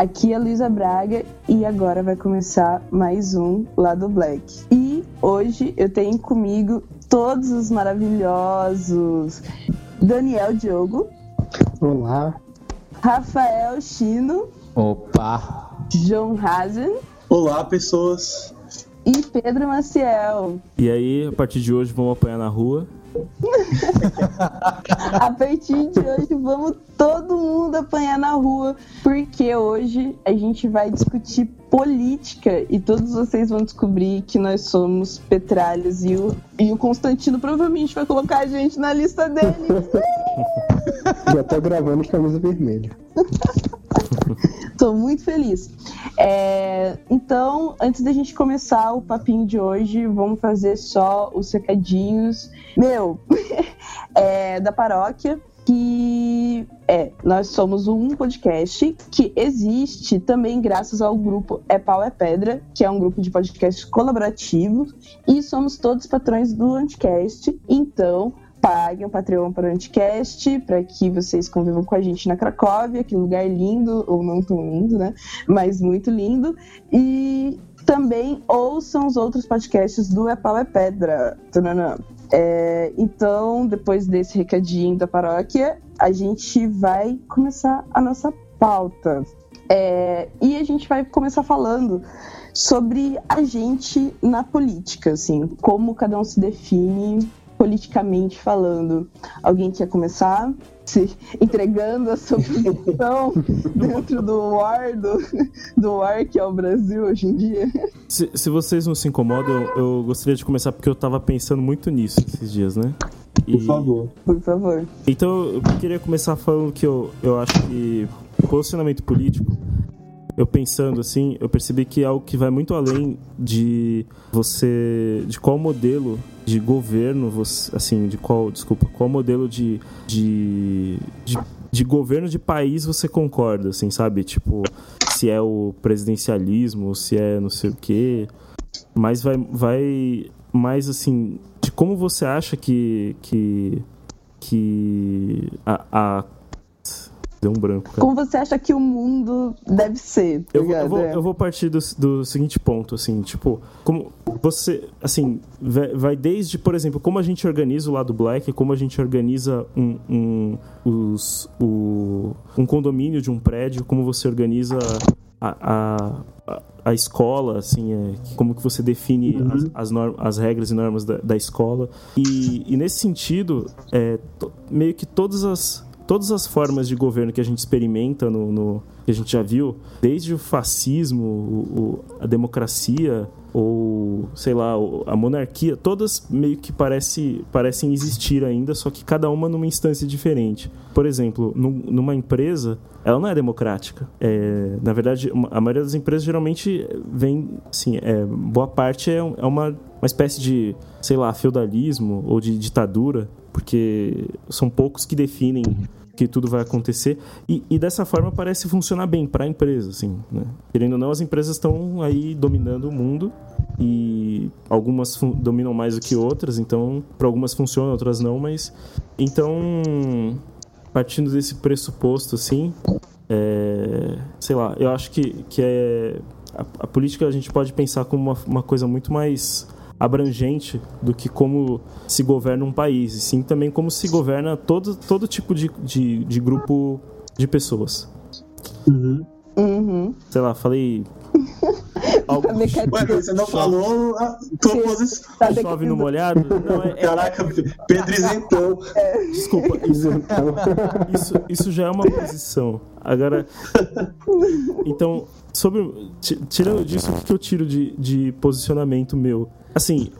Aqui é a Luísa Braga e agora vai começar mais um Lado Black. E hoje eu tenho comigo todos os maravilhosos Daniel Diogo, Olá. Rafael Chino, Opa. João Hazen Olá, pessoas. e Pedro Maciel. E aí, a partir de hoje, vamos apanhar na rua. A partir de hoje vamos todo mundo apanhar na rua, porque hoje a gente vai discutir política e todos vocês vão descobrir que nós somos petralhas e o, e o Constantino provavelmente vai colocar a gente na lista dele. Já tô gravando de camisa vermelha. Tô muito feliz. É, então, antes da gente começar o papinho de hoje, vamos fazer só os recadinhos. Meu, é, da paróquia, que é, nós somos um podcast que existe também graças ao grupo É Pau é Pedra, que é um grupo de podcasts colaborativos, e somos todos patrões do Anticast. Então, paguem o Patreon para o Anticast, para que vocês convivam com a gente na Cracóvia, que lugar lindo, ou não tão lindo, né? Mas muito lindo. E também ouçam os outros podcasts do É Pau é Pedra. É, então, depois desse recadinho da paróquia, a gente vai começar a nossa pauta. É, e a gente vai começar falando sobre a gente na política, assim, como cada um se define politicamente falando. Alguém quer começar? Se entregando a sua posição dentro do war, do, do war que é o Brasil hoje em dia. Se, se vocês não se incomodam, eu, eu gostaria de começar porque eu tava pensando muito nisso esses dias, né? E- Por favor. Por favor. Então, eu queria começar falando que eu, eu acho que posicionamento político, eu pensando assim, eu percebi que é algo que vai muito além de você. de qual modelo de governo você. assim, de qual. desculpa, qual modelo de. de, de de governo de país você concorda, assim, sabe? Tipo, se é o presidencialismo, se é não sei o quê. Mas vai, vai mais assim, de como você acha que. que. que. a. a... Deu um branco, cara. Como você acha que o mundo deve ser? tá Eu vou, eu, vou, É. eu vou partir do, do seguinte ponto, assim, tipo, como você, assim, vai, desde, por exemplo, como a gente organiza o lado black, como a gente organiza um, um, os, o, um condomínio de um prédio, como você organiza a, a, a- escola, assim, é, como que você define as, as, norm- as regras e normas da, da escola. E, e nesse sentido, é, to- meio que todas as, todas as formas de governo que a gente experimenta no, no- que a gente já viu, desde o fascismo, o- o- a democracia ou sei lá, a monarquia, todas meio que parece, parecem existir ainda, só que cada uma numa instância diferente. Por exemplo, num- numa empresa, ela não é democrática. É, na verdade, a maioria das empresas geralmente vem, assim, é, boa parte é, é uma, uma espécie de, sei lá, feudalismo ou de ditadura, porque são poucos que definem que tudo vai acontecer e, e dessa forma parece funcionar bem para a empresa, assim, né? Querendo ou não, as empresas estão aí dominando o mundo e algumas dominam mais do que outras, então para algumas funcionam, outras não, mas então partindo desse pressuposto, assim, é, sei lá, eu acho que, que é a, a política a gente pode pensar como uma, uma coisa muito mais abrangente do que como se governa um país, e sim também como se governa todo, todo tipo de, de, de grupo de pessoas. Uhum. Sei lá, falei. algo é Ué, mas você não falou a tua Sim. posição. Tá chove no molhado? Não, é, é- Caraca, Pedro isentão. desculpa, isso, isso, isso já é uma posição. Agora, então, sobre. ti- Tirando disso, o que eu tiro de, de posicionamento meu? Assim,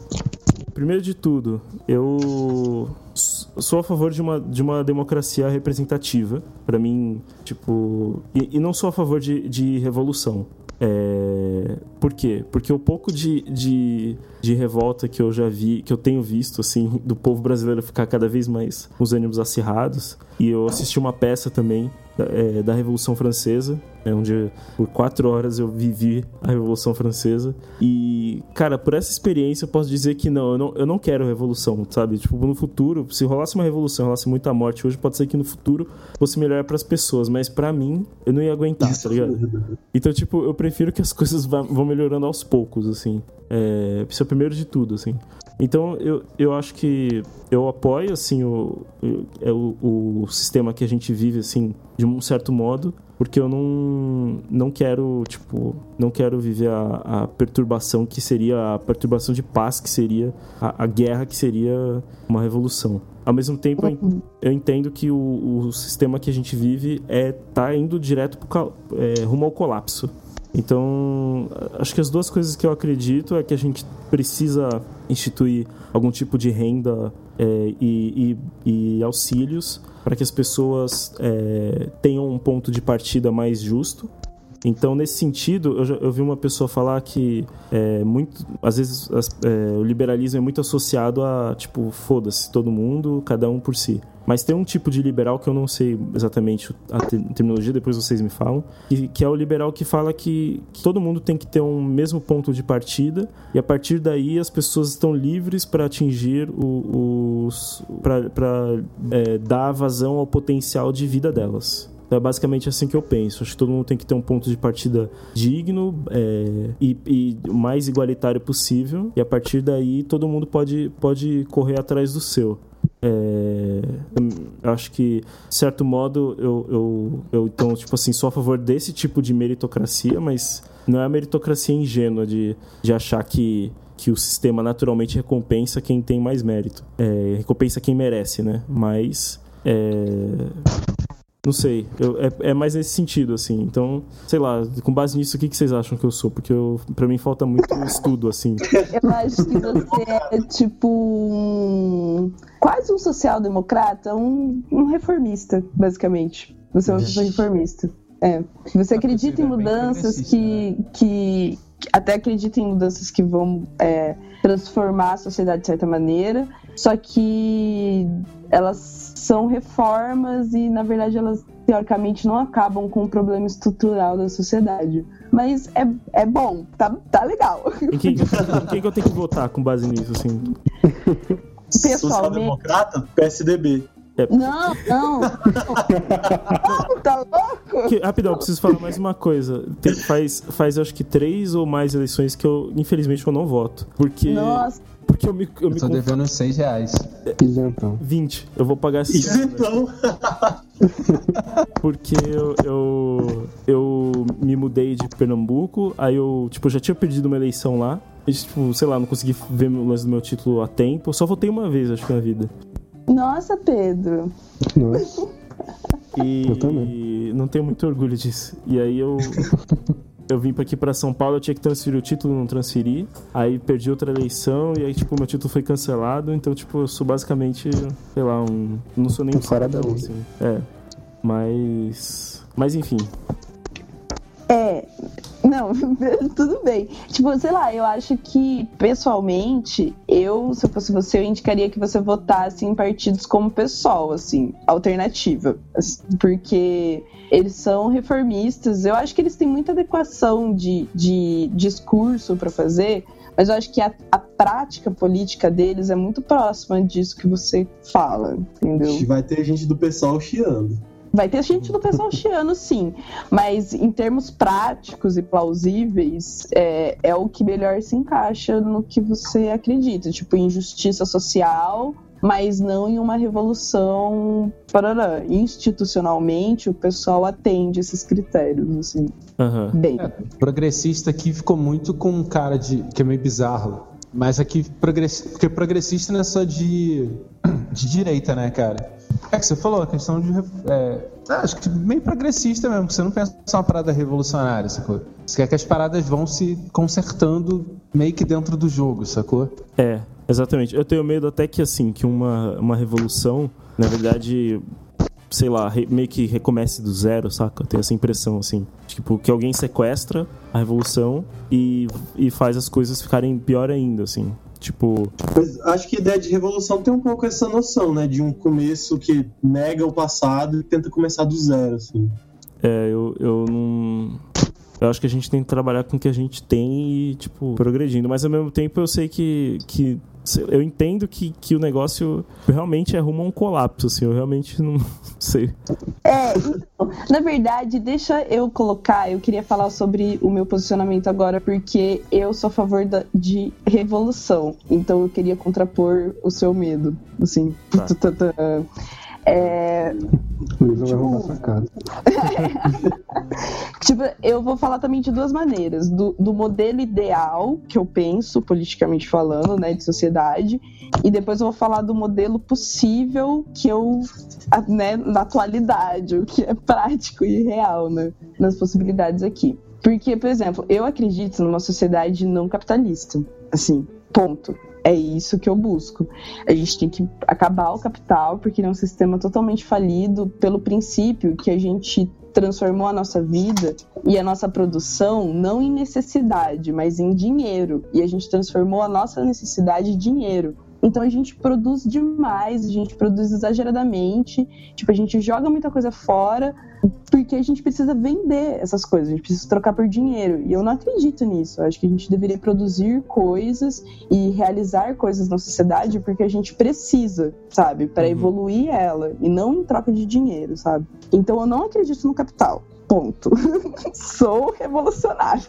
primeiro de tudo, eu sou a favor de uma, de uma democracia representativa. Pra mim, tipo. E, e não sou a favor de, de revolução. É, por quê? Porque o pouco de, de, de revolta que eu já vi, que eu tenho visto, assim, do povo brasileiro ficar cada vez mais com os ânimos acirrados. E eu assisti uma peça também é, da Revolução Francesa, é, onde por quatro horas eu vivi a Revolução Francesa. E, cara, por essa experiência eu posso dizer que não, eu não, eu não quero revolução, sabe? Tipo, no futuro, se rolasse uma revolução, rolasse muita morte hoje, pode ser que no futuro fosse melhor para as pessoas, mas pra mim, eu não ia aguentar, tá ligado? Então, tipo, eu prefiro que as coisas vão melhorando aos poucos, assim. É, isso é o primeiro de tudo, assim. Então, eu, eu acho que eu apoio, assim, o, é o, o sistema que a gente vive, assim, de um certo modo, porque eu não, não quero, tipo, não quero viver a, a perturbação que seria, a perturbação de paz que seria, a, a guerra que seria uma revolução. Ao mesmo tempo, eu en- eu entendo que o, o sistema que a gente vive é tá indo direto pro, é, rumo ao colapso. Então, acho que as duas coisas que eu acredito é que a gente precisa instituir algum tipo de renda é, e, e- e auxílios para que as pessoas é, tenham um ponto de partida mais justo. Então, nesse sentido, eu, eu vi uma pessoa falar que é, muito, às vezes as- é, o liberalismo é muito associado a tipo, foda-se, todo mundo, cada um por si. Mas tem um tipo de liberal que eu não sei exatamente a te- terminologia, depois vocês me falam, que, que é o liberal que fala que, que todo mundo tem que ter um mesmo ponto de partida e a partir daí as pessoas estão livres para atingir o- os. para dar vazão ao potencial de vida delas. Então é basicamente assim que eu penso. Acho que todo mundo tem que ter um ponto de partida digno é, e, e o mais igualitário possível. E a partir daí todo mundo pode, pode correr atrás do seu. É, eu acho que, de certo modo, eu, eu, eu então, tipo assim, sou a favor desse tipo de meritocracia, mas não é a meritocracia ingênua de, de achar que, que o sistema naturalmente recompensa quem tem mais mérito. É, recompensa quem merece, né? Mas. é, não sei, eu- é, é mais nesse sentido, assim. Então, sei lá, com base nisso, o que, que vocês acham que eu sou? Porque eu, pra mim falta muito estudo, assim. Eu acho que você é tipo um, quase um social-democrata, um, um reformista, basicamente. Você é uma pessoa reformista. É. Você acredita em bem mudanças que, que, que- Até acredita em mudanças que vão é, transformar a sociedade de certa maneira, só que elas são reformas e, na verdade, elas teoricamente não acabam com o problema estrutural da sociedade. Mas é, é bom, tá, tá legal. Em quem, em quem que eu tenho que votar com base nisso, assim? Pessoalmente. Social-democrata? PSDB. Não, não. não tá louco? Que- rapidão, eu preciso falar mais uma coisa. Tem- faz, faz, acho que, três ou mais eleições que eu, infelizmente, eu não voto. Porque, Nossa, porque eu me, eu Eu me tô con- devendo 6 reais. Isentão. 20. Eu vou pagar esse ano, né? Então, Porque eu, eu, eu me mudei de Pernambuco, aí eu, tipo, já tinha perdido uma eleição lá. E, tipo, sei lá, não consegui ver o lance do meu título a tempo. Eu só votei uma vez, acho que na vida. nossa, Pedro. Nossa. E Eu também. não tenho muito orgulho disso. E aí eu. Eu vim pra aqui pra São Paulo, eu tinha que transferir o título, não transferi. Aí perdi outra eleição e aí, tipo, meu título foi cancelado. Então, tipo, eu sou basicamente, sei lá, um. Não sou nem um Fora da lei. assim. É. Mas. Mas enfim. É. Não, tudo bem. Tipo, sei lá, eu acho que, pessoalmente, eu, se eu fosse você, eu indicaria que você votasse em partidos como PSOL, assim, alternativa. Porque eles são reformistas. Eu acho que eles têm muita adequação de, de discurso para fazer, mas eu acho que a, a prática política deles é muito próxima disso que você fala, entendeu? vai ter gente do pessoal chiando. Vai ter gente do pessoal chiano, sim. Mas em termos práticos e plausíveis, é, é o que melhor se encaixa no que você acredita. Tipo, em justiça social, mas não em uma revolução. Parará. Institucionalmente, o pessoal atende esses critérios, assim, Aham. bem. É, progressista aqui ficou muito com um cara de. que é meio bizarro. Mas aqui, progress... porque progressista não é só de, de direita, né, cara? É que você falou, a questão de. É, acho que meio progressista mesmo, você não pensa uma parada revolucionária, sacou? Você quer que as paradas vão se consertando meio que dentro do jogo, sacou? É, exatamente. Eu tenho medo até que, assim, que uma, uma revolução, na verdade, sei lá, meio que recomece do zero, saca? Eu tenho essa impressão, assim. Tipo, que alguém sequestra a revolução e, e faz as coisas ficarem pior ainda, assim. Tipo, Mas acho que a ideia de revolução tem um pouco essa noção, né? De um começo que nega o passado e tenta começar do zero, assim. é, eu, eu não. Eu acho que a gente tem que trabalhar com o que a gente tem e, tipo, progredindo. Mas ao mesmo tempo eu sei que. que eu entendo que, que o negócio realmente é rumo a um colapso, assim. Eu realmente não sei. É, então, na verdade, deixa eu colocar, eu queria falar sobre o meu posicionamento agora, porque eu sou a favor da- de revolução. Então eu queria contrapor o seu medo. Assim. Tá. É, Luiz não vai casa. Tipo, eu vou falar também de duas maneiras. Do, do modelo ideal, que eu penso, politicamente falando, né, de sociedade, e depois eu vou falar do modelo possível que eu, né, na atualidade, o que é prático e real, né, nas possibilidades aqui. Porque, por exemplo, eu acredito numa sociedade não capitalista. Assim, ponto. É isso que eu busco. A gente tem que acabar o capital, porque ele é um sistema totalmente falido pelo princípio que a gente transformou a nossa vida e a nossa produção não em necessidade, mas em dinheiro. E a gente transformou a nossa necessidade em dinheiro. Então a gente produz demais, a gente produz exageradamente, tipo, a gente joga muita coisa fora porque a gente precisa vender essas coisas, a gente precisa trocar por dinheiro. E eu não acredito nisso. Eu acho que a gente deveria produzir coisas e realizar coisas na sociedade porque a gente precisa, sabe? Para Uhum. evoluir ela e não em troca de dinheiro, sabe? Então eu não acredito no capital. Ponto. Sou revolucionário.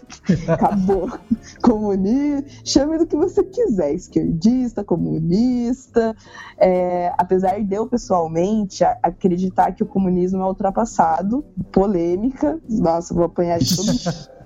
Acabou. Comunista, chame do que você quiser, esquerdista, comunista. É, apesar de eu pessoalmente acreditar que o comunismo é ultrapassado, polêmica, nossa, vou apanhar de todo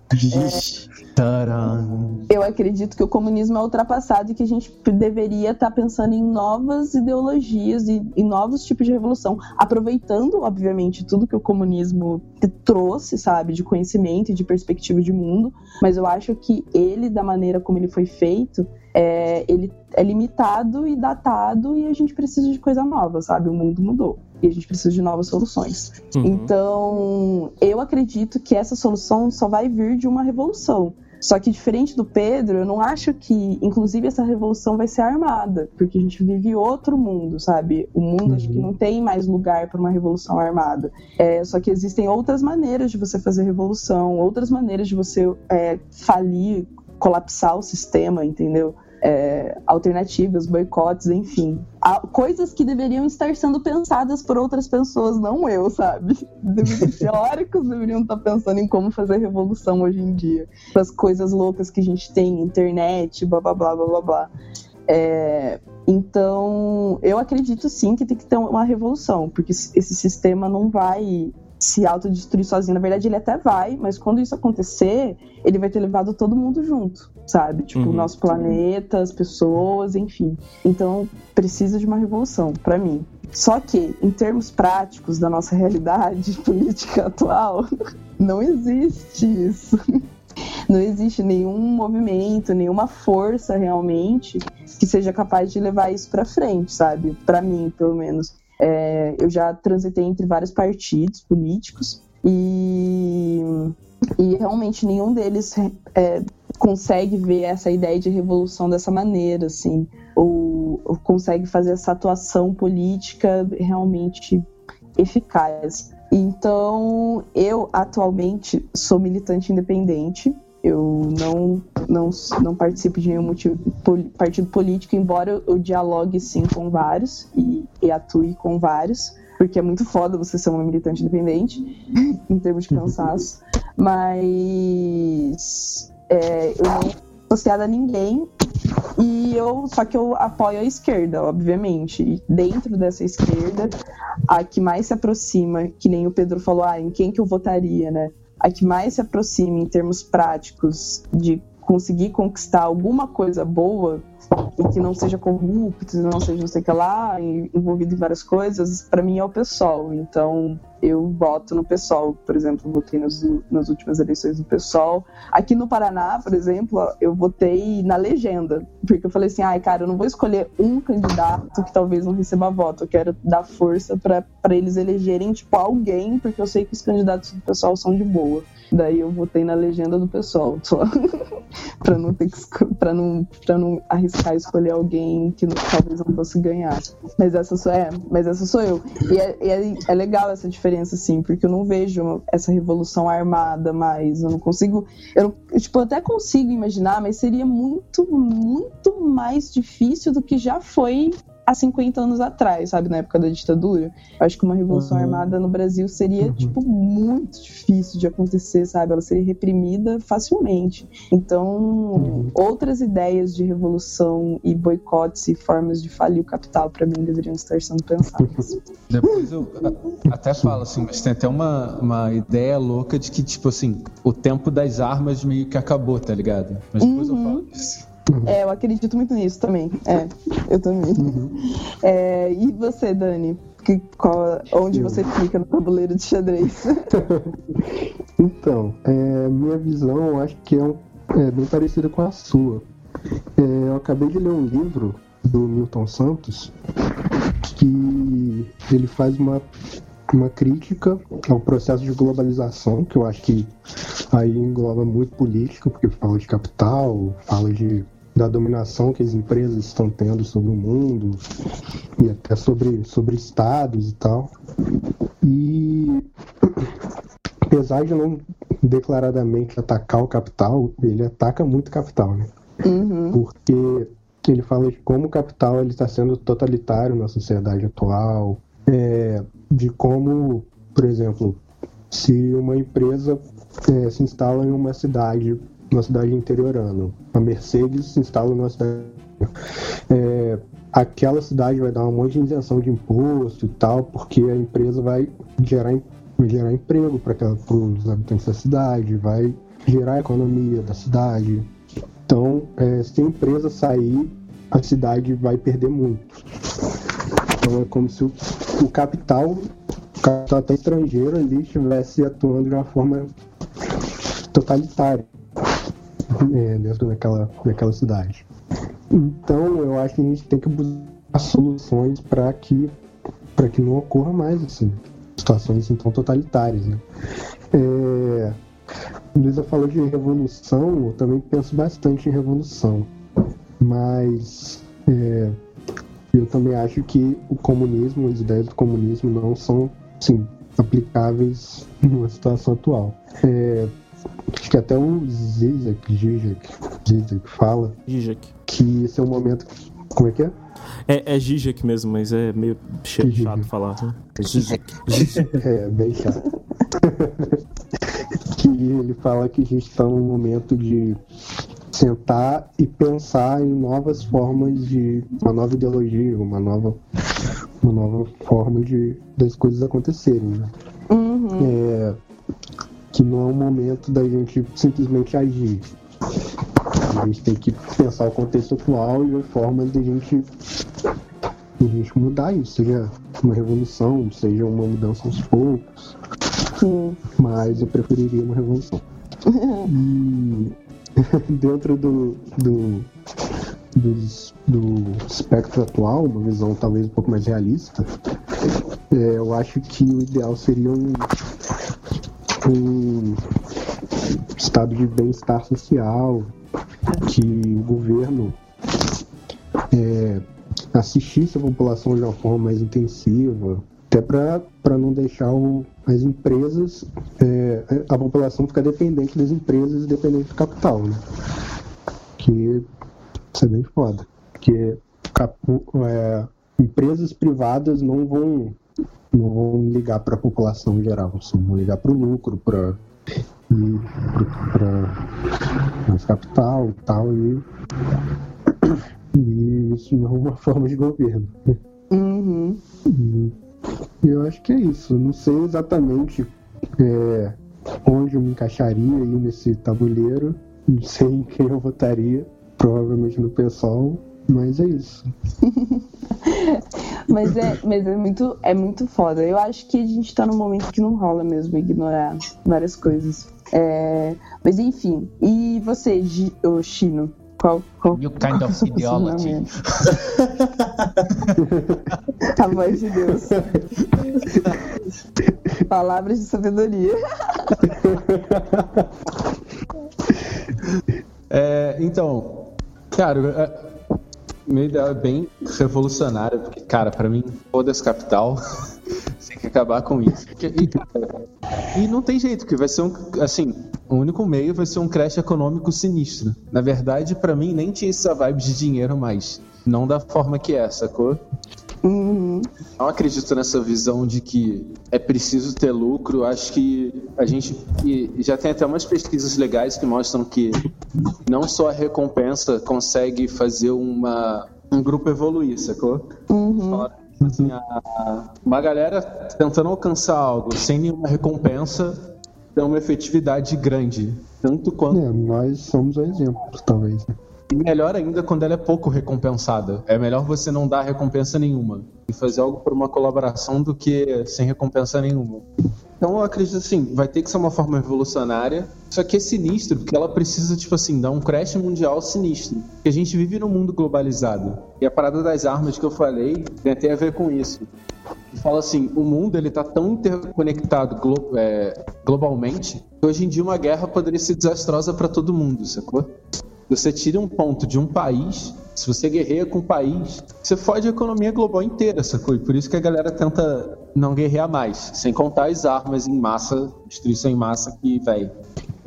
Eu acredito que o comunismo é ultrapassado e que a gente deveria estar pensando em novas ideologias e, e novos tipos de revolução, aproveitando, obviamente, tudo que o comunismo trouxe, sabe, de conhecimento e de perspectiva de mundo, mas eu acho que ele, da maneira como ele foi feito, é, ele é limitado e datado e a gente precisa de coisa nova, sabe? O mundo mudou e a gente precisa de novas soluções. Uhum. Então, eu acredito que essa solução só vai vir de uma revolução. Só que diferente do Pedro, eu não acho que, inclusive, essa revolução vai ser armada, porque a gente vive outro mundo, sabe? O mundo acho que não tem mais lugar para uma revolução armada. É, só que existem outras maneiras de você fazer revolução, outras maneiras de você é, falir, colapsar o sistema, entendeu? É, alternativas, boicotes, enfim. Há coisas que deveriam estar sendo pensadas por outras pessoas, não eu, sabe? Teóricos deveriam estar pensando em como fazer revolução hoje em dia. As coisas loucas que a gente tem, internet, blá blá blá blá blá blá. É, então, eu acredito sim que tem que ter uma revolução, porque esse sistema não vai se autodestruir sozinho. Na verdade, ele até vai, mas quando isso acontecer, ele vai ter levado todo mundo junto, sabe? Tipo, Uhum. o nosso planeta, as pessoas, enfim. Então, precisa de uma revolução, pra mim. Só que, em termos práticos da nossa realidade política atual, não existe isso. Não existe nenhum movimento, nenhuma força realmente que seja capaz de levar isso pra frente, sabe? Pra mim, pelo menos. É, eu já transitei entre vários partidos políticos e, e realmente nenhum deles é, consegue ver essa ideia de revolução dessa maneira, assim, ou, ou consegue fazer essa atuação política realmente eficaz. Então, eu atualmente sou militante independente. Eu não, não, não participo de nenhum motivo, poli- partido político, embora eu, eu dialogue sim com vários e, e atue com vários, porque é muito foda você ser uma militante independente, em termos de cansaço. Mas é, eu não sou associada a ninguém e eu só que eu apoio a esquerda, obviamente. E dentro dessa esquerda, a que mais se aproxima, que nem o Pedro falou, ah, em quem que eu votaria, né? A que mais se aproxima em termos práticos de conseguir conquistar alguma coisa boa e que não seja corrupto, não seja não sei o que lá, envolvido em várias coisas, para mim é o PSOL. Então eu voto no PSOL, por exemplo, votei nas, nas últimas eleições do PSOL. Aqui no Paraná, por exemplo, eu votei na legenda, porque eu falei assim, ai, cara, eu não vou escolher um candidato que talvez não receba voto, eu quero dar força para eles elegerem, tipo, alguém, porque eu sei que os candidatos do PSOL são de boa. Daí eu votei na legenda do pessoal, só para não ter que para não para não arriscar escolher alguém que não, talvez não fosse ganhar. Mas essa sou é, mas essa sou eu. E é, é, é, legal essa diferença assim, porque eu não vejo essa revolução armada mais, eu não consigo, eu tipo eu até consigo imaginar, mas seria muito muito mais difícil do que já foi há 50 anos atrás, sabe, na época da ditadura. Eu acho que uma revolução uhum. armada no Brasil seria, uhum. tipo, muito difícil de acontecer, sabe? Ela seria reprimida facilmente. Então, uhum. outras ideias de revolução e boicotes e formas de falir o capital, para mim, deveriam estar sendo pensadas. Depois eu até falo assim, mas tem até uma, uma ideia louca de que, tipo assim, o tempo das armas meio que acabou, tá ligado? Mas depois eu falo disso. Uhum. É, eu acredito muito nisso também. É, eu também. Uhum. É, e você, Dani? Que, qual, onde você fica no tabuleiro de xadrez? então, é, minha visão eu acho que é, um, é bem parecida com a sua. É, eu acabei de ler um livro do Milton Santos que ele faz uma uma crítica ao processo de globalização, que eu acho que aí engloba muito política, porque fala de capital, fala de da dominação que as empresas estão tendo sobre o mundo e até sobre, sobre estados e tal. E apesar de não declaradamente atacar o capital, ele ataca muito o capital, né? Uhum. Porque ele fala de como o capital está sendo totalitário na sociedade atual, é, de como, por exemplo, se uma empresa é, se instala em uma cidade numa cidade interiorana. A Mercedes se instala numa cidade. É, aquela cidade vai dar um monte de isenção de imposto e tal, porque a empresa vai gerar, vai gerar emprego para os habitantes da cidade, vai gerar a economia da cidade. Então, é, se a empresa sair, a cidade vai perder muito. Então é como se o, o capital, o capital até estrangeiro ali estivesse atuando de uma forma totalitária é, dentro daquela, daquela cidade. Então, eu acho que a gente tem que buscar soluções para que, que não ocorra mais assim, situações assim, tão totalitárias. Né? É, Luísa falou de revolução, eu também penso bastante em revolução, mas é, eu também acho que o comunismo, as ideias do comunismo não são sim, aplicáveis numa situação atual. É, que até o Zizek, Zizek, Zizek fala Zizek. que esse é o momento. Como é que é? É, é Zizek mesmo, mas é meio chato falar. Né? É Zizek. é, bem chato. que ele fala que a gente está num momento de sentar e pensar em novas formas de uma nova ideologia, uma nova uma nova forma de das coisas acontecerem. Né? Uhum. É, que não é o momento da gente simplesmente agir. A gente tem que pensar o contexto atual e ver formas de a gente, de a gente mudar isso, seja uma revolução, seja uma mudança aos poucos. Sim. Mas eu preferiria uma revolução. e dentro do, do, do, do espectro atual, uma visão talvez um pouco mais realista, é, eu acho que o ideal seria um, um estado de bem-estar social, que o governo é, assistisse a população de uma forma mais intensiva, até para não deixar o, as empresas, é, a população ficar dependente das empresas e dependente do capital, né? Que isso é bem foda. Porque é, empresas privadas não vão não vão ligar para a população em geral, vão ligar para o lucro, para para capital e tal, e, e isso não é uma forma de governo. Uhum. E eu acho que é isso. Não sei exatamente é, onde eu me encaixaria aí nesse tabuleiro, não sei em quem eu votaria, provavelmente no pessoal, Mas é isso. Mas é, mas é muito, é muito foda. Eu acho que a gente tá num momento que não rola mesmo ignorar várias coisas. É, mas enfim, e você, ô Chino? Qual, qual, You kind qual é of seu ideology. A voz de Deus. Palavras de sabedoria. É, então, cara, é, minha ideia é bem revolucionária, porque, cara, pra mim, foda-se capital, tem que acabar com isso. E, e não tem jeito, que vai ser um, assim, o único meio vai ser um crash econômico sinistro. Na verdade, pra mim, nem tinha essa vibe de dinheiro mais. Não da forma que é, sacou? Uhum. Não acredito nessa visão de que é preciso ter lucro. Acho que a gente já tem até umas pesquisas legais que mostram que não só a recompensa consegue fazer uma, um grupo evoluir, sacou? Falaram, assim, a- uma galera tentando alcançar algo sem nenhuma recompensa tem uma efetividade grande. Tanto quanto É, nós somos o exemplo, talvez. né? E melhor ainda quando ela é pouco recompensada. É melhor você não dar recompensa nenhuma e fazer algo por uma colaboração do que sem recompensa nenhuma. Então eu acredito assim, vai ter que ser uma forma revolucionária, só que é sinistro, porque ela precisa, tipo assim, dar um crash mundial sinistro. Porque a gente vive num mundo globalizado. E a parada das armas que eu falei tem até a ver com isso. Que fala assim, o mundo ele tá tão interconectado glo- é, globalmente que hoje em dia uma guerra poderia ser desastrosa para todo mundo, sacou? Você tira um ponto de um país, se você guerreia com um país, você fode a economia global inteira, sacou? E por isso que a galera tenta não guerrear mais, sem contar as armas em massa, destruição em massa, que, velho,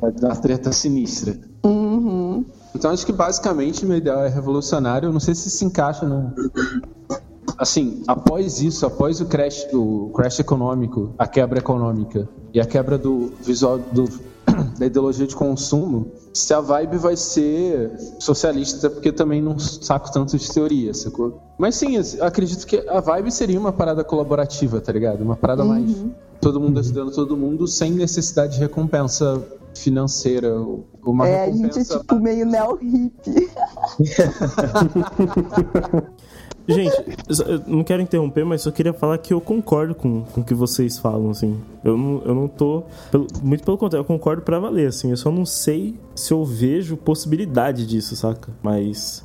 vai dar treta sinistra. Uhum. Então acho que basicamente meu ideal é revolucionário. Eu não sei se se encaixa no. Assim, após isso, após o crash, o crash econômico, a quebra econômica e a quebra do visual do, da ideologia de consumo, se a vibe vai ser socialista, porque também não saco tanto de teoria, sacou? Mas sim, eu acredito que a vibe seria uma parada colaborativa, tá ligado? Uma parada mais todo mundo ajudando todo mundo sem necessidade de recompensa financeira, ou uma É, a gente é recompensa tipo meio neo-hippie. Gente, eu não quero interromper, mas só queria falar que eu concordo com, com o que vocês falam, assim. Eu não, eu não tô. pelo- muito pelo contrário, eu concordo pra valer, assim. Eu só não sei se eu vejo possibilidade disso, saca? Mas.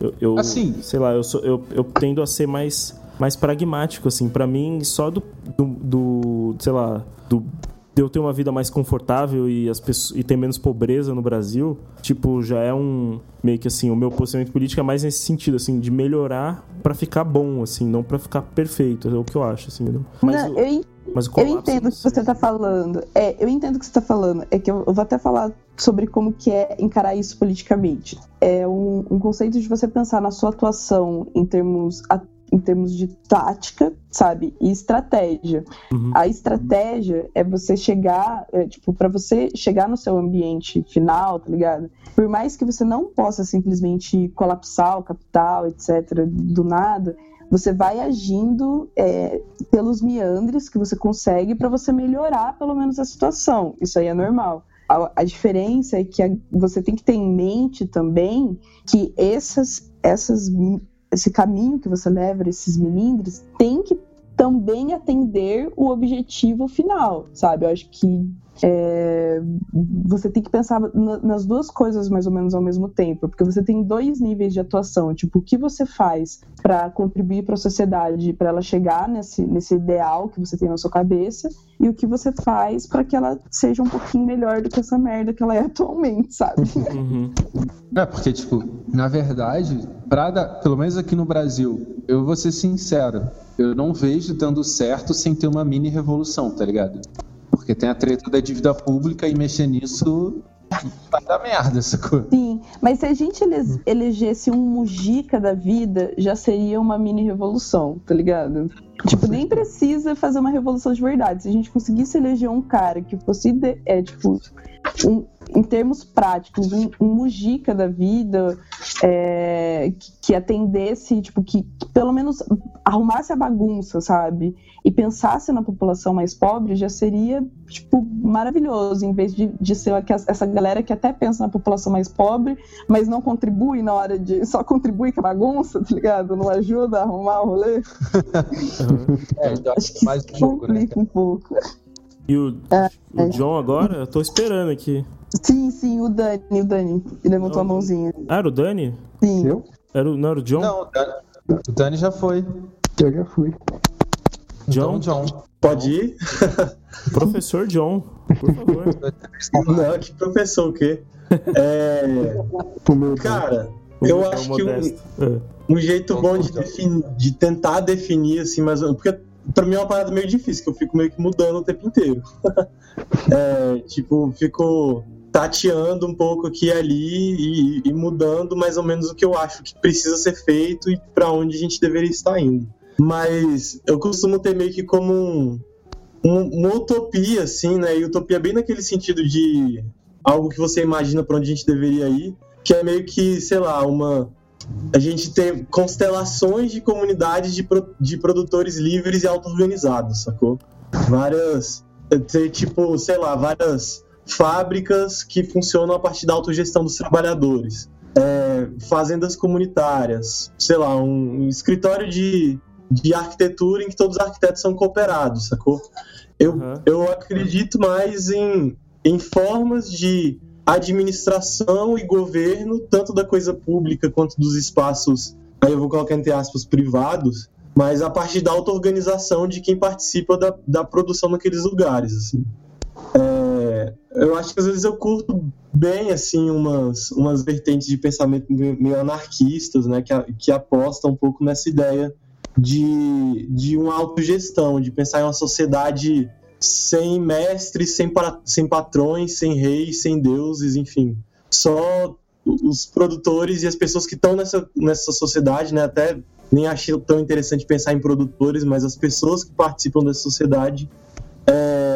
Eu, eu- Assim. Sei lá, eu, sou, eu, eu tendo a ser mais, mais pragmático, assim. Pra mim, só do. do, do sei lá. Do, de eu ter uma vida mais confortável e, as pessoas, e ter menos pobreza no Brasil, tipo, já é um. Meio que assim, o meu posicionamento político é mais nesse sentido, assim, de melhorar pra ficar bom, assim, não pra ficar perfeito. É o que eu acho, assim? Mas, Não, eu, mas o eu colapso, entendo o que você tá falando. É, eu entendo o que você tá falando. É que eu, eu vou até falar sobre como que é encarar isso politicamente. É um, um conceito de você pensar na sua atuação em termos, em termos de tática, sabe? E estratégia. Uhum. A estratégia é você chegar, é, tipo, para você chegar no seu ambiente final, tá ligado? Por mais que você não possa simplesmente colapsar o capital, etc., do nada, você vai agindo é, pelos meandres que você consegue para você melhorar pelo menos a situação. Isso aí é normal. A, a diferença é que a- você tem que ter em mente também que essas, essas, esse caminho que você leva, esses milindres, tem que também atender o objetivo final, sabe? Eu acho que é, você tem que pensar na- nas duas coisas mais ou menos ao mesmo tempo, porque você tem dois níveis de atuação, tipo, o que você faz para contribuir para a sociedade, para ela chegar nesse, nesse ideal que você tem na sua cabeça, e o que você faz para que ela seja um pouquinho melhor do que essa merda que ela é atualmente, sabe? Uhum. É, porque, tipo, na verdade, pra dar- pelo menos aqui no Brasil, eu vou ser sincero, eu não vejo dando certo sem ter uma mini revolução, tá ligado? Porque tem a treta da dívida pública e mexer nisso vai dar merda, sacou? Sim, mas se a gente ele- elegesse um Mujica da vida, já seria uma mini revolução, tá ligado? Tipo, nem precisa fazer uma revolução de verdade. Se a gente conseguisse eleger um cara que fosse, é, tipo, um, em termos práticos, um, um Mujica da vida é, que, que atendesse, tipo, que, que pelo menos arrumasse a bagunça, sabe? E pensasse na população mais pobre, já seria, tipo, maravilhoso, em vez de, de ser essa galera que até pensa na população mais pobre, mas não contribui na hora de. só contribui com a bagunça, tá ligado? Não ajuda a arrumar o rolê. É, então, Acho que mais um jogo, né? complica um pouco. E o, É, o John agora? Eu tô esperando aqui. Sim, sim, o Dani, o Dani. Ele levantou a mãozinha. Ah, era o Dani? Sim. Eu? Era o, não era o John? Não, o Dani, o Dani já foi. Eu já fui. John? Então, John. Pode ir? Professor John, por favor. Não, que professor o quê? É, cara, eu acho que um. É. um jeito bom de, defin- de tentar definir, assim, mas porque pra mim é uma parada meio difícil, que eu fico meio que mudando o tempo inteiro. É, tipo, fico tateando um pouco aqui e ali e, e mudando mais ou menos o que eu acho que precisa ser feito e pra onde a gente deveria estar indo. Mas eu costumo ter meio que como um, um- uma utopia, assim, né? E utopia bem naquele sentido de algo que você imagina pra onde a gente deveria ir, que é meio que, sei lá, uma a gente tem constelações de comunidades de, pro- de produtores livres e auto-organizados, sacou? Várias. Ter, tipo, sei lá, várias fábricas que funcionam a partir da autogestão dos trabalhadores. É, fazendas comunitárias, sei lá, um, um escritório de, de arquitetura em que todos os arquitetos são cooperados, sacou? Eu, Aham. eu acredito mais em, em formas de administração e governo, tanto da coisa pública quanto dos espaços, aí eu vou colocar entre aspas, privados, mas a partir da auto-organização de quem participa da, da produção naqueles lugares, assim. É, eu acho que às vezes eu curto bem, assim, umas, umas vertentes de pensamento meio anarquistas, né, que, que apostam um pouco nessa ideia de, de uma autogestão, de pensar em uma sociedade sem mestres, sem, sem patrões, sem reis, sem deuses, enfim. Só os produtores e as pessoas que estão nessa, nessa sociedade, né? Até nem achei tão interessante pensar em produtores, mas as pessoas que participam dessa sociedade é,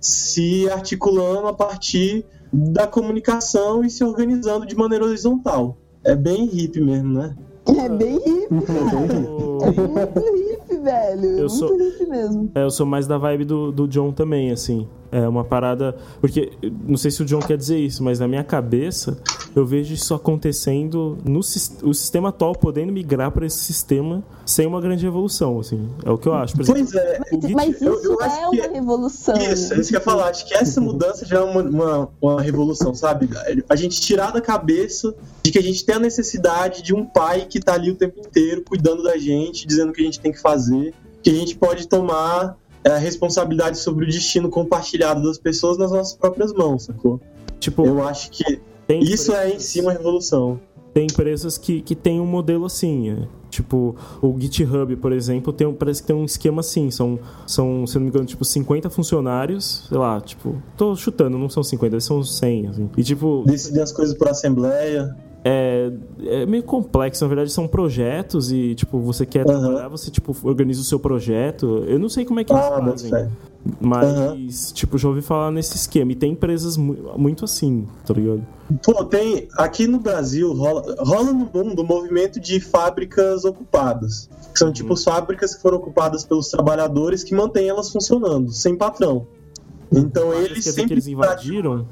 se articulando a partir da comunicação e se organizando de maneira horizontal. É bem hippie mesmo, né? É bem hippie, cara. O- É muito hippie, velho. Eu muito sou- hippie mesmo. É, eu sou mais da vibe do, do John também, assim. É uma parada. Porque, não sei se o John quer dizer isso, mas na minha cabeça, eu vejo isso acontecendo no o sistema atual podendo migrar para esse sistema sem uma grande revolução, assim. É o que eu acho. Por exemplo, Pois é, o Git- Mas eu- isso eu acho é que uma revolução. Isso, é isso que eu ia falar. Acho que essa mudança já é uma, uma, uma revolução, sabe? A gente tirar da cabeça de que a gente tem a necessidade de um pai que tá ali o tempo inteiro cuidando da gente, dizendo o que a gente tem que fazer, que a gente pode tomar é, a responsabilidade sobre o destino compartilhado das pessoas nas nossas próprias mãos, sacou? tipo, Eu acho que isso é em si uma revolução. tem empresas que, que tem um modelo assim. é. Tipo, o GitHub, por exemplo, tem, parece que tem um esquema assim. São, são, se não me engano, tipo, 50 funcionários, sei lá, tipo, tô chutando, não são 50, são 100, assim. E, tipo, Decidir as coisas por assembleia. É, é meio complexo, na verdade, são projetos e, tipo, você quer Aham. trabalhar, você, tipo, organiza o seu projeto. Eu não sei como é que eles Ah, fazem. Mas, tipo, já ouvi falar nesse esquema. E tem empresas mu- muito assim, tá ligado? Pô, tem. Aqui no Brasil rola, rola no mundo um movimento de fábricas ocupadas. Que são tipo fábricas que foram ocupadas pelos trabalhadores que mantêm elas funcionando, sem patrão. Então eles quer dizer sempre que eles invadiram?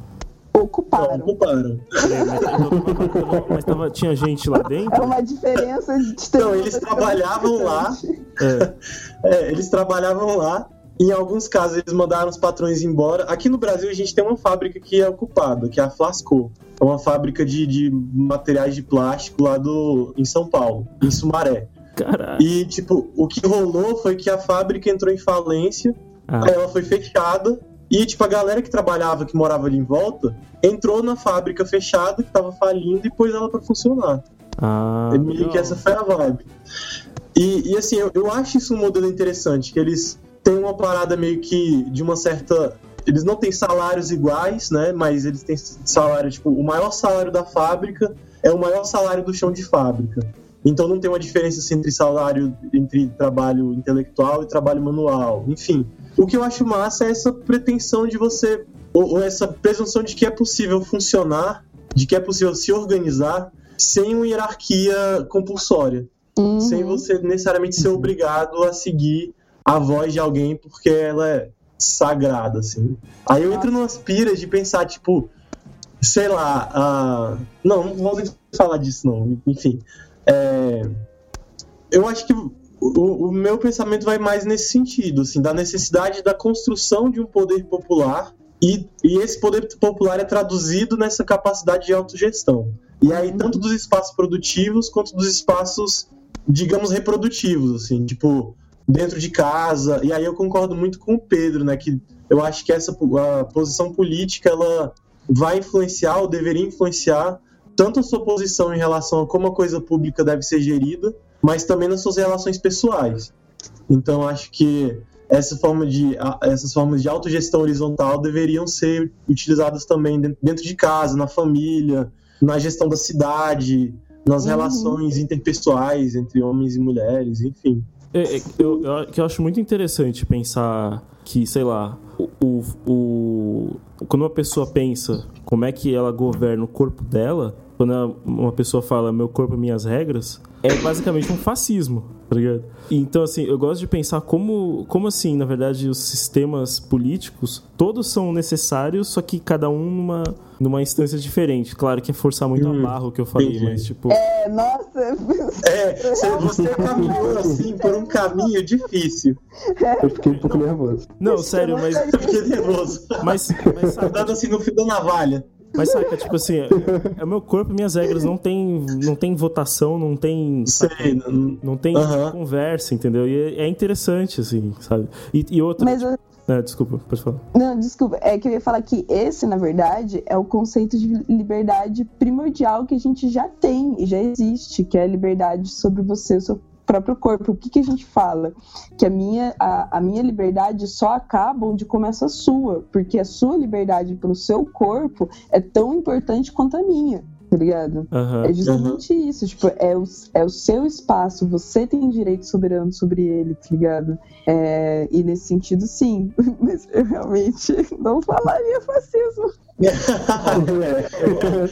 Não, Ocuparam. ocuparam. É, mas, então, mas tava- tinha gente lá É dentro? uma diferença de Então, eles trabalhavam lá. É. É, eles trabalhavam lá. Em alguns casos, eles mandaram os patrões embora. Aqui no Brasil, a gente tem uma fábrica que é ocupada, que é a Flasco. É uma fábrica de, de materiais de plástico lá do, em São Paulo, em Sumaré. Caralho. E, tipo, o que rolou foi que a fábrica entrou em falência, Ah. aí ela foi fechada, e, tipo, a galera que trabalhava, que morava ali em volta, entrou na fábrica fechada, que tava falindo, e pôs ela pra funcionar. Ah, É meio que essa foi a vibe. E, e, assim, eu, eu acho isso um modelo interessante, que eles têm uma parada meio que de uma certa. Eles não têm salários iguais, né? Mas eles têm salário, tipo, o maior salário da fábrica é o maior salário do chão de fábrica. Então não tem uma diferença assim, entre salário, entre trabalho intelectual e trabalho manual. Enfim, o que eu acho massa é essa pretensão de você ou, ou essa presunção de que é possível funcionar, de que é possível se organizar sem uma hierarquia compulsória, Uhum. sem você necessariamente ser obrigado a seguir a voz de alguém porque ela é sagrada, assim. Aí eu entro numas piras de pensar, tipo, sei lá, ah, não, não vou falar disso, não, enfim. É, eu acho que o, o meu pensamento vai mais nesse sentido, assim, da necessidade da construção de um poder popular e, e esse poder popular é traduzido nessa capacidade de autogestão. E aí, tanto dos espaços produtivos quanto dos espaços, digamos, reprodutivos, assim, tipo, dentro de casa. E aí eu concordo muito com o Pedro, né, que eu acho que essa posição política, ela vai influenciar ou deveria influenciar tanto a sua posição em relação a como a coisa pública deve ser gerida, mas também nas suas relações pessoais. Então acho que essa forma de, essas formas de autogestão horizontal deveriam ser utilizadas também den- dentro de casa, na família, na gestão da cidade, nas Uhum. relações interpessoais entre homens e mulheres, enfim. É, é, eu, eu acho muito interessante pensar que, sei lá, o, o, o- quando uma pessoa pensa como é que ela governa o corpo dela, quando uma pessoa fala meu corpo, minhas regras, é basicamente um fascismo, tá ligado? Então, assim, eu gosto de pensar como, como assim, na verdade, os sistemas políticos, todos são necessários, só que cada um numa, numa instância diferente. Claro que é forçar muito Hum, a barra o que eu falei, entendi. mas, tipo... É, nossa, É, você- caminhou assim por um caminho difícil. Eu fiquei um pouco nervoso. Não, sério, mas... Eu fiquei nervoso. Mas, mas sabe, Andando assim no fio da navalha. Mas saca, tipo assim, é, é o meu corpo, minhas regras, não tem, não tem votação, não tem. Sei, não- Não tem conversa, entendeu? E é, é interessante, assim, sabe? E, e outra. mas eu- É, desculpa, pode falar. Não, desculpa. É que eu ia falar que esse, na verdade, é o conceito de liberdade primordial que a gente já tem e já existe, que é a liberdade sobre você, o seu próprio corpo. O que, que a gente fala? Que a minha, a, a minha liberdade só acaba onde começa a sua, porque a sua liberdade pelo seu corpo é tão importante quanto a minha, tá ligado? Aham. É justamente isso, tipo, é o, é o seu espaço, você tem direito soberano sobre ele, tá ligado? É, e nesse sentido, sim. Mas eu realmente não falaria fascismo.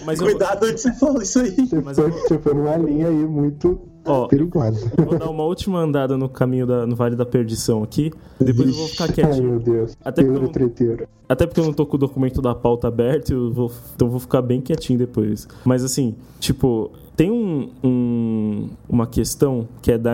Mas eu, Cuidado onde você falou isso aí. Você, Mas foi, eu- você foi numa linha aí muito ó, perigosa. vou dar uma última andada no caminho da, no Vale da Perdição aqui. Depois eu vou ficar Ai, quietinho. meu Deus. Até porque eu- treteiro. Até porque eu não tô com o documento da pauta aberto, eu vou, então eu vou ficar bem quietinho depois. Mas assim, tipo, tem um, um- uma questão que é da,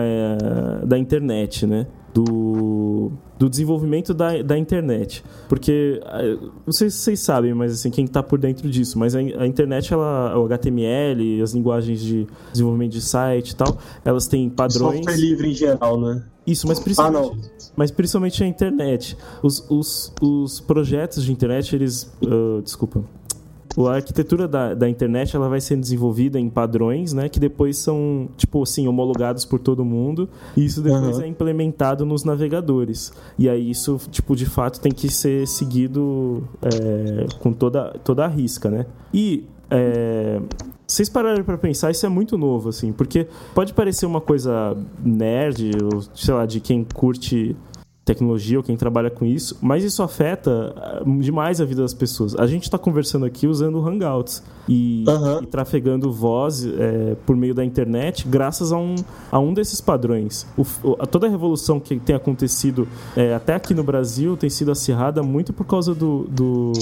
da internet, né? Do, do desenvolvimento da, da internet. Porque, eh, não sei se vocês sabem, mas assim, quem tá por dentro disso, mas a, a internet, ela, o HTML, as linguagens de desenvolvimento de site e tal, elas têm padrões. Software livre em geral, né? Isso, mas Ah, principalmente, não. mas principalmente a internet. Os, os, os projetos de internet, eles. ah, desculpa. A arquitetura da, da internet ela vai sendo desenvolvida em padrões, né? Que depois são, tipo assim, homologados por todo mundo. E isso depois Aham. é implementado nos navegadores. E aí isso, tipo, de fato tem que ser seguido é, com toda, toda a risca, né? E é, vocês pararam pra pensar, isso é muito novo, assim, porque pode parecer uma coisa nerd, ou sei lá, de quem curte tecnologia ou quem trabalha com isso, mas isso afeta ah, demais a vida das pessoas. A gente está conversando aqui usando Hangouts e, Aham. e trafegando voz é, por meio da internet graças a um, a um desses padrões. O, a- toda a revolução que tem acontecido é, até aqui no Brasil tem sido acirrada muito por causa do, do-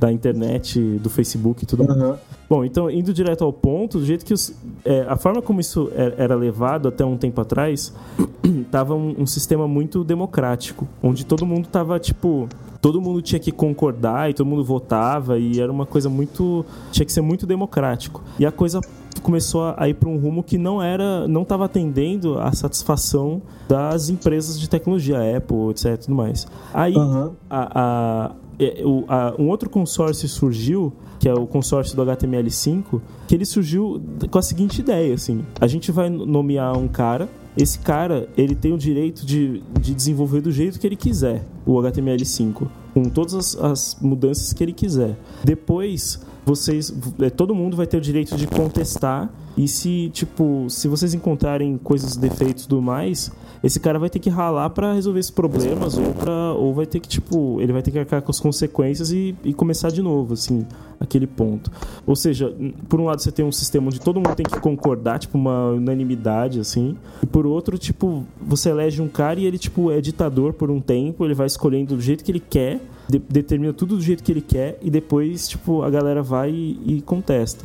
da internet, do Facebook e tudo mais. Bom, então, indo direto ao ponto, do jeito que os- é, a forma como isso é- era levado até um tempo atrás, tava um, um sistema muito democrático, onde todo mundo tava, tipo, todo mundo tinha que concordar e todo mundo votava e era uma coisa muito, tinha que ser muito democrático. E a coisa começou a- a ir para um rumo que não era, não estava atendendo à satisfação das empresas de tecnologia, Apple, etc, tudo mais. Aí Aham. a- a- a- um outro consórcio surgiu, que é o consórcio do HTML5, que ele surgiu com a seguinte ideia, assim, a gente vai nomear um cara, esse cara, ele tem o direito de, de desenvolver do jeito que ele quiser o HTML5, com todas as, as mudanças que ele quiser. Depois, vocês, é, todo mundo vai ter o direito de contestar E se, tipo, se vocês encontrarem coisas, defeitos tudo mais, esse cara vai ter que ralar para resolver esses problemas ou, pra, ou vai ter que, tipo, ele vai ter que arcar com as consequências e, e começar de novo, assim, aquele ponto. Ou seja, por um lado você tem um sistema onde todo mundo tem que concordar, tipo, uma unanimidade, assim, e por outro, tipo, você elege um cara e ele, tipo, é ditador por um tempo, ele vai escolhendo do jeito que ele quer, de- determina tudo do jeito que ele quer e depois, tipo, a galera vai e, e contesta.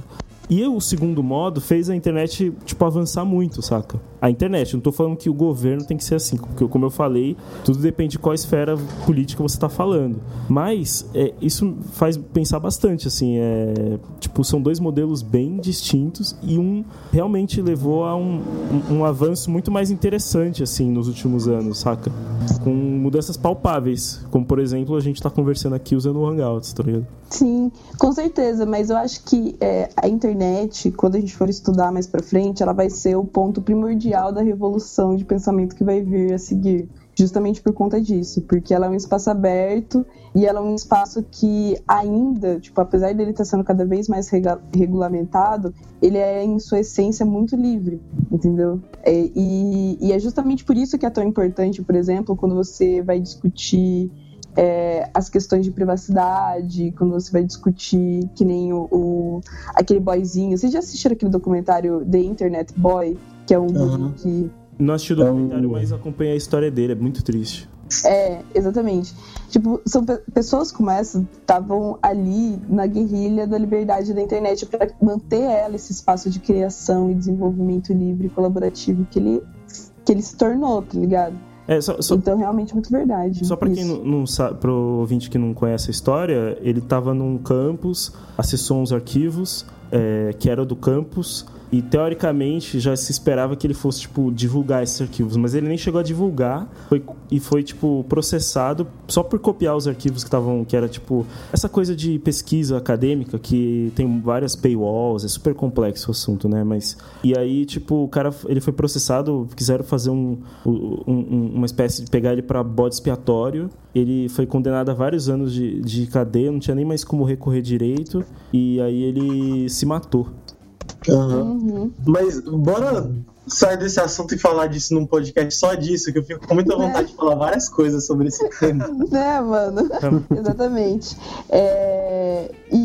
E o segundo modo fez a internet, tipo, avançar muito, saca? A internet, não tô falando que o governo tem que ser assim, porque, como eu falei, tudo depende de qual esfera política você tá falando. Mas é, isso faz pensar bastante, assim, é, tipo, são dois modelos bem distintos e um realmente levou a um, um, um avanço muito mais interessante, assim, nos últimos anos, saca? Com mudanças palpáveis, como, por exemplo, a gente tá conversando aqui usando o Hangouts, tá ligado? Sim, com certeza, mas eu acho que é, a internet, quando a gente for estudar mais pra frente, ela vai ser o ponto primordial da revolução de pensamento que vai vir a seguir. Justamente por conta disso, porque ela é um espaço aberto e ela é um espaço que ainda, tipo, apesar dele estar sendo cada vez mais regulamentado, ele é em sua essência muito livre, entendeu? É, e, e é justamente por isso que é tão importante, por exemplo, quando você vai discutir é, as questões de privacidade, quando você vai discutir que nem o, o- aquele boyzinho. Vocês já assistiram aquele documentário The Internet Boy? Que é um Aham. que. Não assisti o É um- documentário, mas acompanhei a história dele, é muito triste. É, exatamente. Tipo, são pe- pessoas como essa estavam ali na guerrilha da liberdade da internet para manter ela esse espaço de criação e desenvolvimento livre e colaborativo que ele, que ele se tornou, tá ligado? É, só, só, Então, realmente, muito verdade. só pra quem não, não sabe, pro ouvinte que não conhece a história, ele tava num campus, acessou uns arquivos é, que era do campus, e teoricamente já se esperava que ele fosse, tipo, divulgar esses arquivos, mas ele nem chegou a divulgar foi, e foi, tipo, processado só por copiar os arquivos que estavam, que era, tipo, essa coisa de pesquisa acadêmica que tem várias paywalls, é super complexo o assunto, né? Mas. E aí, tipo, o cara ele foi processado, quiseram fazer um, um- um- uma espécie de pegar ele pra bode expiatório. Ele foi condenado a vários anos de, de cadeia, não tinha nem mais como recorrer direito, e aí ele se matou. Uhum. Mas bora sair desse assunto e falar disso num podcast só disso, que eu fico com muita vontade de falar várias coisas sobre esse tema. Né, mano? Exatamente. É, e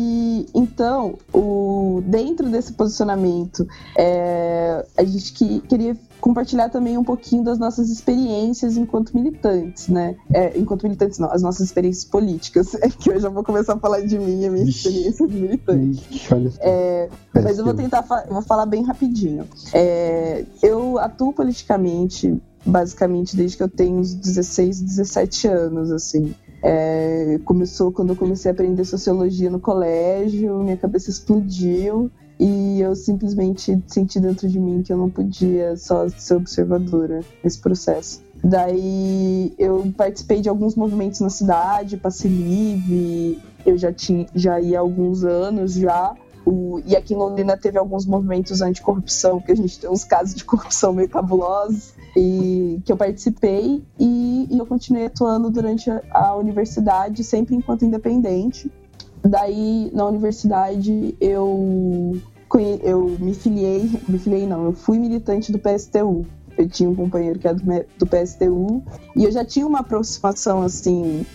então, o, dentro desse posicionamento, é, a gente que, queria compartilhar também um pouquinho das nossas experiências enquanto militantes, né? É, enquanto militantes, não, as nossas experiências políticas. É que eu já vou começar a falar de mim e a minha experiência de militante. Ixi, olha. É, mas eu vou tentar, eu vou falar bem rapidinho. É, eu atuo politicamente, basicamente, desde que eu tenho uns 16, 17 anos, assim. É, começou quando eu comecei a aprender sociologia no colégio, minha cabeça explodiu e eu simplesmente senti dentro de mim que eu não podia só ser observadora nesse processo. Daí eu participei de alguns movimentos na cidade, passe livre, eu já tinha já ia há alguns anos já. O- e aqui em Londrina teve alguns movimentos anticorrupção, que a gente tem uns casos de corrupção meio cabulosos, e que eu participei e, e eu continuei atuando durante a, a universidade, sempre enquanto independente. Daí, na universidade, eu, eu me filiei, me filiei não, eu fui militante do PSTU. Eu tinha um companheiro que era do, do PSTU, e eu já tinha uma aproximação, assim,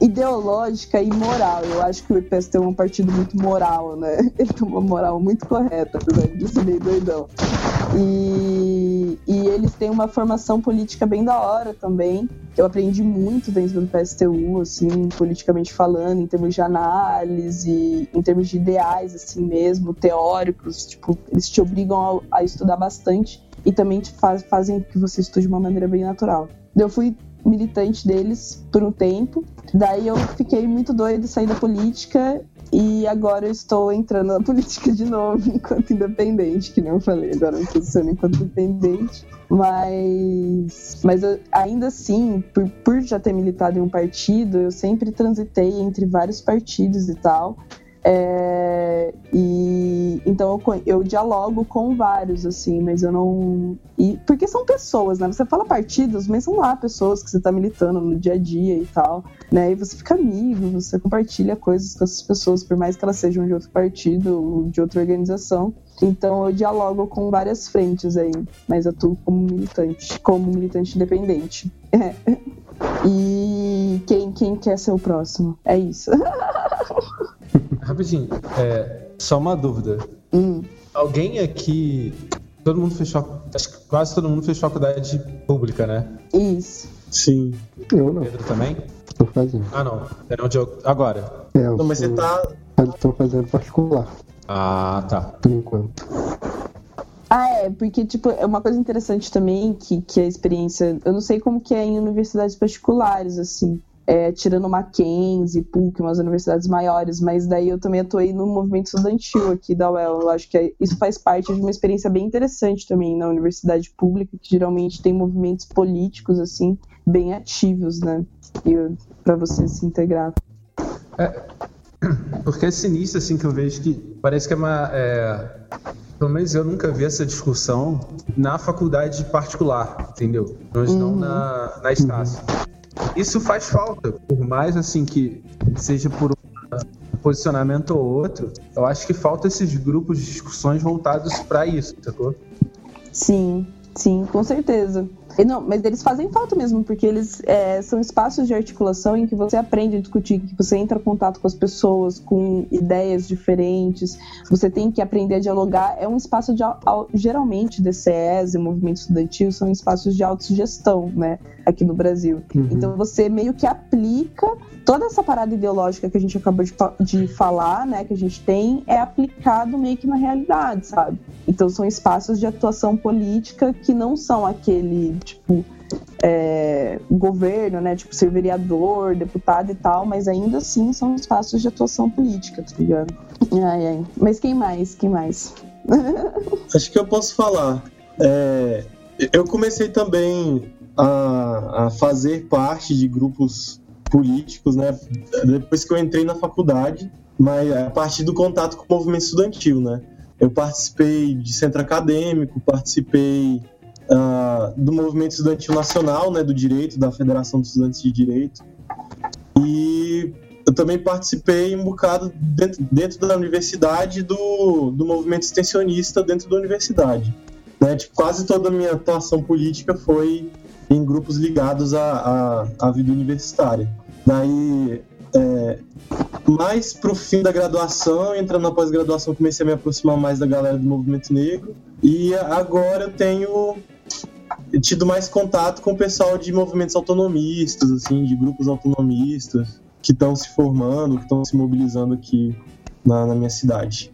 ideológica e moral. Eu acho que o PSTU é um partido muito moral, né? Ele tem uma moral muito correta, apesar de ser meio doidão. E, e eles têm uma formação política bem da hora também. Eu aprendi muito dentro do PSTU, assim, politicamente falando, em termos de análise, em termos de ideais, assim mesmo, teóricos. Tipo, eles te obrigam a, a estudar bastante e também te faz- fazem que você estude de uma maneira bem natural. Eu fui militante deles por um tempo. Daí eu fiquei muito doida, saí da política e agora eu estou entrando na política de novo enquanto independente, que nem eu falei, agora eu me posiciono enquanto independente. Mas, mas eu- ainda assim, por, por já ter militado em um partido, eu sempre transitei entre vários partidos e tal. É, e então eu, eu dialogo com vários, assim, mas eu não. E, porque são pessoas, né? Você fala partidos, mas são lá pessoas que você tá militando no dia a dia e tal, né? E você fica amigo, você compartilha coisas com essas pessoas, por mais que elas sejam de outro partido ou de outra organização. Então eu dialogo com várias frentes aí, mas atuo como militante, como militante independente. E quem, quem quer ser o próximo? É isso. Rapidinho, é, só uma dúvida. Hum. Alguém aqui. Todo mundo fez fac... acho que quase todo mundo fez faculdade pública, né? Isso. Sim. Eu não, Pedro também? tô fazendo. Ah, não. Não, Diogo. Agora. É, eu Não, mas você tá. Tô fazendo particular, Ah, tá. por enquanto. Ah, é, porque, tipo, é uma coisa interessante também que, que a experiência. Eu não sei como que é em universidades particulares, assim. É, tirando Mackenzie, PUC, umas universidades maiores, mas daí eu também atuei no movimento estudantil aqui da UEL. Eu acho que é- isso faz parte de uma experiência bem interessante também na universidade pública, que geralmente tem movimentos políticos, assim, bem ativos, né? Para você se integrar. Porque esse início, assim, que eu vejo que parece que é uma. Pelo menos eu nunca vi essa discussão na faculdade particular, entendeu? Mas não na, na Estácio. Isso faz falta, por mais assim que seja por um posicionamento ou outro, eu acho que falta esses grupos de discussões voltados para isso, sacou? Sim, sim, com certeza. Não, mas eles fazem falta mesmo, porque eles é, são espaços de articulação em que você aprende a discutir, que você entra em contato com as pessoas, com ideias diferentes, você tem que aprender a dialogar. É um espaço de, geralmente, DCS e movimento estudantil são espaços de autossugestão, né, aqui no Brasil. Então você meio que aplica toda essa parada ideológica que a gente acabou de, de falar, né, que a gente tem, é aplicado meio que na realidade, sabe? Então são espaços de atuação política que não são aquele, tipo, é, governo, né? Tipo, ser vereador, deputado e tal, mas ainda assim são espaços de atuação política, tá ligado? Ai, ai. Mas quem mais? Quem mais? Acho que eu posso falar. É, eu comecei também a, a fazer parte de grupos políticos, né? Depois que eu entrei na faculdade, mas a partir do contato com o movimento estudantil, né? Eu participei de centro acadêmico, participei ah, do movimento estudantil nacional, né? Do direito, da Federação dos Estudantes de Direito. E eu também participei um bocado dentro, dentro da universidade do, do movimento extensionista dentro da universidade. Né? Tipo, quase toda a minha atuação política foi em grupos ligados à, à, à vida universitária. Daí, é, mais pro fim da graduação, entrando na pós-graduação, comecei a me aproximar mais da galera do movimento negro. E agora eu tenho tido mais contato com o pessoal de movimentos autonomistas, assim, de grupos autonomistas que estão se formando, que estão se mobilizando aqui na, na minha cidade.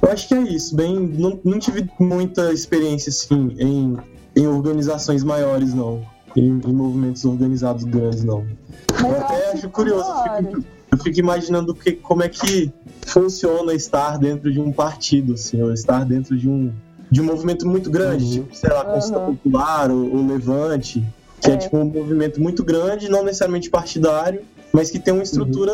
Eu acho que é isso. Bem, não, não tive muita experiência assim em, em organizações maiores, não. Em, em movimentos organizados grandes, não. Mas Eu até acho curioso. Eu fico, eu fico imaginando que, como é que funciona estar dentro de um partido, assim, ou estar dentro de um, de um movimento muito grande, Uhum. tipo, sei lá, Consulta Aham. Popular ou, ou Levante, que é. É. tipo um movimento muito grande, não necessariamente partidário, mas que tem uma estrutura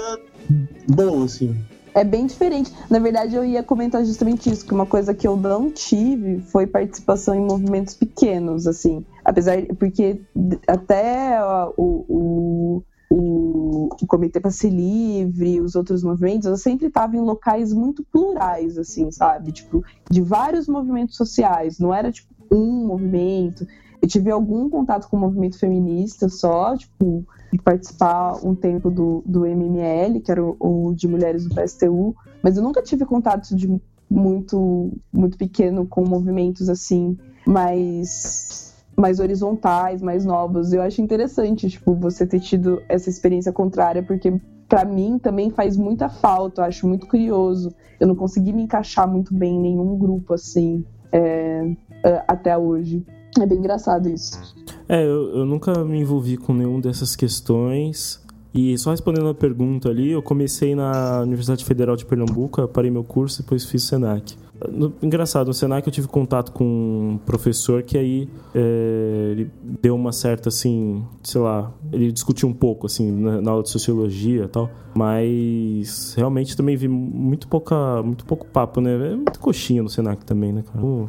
boa, assim. É bem diferente. Na verdade, eu ia comentar justamente isso, que uma coisa que eu não tive foi participação em movimentos pequenos, assim. Apesar, porque até ó, o, o, o, o Comitê Passe Livre, os outros movimentos, eu sempre estava em locais muito plurais, assim, sabe? Tipo, de vários movimentos sociais. Não era, tipo, um movimento. Eu tive algum contato com o movimento feminista só, tipo, de participar um tempo do, do MML, que era o, o de mulheres do PSTU, mas eu nunca tive contato de muito, muito pequeno com movimentos assim, mais, mais horizontais, mais novos. Eu acho interessante, tipo, você ter tido essa experiência contrária, porque para mim também faz muita falta, eu acho muito curioso. Eu não consegui me encaixar muito bem em nenhum grupo assim é, é, até hoje. É bem engraçado isso. É, eu, eu nunca me envolvi com nenhuma dessas questões. E só respondendo a pergunta ali, eu comecei na Universidade Federal de Pernambuco, parei meu curso e depois fiz SENAC. No- engraçado, no Senac eu tive contato com um professor que aí é, ele deu uma certa, assim, sei lá, ele discutiu um pouco, assim, na, na aula de sociologia e tal, mas realmente também vi muito, pouca, muito pouco papo, né? É muito coxinha no Senac também, né, cara? Vou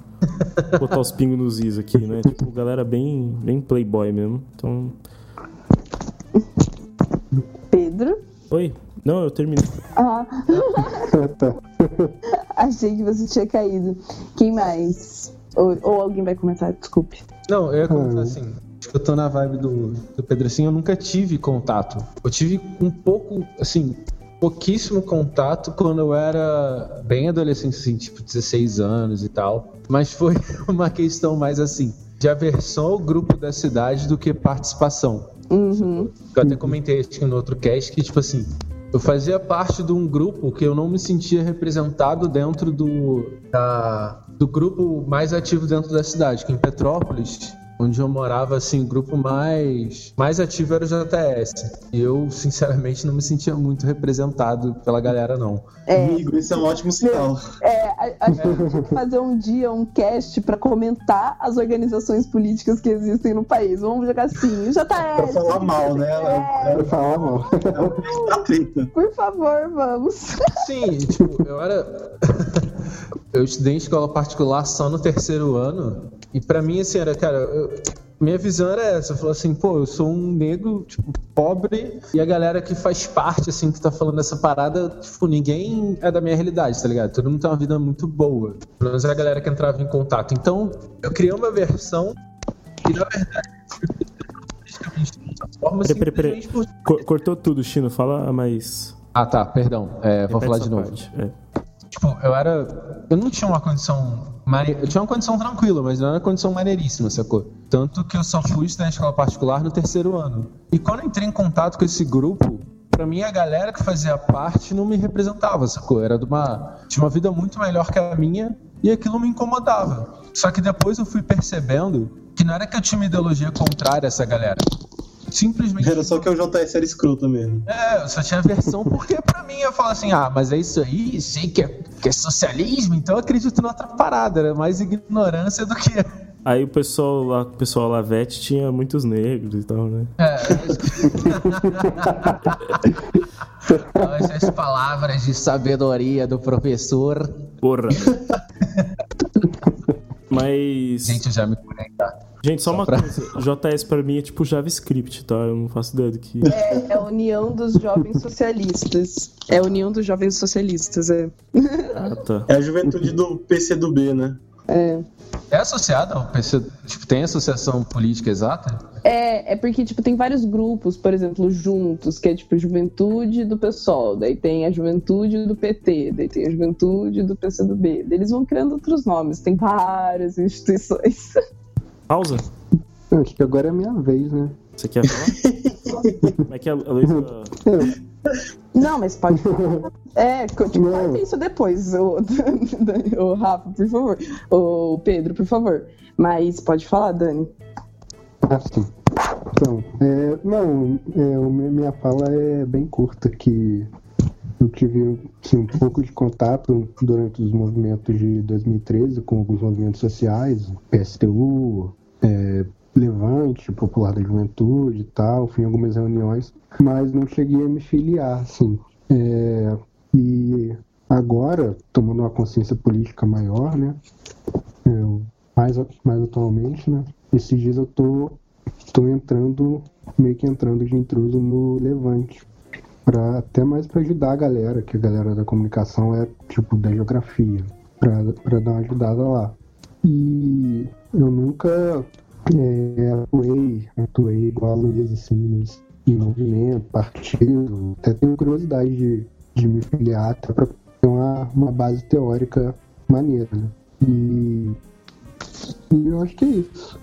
botar os pingos nos is aqui, né? Tipo, galera bem, bem playboy mesmo. Então, Pedro? oi? Não, eu terminei. Ah, tá. achei que você tinha caído. Quem mais? Ou, ou alguém vai comentar? Desculpe. Não, eu ia comentar Hum. assim. Acho que eu tô na vibe do, do Pedro assim, eu nunca tive contato. Eu tive um pouco, assim, pouquíssimo contato quando eu era bem adolescente, assim, tipo 16 anos e tal. Mas foi uma questão mais assim, de aversão ao grupo da cidade do que participação. Uhum. Eu até comentei acho no outro cast que, tipo assim, eu fazia parte de um grupo que eu não me sentia representado dentro do, da- do grupo mais ativo dentro da cidade, que em Petrópolis, onde eu morava, assim, o grupo mais, mais ativo era o JS. E eu, sinceramente, não me sentia muito representado pela galera, não. Amigo, esse é um ótimo sinal. É, a, a gente tem que fazer um dia um cast pra comentar as organizações políticas que existem no país. Vamos jogar assim, JS. Pra falar mal, né? É, Pra falar mal. é o treta. Por favor, vamos. Sim, tipo, eu era. Eu estudei em escola particular só no terceiro ano. E pra mim, assim, era, cara, eu- minha visão era essa. Eu falei assim, pô, eu sou um negro, tipo, pobre, e a galera que faz parte, assim, que tá falando dessa parada, tipo, ninguém é da minha realidade, tá ligado? Todo mundo tem uma vida muito boa. Pelo menos é a galera que entrava em contato. Então, eu criei uma versão que, na verdade, forma, peraí, peraí. simplesmente por- Co- cortou tudo, Chino. Fala mais. Ah, tá, perdão. É, vou falar essa de novo. É. Tipo, eu era. Eu não tinha uma condição. mane- Eu tinha uma condição tranquila, mas não era uma condição maneiríssima, sacou? Tanto que eu só fui estudar escola particular no terceiro ano. E quando eu entrei em contato com esse grupo, pra mim a galera que fazia parte não me representava, sacou? Era de uma. Tinha uma vida muito melhor que a minha e aquilo me incomodava. Só que depois eu fui percebendo que não era que eu tinha uma ideologia contrária a essa galera. Simplesmente. Era só que o JS era escroto mesmo. É, eu só tinha versão porque pra mim eu falo assim, ah, mas é isso aí, sei que é, que é socialismo, então eu acredito noutra parada, era mais ignorância do que. Aí o pessoal lá, o pessoal Lavete tinha muitos negros e tal, né? É, Essas palavras de sabedoria do professor. Porra. Mas. Gente, eu já me tá? Gente, só, Só uma pra- coisa. JS pra mim é tipo JavaScript, tá? Eu não faço ideia do que. É, é a União dos Jovens Socialistas. É a União dos Jovens Socialistas, é. Ah, tá. É a juventude do PCdoB, né? É. É associado ao PC? Tipo, tem associação política exata? É, é porque, tipo, tem vários grupos, por exemplo, juntos, que é tipo Juventude do PSOL, daí tem a Juventude do PT, daí tem a Juventude do PCdoB. Daí eles vão criando outros nomes, tem várias instituições. Pausa? Acho que agora é a minha vez, né? Você quer falar? Como é que a Luísa. Não, mas pode falar. É, corta isso depois, o, o Rafa, por favor. O Pedro, por favor. Mas pode falar, Dani. Ah, sim. Então, é, não, é, minha fala é bem curta, que eu tive assim, um pouco de contato durante os movimentos de 2013 com alguns movimentos sociais, PSTU, é, Levante, Popular da Juventude e tal, fui em algumas reuniões, mas não cheguei a me filiar, assim. É, e agora, tomando uma consciência política maior, né, eu, mais, mais atualmente, né, esses dias eu tô estou entrando, meio que entrando de intruso no Levante. Pra, até mais para ajudar a galera, que a galera da comunicação é tipo da geografia, para dar uma ajudada lá. E eu nunca é, atuei, atuei igual a Luiz, assim, em movimento, partido. Até tenho curiosidade de, de me filiar, até para ter uma, uma base teórica maneira. Né? E, e eu acho que é isso.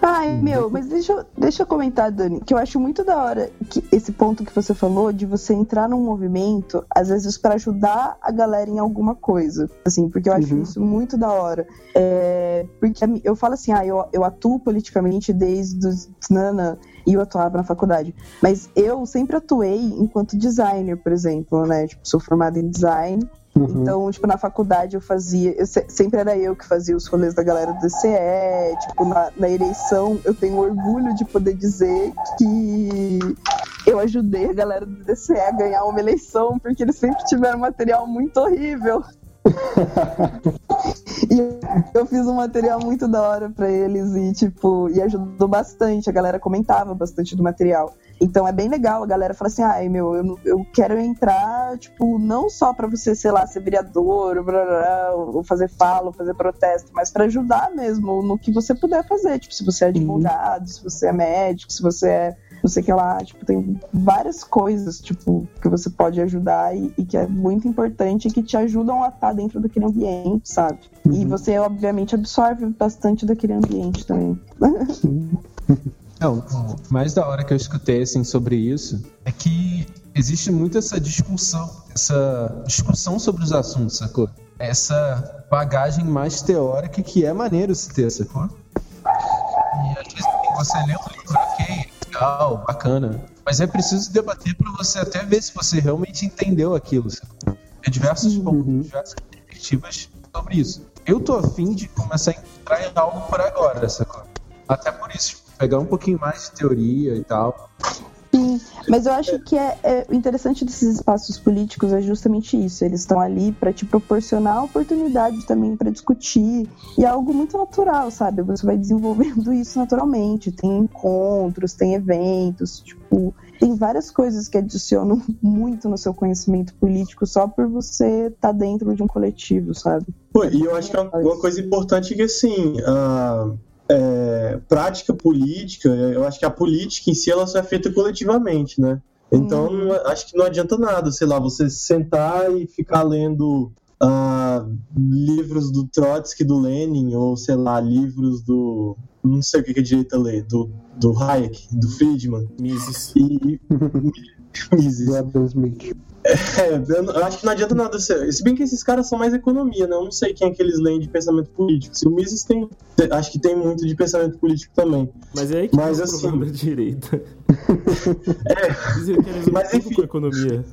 Ai, meu, mas deixa, eu- deixa eu comentar, Dani, que eu acho muito da hora que esse ponto que você falou de você entrar num movimento, às vezes pra ajudar a galera em alguma coisa, assim, porque eu acho Uhum. isso muito da hora. É, porque eu falo assim, ah, eu, eu atuo politicamente desde os Nana e eu atuava na faculdade, mas eu sempre atuei enquanto designer, por exemplo, né, tipo, sou formada em design Uhum. Então, tipo, na faculdade eu fazia. Eu se- sempre era eu que fazia os rolês da galera do DCE. Tipo, na, na eleição eu tenho orgulho de poder dizer que eu ajudei a galera do DCE a ganhar uma eleição, porque eles sempre tiveram material muito horrível. E eu- fiz um material muito da hora pra eles e, tipo, e ajudou bastante. A galera comentava bastante do material. Então é bem legal, a galera fala assim, ai meu, eu, eu quero entrar, tipo, não só pra você, sei lá, ser vereador, blá, blá, ou fazer fala, ou fazer protesto, mas pra ajudar mesmo no que você puder fazer. Tipo, se você é advogado, se você é médico, se você é não sei o que lá, tipo, tem várias coisas, tipo, que você pode ajudar e, e que é muito importante e que te ajudam a estar dentro daquele ambiente, sabe? E você, obviamente, absorve bastante daquele ambiente também. Não, o mais da hora que eu escutei assim sobre isso é que existe muito essa discussão, essa discussão sobre os assuntos, sacou? Essa bagagem mais teórica que é maneiro se ter, sacou? E às vezes você lê um livro, ok, legal, bacana, mas é preciso debater pra você até ver se você realmente entendeu aquilo, sacou? Tem diversos pontos, diversas perspectivas sobre isso. Eu tô afim de começar a entrar em algo por agora, sacou? Até por isso, tipo, pegar um pouquinho mais de teoria e tal. Sim, mas eu acho que é, é- o interessante desses espaços políticos é justamente isso. Eles estão ali para te proporcionar oportunidade também para discutir. E é algo muito natural, sabe? Você vai desenvolvendo isso naturalmente. Tem encontros, tem eventos, tipo, tem várias coisas que adicionam muito no seu conhecimento político só por você estar dentro de um coletivo, sabe? Pô, e eu acho que é uma, coisa importante que, assim, a é, prática política, eu acho que a política em si, ela só é feita coletivamente, né? Então, Uhum. não- acho que não adianta nada, sei lá, você sentar e ficar lendo ah, livros do Trotsky, do Lenin, ou, sei lá, livros do... não sei o que que a direita lê, do, do Hayek, do Friedman, Mises. e... Mises. Do Adam Smith. É, eu não- eu acho que não adianta nada ser. Se bem que esses caras são mais economia, né? Eu não sei quem é que eles leem de pensamento político. Se o Mises tem. Acho que tem muito de pensamento político também. Mas é aí que Mas o assim- problema da direita. Dizer que eles Mas enfim. com economia.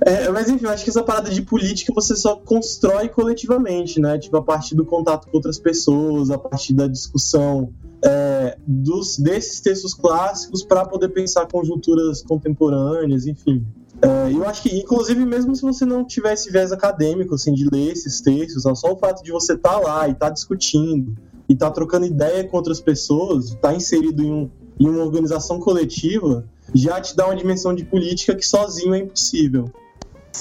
É, mas enfim, eu acho que essa parada de política você só constrói coletivamente, né? Tipo, a partir do contato com outras pessoas, a partir da discussão é, dos, desses textos clássicos para poder pensar conjunturas contemporâneas, enfim. É, eu acho que, inclusive, mesmo se você não tivesse viés acadêmico, assim, de ler esses textos, só o fato de você estar lá e estar discutindo e estar trocando ideia com outras pessoas, estar inserido em, um, em uma organização coletiva, já te dá uma dimensão de política que sozinho é impossível.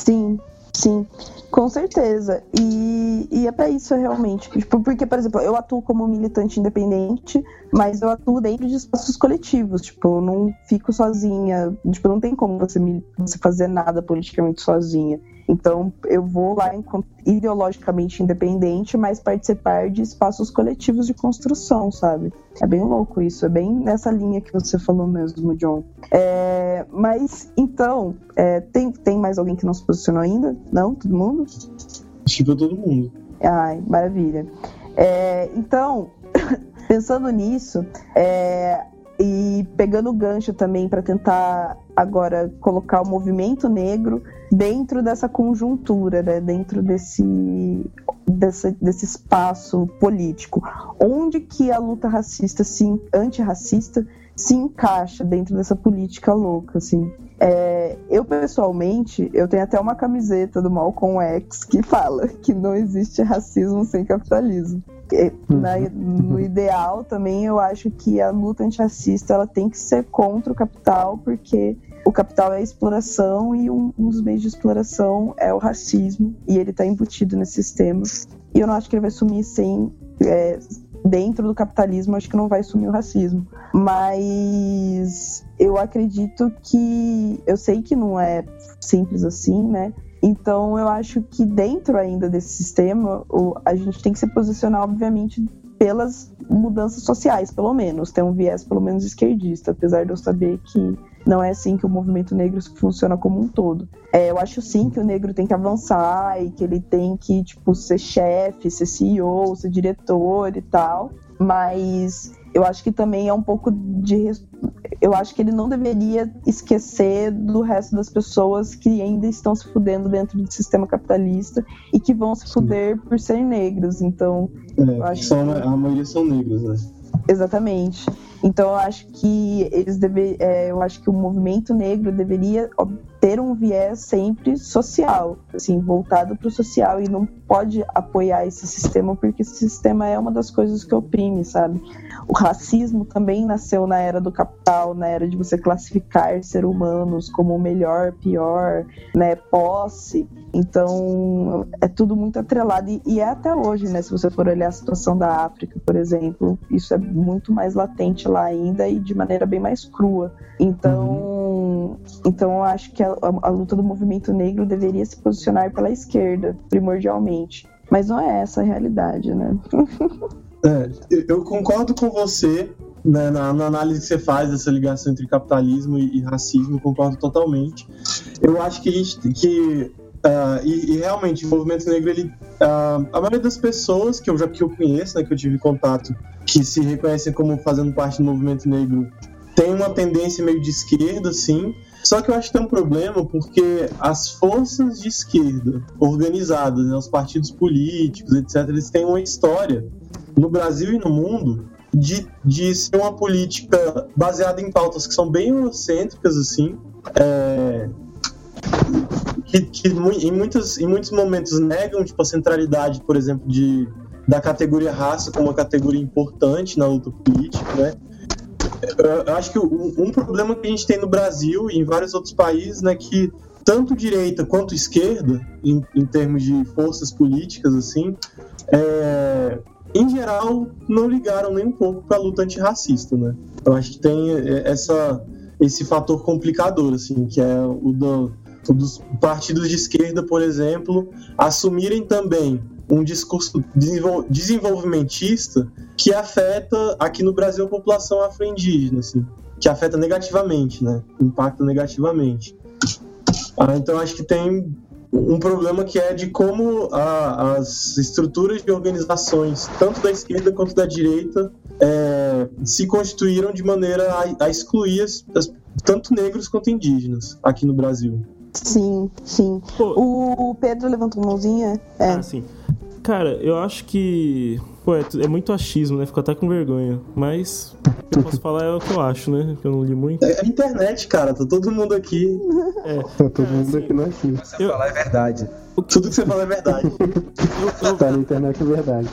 Sim, sim, com certeza. E, e é pra isso realmente. Tipo, porque, por exemplo, eu atuo como militante independente, mas eu atuo dentro de espaços coletivos. Tipo, eu não fico sozinha. Tipo, não tem como você, me- você fazer nada politicamente sozinha. Então, eu vou lá enquanto ideologicamente independente, mas participar de espaços coletivos de construção, sabe? É bem louco isso, é bem nessa linha que você falou mesmo, John. É, mas, então, é, tem, tem mais alguém que não se posicionou ainda? Não? Todo mundo? Acho que todo mundo. Ai, maravilha. É, então, pensando nisso, é, e pegando o gancho também para tentar agora colocar o movimento negro dentro dessa conjuntura, né, dentro desse, dessa- desse espaço político, onde que a luta racista, se, antirracista, se encaixa dentro dessa política louca, assim. É, eu pessoalmente, eu tenho até uma camiseta do Malcolm X que fala que não existe racismo sem capitalismo. E, na- no ideal também eu acho que a luta antirracista ela tem que ser contra o capital porque o capital é a exploração e um, um dos meios de exploração é o racismo e ele está embutido nesse sistema e eu não acho que ele vai sumir sem é, dentro do capitalismo acho que não vai sumir o racismo. Mas eu acredito que eu sei que não é simples assim né? Então eu acho que dentro ainda desse sistema a gente tem que se posicionar obviamente pelas mudanças sociais pelo menos. Ter um viés pelo menos esquerdista apesar de eu saber que não é assim que o movimento negro funciona como um todo É, eu acho sim que o negro tem que avançar e que ele tem que tipo ser chefe ser CEO ser diretor e tal mas eu acho que também é um pouco de eu acho que ele não deveria esquecer do resto das pessoas que ainda estão se fudendo dentro do sistema capitalista e que vão se fuder por ser negros. Então, É, Eu acho são, que- a maioria são negros, né? exatamente. Então, eu acho que eles deve, é, eu acho que o movimento negro deveria ter um viés sempre social, assim, voltado para o social e não pode apoiar esse sistema porque esse sistema é uma das coisas que oprime, sabe? O racismo também nasceu na era do capital, na era de você classificar seres humanos como melhor, pior, né, posse. Então, é tudo muito atrelado e, e é até hoje, né? Se você for olhar a situação da África, por exemplo, isso é muito mais latente lá ainda e de maneira bem mais crua. Então, então eu acho que a, a- luta do movimento negro deveria se posicionar pela esquerda, primordialmente. Mas não é essa a realidade, né? É, eu- concordo com você né, na, na análise que você faz dessa ligação entre capitalismo e, e racismo, concordo totalmente. Eu acho que que ah, e, e realmente o movimento negro ele ah, a maioria das pessoas que eu já que eu conheço, né, que eu tive contato, que se reconhecem como fazendo parte do movimento negro, tem uma tendência meio de esquerda, sim. Só que eu acho que tem um problema porque as forças de esquerda organizadas, né, os partidos políticos, etc., eles têm uma história no Brasil e no mundo de, de ser uma política baseada em pautas que são bem eurocêntricas, assim, é, que, que em, muitos, em muitos momentos negam tipo, a centralidade, por exemplo, de, da categoria raça como uma categoria importante na luta política, né? Eu- acho que um, um problema que a gente tem no Brasil e em vários outros países, né, que tanto direita quanto esquerda, em, em termos de forças políticas, assim, é, em geral, não ligaram nem um pouco para a luta antirracista, né? Eu acho que tem é, essa, esse fator complicador, assim, que é o, do, o dos partidos de esquerda, por exemplo, assumirem também um discurso desenvol- desenvolvimentista que afeta aqui no Brasil a população afro-indígena, assim, que afeta negativamente, né? Impacta negativamente. Ah, então acho que tem um problema que é de como a- as estruturas de organizações, tanto da esquerda quanto da direita, é, se constituíram de maneira a, a excluir as- as- tanto negros quanto indígenas aqui no Brasil. Sim, sim. Pô, O Pedro levantou a mãozinha. É. Ah, sim. Cara, eu acho que. Pô, é, é muito achismo, né? Fico até com vergonha. Mas o que eu posso falar é o que eu acho, né? Que eu não li muito. É a internet, cara, tá todo mundo aqui. Tá todo mundo aqui no arquivo. Você Eu- falar é verdade. Tudo que você fala é verdade. Eu, eu, Tá na internet é verdade.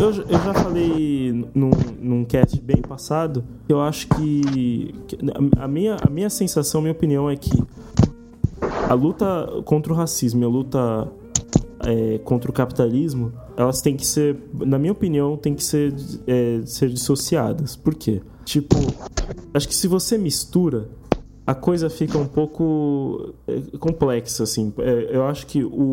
eu, já- eu já falei num, num cast bem passado que eu acho que. que a, a minha, a minha sensação, a minha opinião é que a luta contra o racismo e a luta é, contra o capitalismo, elas têm que ser, na minha opinião, têm que ser, é, ser dissociadas. Por quê? Tipo, acho que se você mistura, a coisa fica um pouco é, complexa, assim. É, eu acho que o...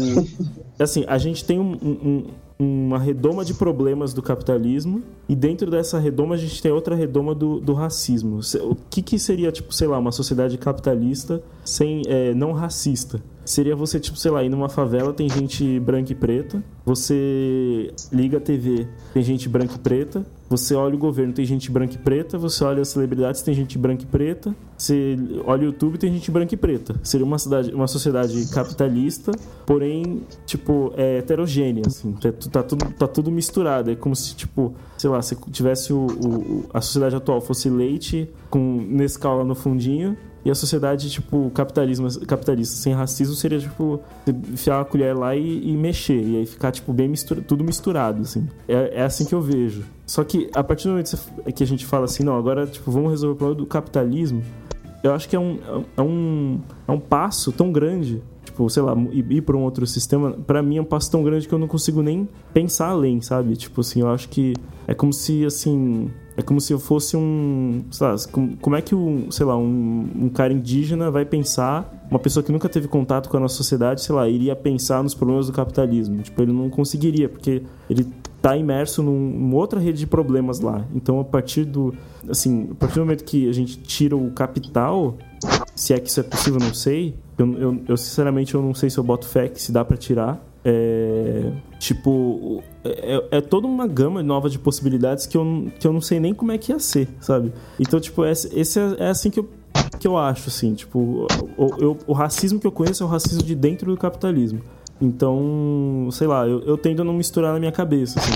Assim, a gente tem um- um- uma redoma de problemas do capitalismo e dentro dessa redoma a gente tem outra redoma do, do racismo. O que, que seria, tipo, sei lá, uma sociedade capitalista sem é, não racista? Seria você, tipo, sei lá, ir numa favela, tem gente branca e preta, você liga a TV, tem gente branca e preta, você olha o governo, tem gente branca e preta, você olha as celebridades, tem gente branca e preta, você olha o YouTube, tem gente branca e preta. Seria uma, cidade, uma sociedade capitalista, porém, tipo, é heterogênea, assim. Tá, tá tudo, tá tudo misturado. É como se, tipo, sei lá, se tivesse o, o- a sociedade atual fosse leite com Nescau lá no fundinho, e a sociedade, tipo, capitalismo, capitalista sem racismo seria, tipo, enfiar a colher lá e, e mexer. E aí ficar, tipo, bem mistura, tudo misturado, assim. É, é assim que eu vejo. Só que a partir do momento que a gente fala assim, não, agora, tipo, vamos resolver o problema do capitalismo, eu acho que é um, é um, é um passo tão grande, tipo, sei lá, ir, para um outro sistema, pra mim é um passo tão grande que eu não consigo nem pensar além, sabe? Tipo assim, eu acho que é como se, assim, é como se eu fosse um, lá, como, é que um, sei lá, um, um cara indígena vai pensar, uma pessoa que nunca teve contato com a nossa sociedade, sei lá, iria pensar nos problemas do capitalismo. Tipo, ele não conseguiria, porque ele tá imerso num- numa outra rede de problemas lá. Então, a partir do, assim, a partir do momento que a gente tira o capital, se é que isso é possível, não sei. Eu, eu, eu, sinceramente eu não sei se eu boto fé que se dá pra tirar. É, tipo, é, é toda uma gama nova de possibilidades que eu, que eu não sei nem como é que ia ser, sabe? Então, tipo, esse, esse é, é assim que eu, que eu acho, assim, tipo, o, eu, o racismo que eu conheço é o racismo de dentro do capitalismo. Então, sei lá, eu, eu tendo a não misturar na minha cabeça, assim.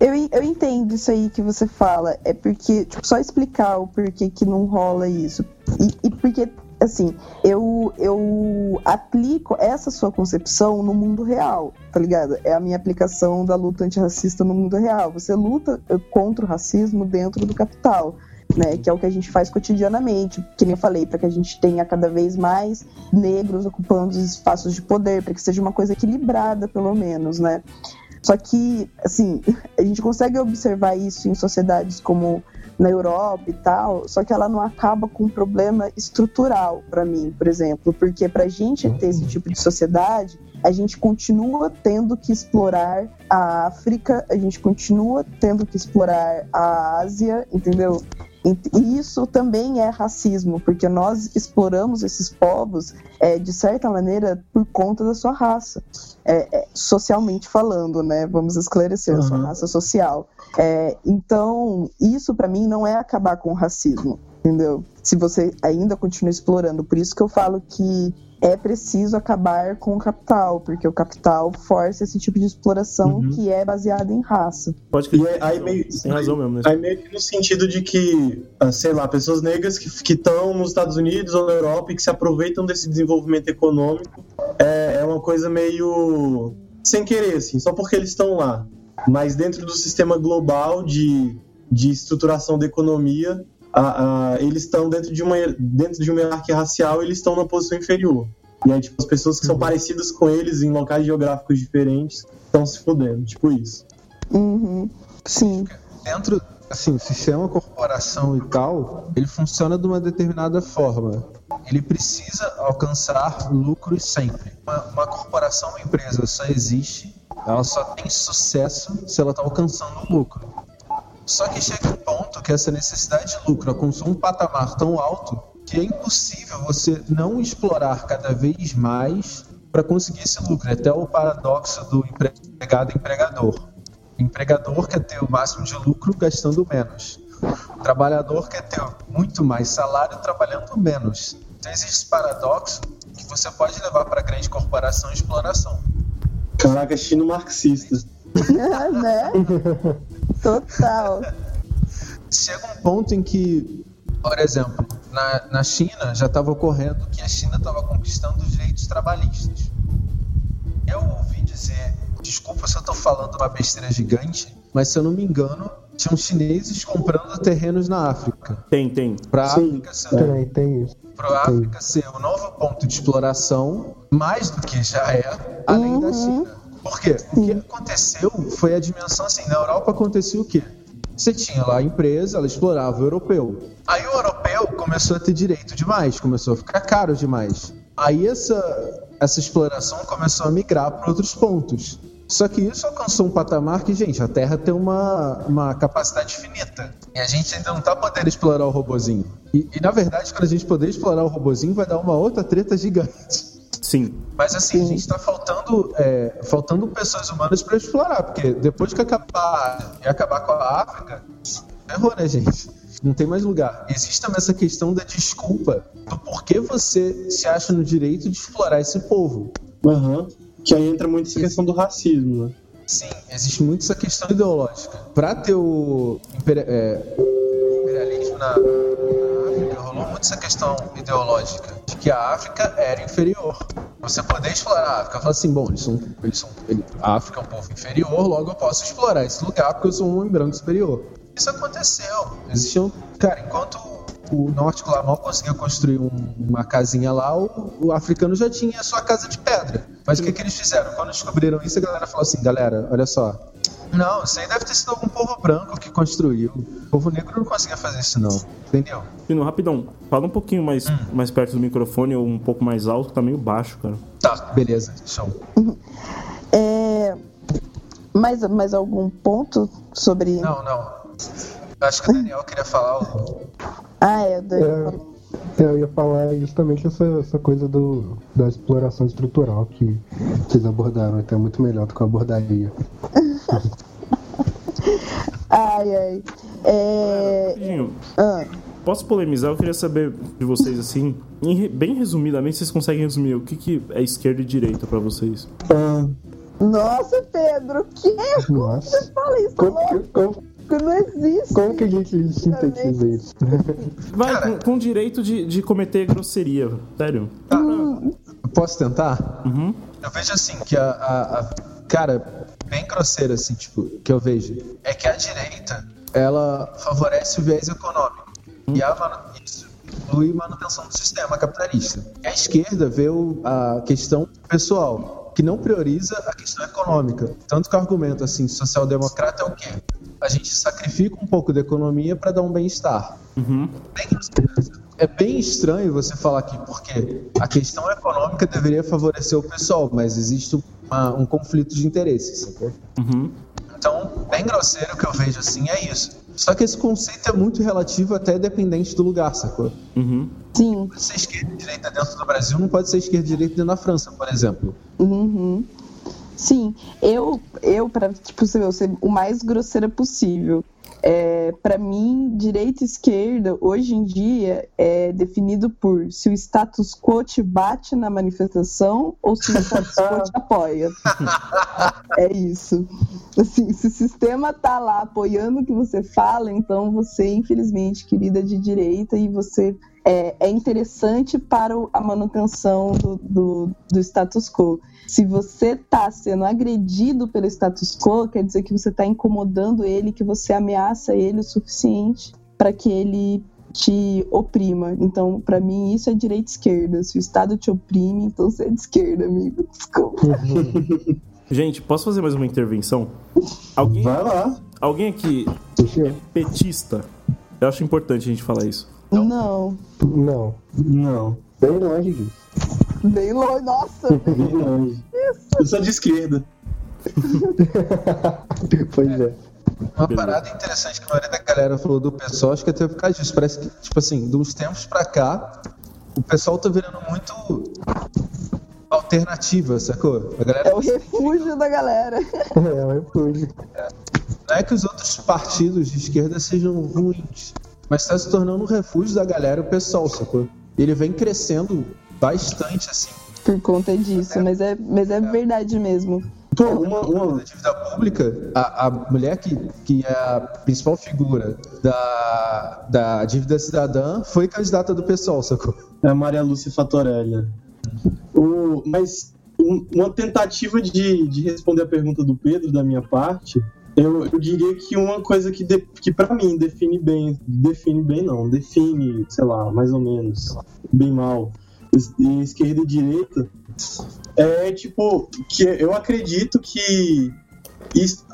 Eu, eu entendo isso aí que você fala. É porque, tipo, só explicar o porquê que não rola isso. E, e porque, assim, eu, eu aplico essa sua concepção no mundo real, tá ligado? É a minha aplicação da luta antirracista no mundo real. Você luta contra o racismo dentro do capital. Né, que é o que a gente faz cotidianamente, que nem eu falei, para que a gente tenha cada vez mais negros ocupando os espaços de poder, para que seja uma coisa equilibrada, pelo menos, né? Só que, assim, a gente consegue observar isso em sociedades como na Europa e tal, só que ela não acaba com um problema estrutural para mim, por exemplo, porque para a gente ter esse tipo de sociedade, a gente continua tendo que explorar a África, a gente continua tendo que explorar a Ásia, entendeu? E isso também é racismo, porque nós exploramos esses povos, é, de certa maneira, por conta da sua raça, é, é, socialmente falando, né? Vamos esclarecer a sua Uhum. raça social. É, então, isso para mim não é acabar com o racismo, entendeu? Se você ainda continua explorando, por isso que eu falo que é preciso acabar com o capital, porque o capital força esse tipo de exploração Uhum. que é baseada em raça. Pode E aí, aí meio, Tem razão mesmo, né? aí meio que no sentido de que, ah, sei lá, pessoas negras que estão nos Estados Unidos ou na Europa e que se aproveitam desse desenvolvimento econômico é, é uma coisa meio sem querer, assim, só porque eles estão lá. Mas dentro do sistema global de, de estruturação da economia, a- a- eles estão dentro de uma dentro de uma hierarquia racial, eles estão na posição inferior. E aí, tipo, as pessoas que são parecidas com eles em locais geográficos diferentes estão se fudendo, tipo isso. Uhum. Sim. dentro, assim, o sistema corporação e tal, ele funciona de uma determinada forma. Ele precisa alcançar lucros sempre. Uma, uma corporação, uma empresa só existe, ela só tem sucesso se ela está alcançando o lucro. Só que chega um ponto que essa necessidade de lucro alcançou um patamar tão alto que é impossível você não explorar cada vez mais para conseguir esse lucro. É até o paradoxo do empregado empregador. O empregador quer ter o máximo de lucro gastando menos. O trabalhador quer ter muito mais salário trabalhando menos. Então existe esse paradoxo que você pode levar para grande corporação e exploração. Caraca, chino marxista. né? Total. Chega um ponto em que, por exemplo, na, na China já estava ocorrendo que a China estava conquistando os direitos trabalhistas. Eu ouvi dizer, desculpa se eu estou falando uma besteira gigante, mas se eu não me engano, tinham chineses comprando terrenos na África. Tem, tem. Para Sim. África ser Peraí, tem isso. Para a África ser o novo ponto de exploração, mais do que já é, além da China. Por quê? O que aconteceu foi a dimensão assim, na Europa acontecia o quê? Você tinha lá a empresa, ela explorava o europeu. Aí o europeu começou a ter direito demais, começou a ficar caro demais. Aí essa, essa exploração começou a migrar para outros pontos. Só que isso alcançou um patamar que, gente, a Terra tem uma, uma capacidade finita. E a gente ainda não tá podendo explorar o robozinho. E, e, na verdade, quando a gente poder explorar o robozinho, vai dar uma outra treta gigante. Sim. Mas assim, a gente tá faltando, é, faltando pessoas humanas para explorar, porque depois que acabar e acabar com a África, errou, né, gente? Não tem mais lugar. Existe também essa questão da desculpa do porquê você se acha no direito de explorar esse povo. Aham. Que aí entra muito essa questão do racismo, né? Sim, existe muito essa questão ideológica. Para ter o é, imperialismo na, na África, rolou muito essa questão ideológica de que a África era inferior. Você poder explorar a África, falar assim, bom, eles são, eles são, a África é um povo inferior, logo eu posso explorar esse lugar porque eu sou um homem branco superior. Isso aconteceu. Existiam, cara, enquanto o norte lá mal conseguia construir um- uma casinha lá, o, o africano já tinha a sua casa de pedra. Mas o que, que eles fizeram? Quando descobriram isso, a galera falou assim: galera, olha só. Não, isso aí deve ter sido algum povo branco que construiu. O povo negro não conseguia fazer isso, não. Entendeu? Pino, rapidão. Fala um pouquinho mais, Hum. mais perto do microfone ou um pouco mais alto, que tá meio baixo, cara. Tá, beleza, show. É, mais, mais algum ponto sobre. Não, não. Acho que o Daniel queria falar algo. Ah, é. o Daniel É. É, Eu ia falar justamente essa, essa coisa do, da exploração estrutural que vocês abordaram até muito melhor do que eu abordaria. Ai, ai. É... Rapidinho, ah, Posso polemizar? Eu queria saber de vocês, assim, bem resumidamente, vocês conseguem resumir o que, que é esquerda e direita pra vocês? Ah, Nossa, Pedro, que Nossa. fala isso? Como, louco? Não existe. como que a gente sintetiza isso? Vai, com, com direito de, de cometer grosseria, sério. Posso tentar? Uhum. Eu vejo assim, que a, a- a- Cara, bem grosseira, assim, tipo, que eu vejo. É que a direita, ela favorece o viés econômico. E a isso inclui manutenção do sistema capitalista. E a esquerda vê o- a questão pessoal, que não prioriza a questão econômica. Tanto que o argumento, assim, social-democrata é o quê? A gente sacrifica um pouco da economia para dar um bem-estar. Bem grosseiro. É bem estranho você falar aqui, porque a questão econômica deveria favorecer o pessoal, mas existe uma- um conflito de interesses, sacou? Uhum. Então, bem grosseiro que eu vejo assim é isso. Só que esse conceito é muito relativo até dependente do lugar, sacou? Uhum. Sim. Pode ser esquerda e direita dentro do Brasil, não pode ser esquerda e direita dentro da França, por exemplo. Uhum. Sim, eu, eu para tipo, ser o mais grosseira possível. É, para mim, direita e esquerda, hoje em dia, é definido por se o status quo te bate na manifestação ou se o status quo te apoia. É isso. Assim, se o sistema tá lá apoiando o que você fala, então você, infelizmente, querida de direita, e você é, é interessante para a manutenção do, do, do status quo. Se você está sendo agredido pelo status quo, quer dizer que você está incomodando ele, que você ameaça ele o suficiente para que ele te oprima. Então, para mim, isso é direita e esquerda. Se o Estado te oprime, então você é de esquerda, amigo. Desculpa. Gente, posso fazer mais uma intervenção? Alguém, vai lá. alguém aqui eu- petista? Eu acho importante a gente falar isso. Não. Não, Não, bem longe disso. Bem longe. Nossa. bem longe. Eu sou de esquerda. pois é. Uma parada interessante que a maioria da galera falou do pessoal, acho que até por causa disso. Parece que, tipo assim, de uns tempos pra cá, o pessoal tá virando muito alternativa, sacou? A galera É o refúgio da galera. É, um refúgio. Não é que os outros partidos de esquerda sejam ruins, mas está se tornando um refúgio da galera, o pessoal, sacou? Ele vem crescendo bastante, assim. Por conta disso, mas é, mas é verdade mesmo. Pô, uma, uma, Da dívida pública, a, a mulher que, que é a principal figura da, da dívida cidadã foi candidata do pessoal, sacou? É a Maria Lúcia Fatorelli. né? O, mas um- uma tentativa de, de responder a pergunta do Pedro, da minha parte, eu, eu diria que uma coisa que, de, que para mim define bem, define bem não, define, sei lá, mais ou menos, bem mal, esquerda e direita, é tipo, que eu acredito que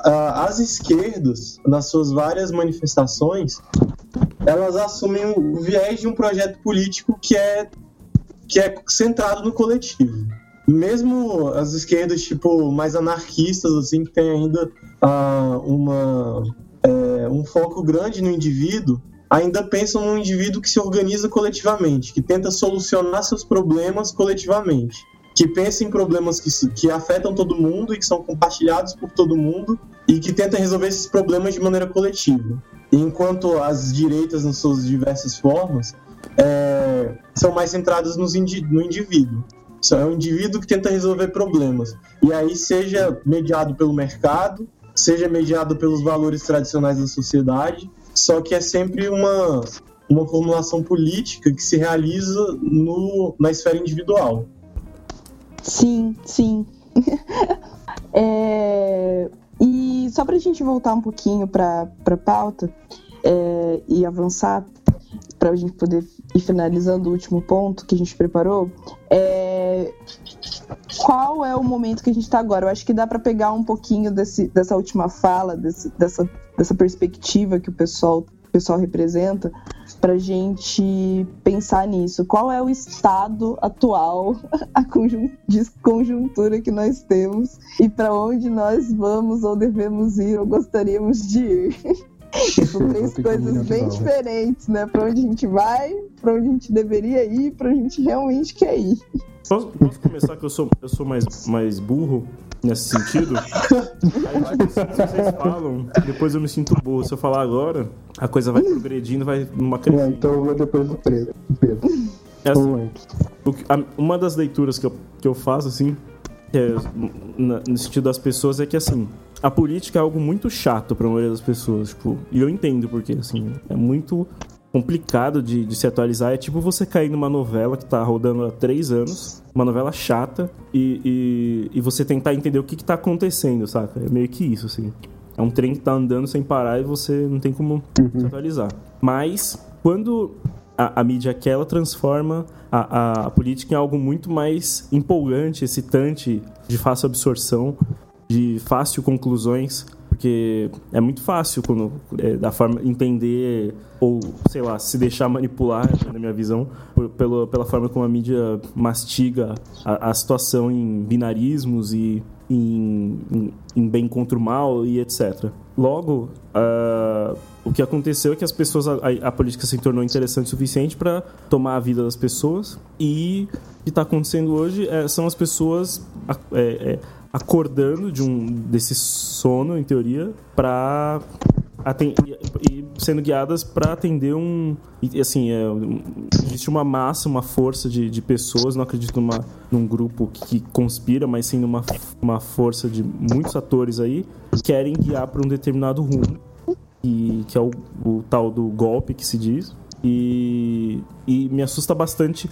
as esquerdas, nas suas várias manifestações, elas assumem o viés de um projeto político que é que é centrado no coletivo. Mesmo as esquerdas, tipo, mais anarquistas, assim, que tem ainda ah, uma, é, um foco grande no indivíduo, ainda pensam num indivíduo que se organiza coletivamente, que tenta solucionar seus problemas coletivamente, que pensa em problemas que, que afetam todo mundo e que são compartilhados por todo mundo e que tenta resolver esses problemas de maneira coletiva. Enquanto as direitas, nas suas diversas formas, é, são mais centradas no indivíduo. É o indivíduo que tenta resolver problemas. E aí, seja mediado pelo mercado, seja mediado pelos valores tradicionais da sociedade, só que é sempre uma, uma formulação política que se realiza no, na esfera individual. Sim, sim. É, E só pra gente voltar um pouquinho pra, pra pauta é, e avançar, pra gente poder ir finalizando o último ponto que a gente preparou, é, qual é o momento que a gente tá agora? Eu acho que dá pra pegar um pouquinho desse, dessa última fala, desse- dessa, dessa perspectiva que o pessoal, o pessoal representa, pra gente pensar nisso. Qual é o estado atual a conjuntura que nós temos e para onde nós vamos ou devemos ir ou gostaríamos de ir. São três coisas bem diferentes, né? Pra onde a gente vai, pra onde a gente deveria ir, pra onde a gente realmente quer ir. Posso, posso começar que eu sou, eu sou mais, mais burro nesse sentido? Aí, tipo, se vocês falam, depois eu me sinto burro. Se eu falar agora, a coisa vai progredindo, vai numa É, crescente. então eu vou depois do Pedro. É assim, que- a- uma das leituras que eu, que eu faço, assim, é, na- no sentido das pessoas, é que, assim, a política é algo muito chato pra maioria das pessoas, tipo, e eu entendo porque, assim, é muito complicado de, de se atualizar. É tipo você cair numa novela que tá rodando há três anos, uma novela chata, e, e, e você tentar entender o que, que tá acontecendo, saca? É meio que isso, assim. É um trem que tá andando sem parar e você não tem como se atualizar. Mas, quando a, a mídia quer, ela transforma a, a, a política em algo muito mais empolgante, excitante, de fácil absorção, de fácil conclusões. Porque é muito fácil quando, é, da forma entender ou, sei lá, se deixar manipular, na minha visão, por- pelo, pela forma como a mídia mastiga a, a situação em binarismos e em, em, em bem contra o mal e etc. Logo, ah, o que aconteceu é que as pessoas a, a- política se tornou interessante o suficiente para tomar a vida das pessoas e o que está acontecendo hoje é- são as pessoas é, é, acordando de um desse sono em teoria para e sendo guiadas para atender um assim é, existe uma massa uma força de, de pessoas não acredito numa num grupo que, que conspira mas sim numa uma força de muitos atores aí que querem guiar para um determinado rumo e que é o, o tal do golpe que se diz e, e me assusta bastante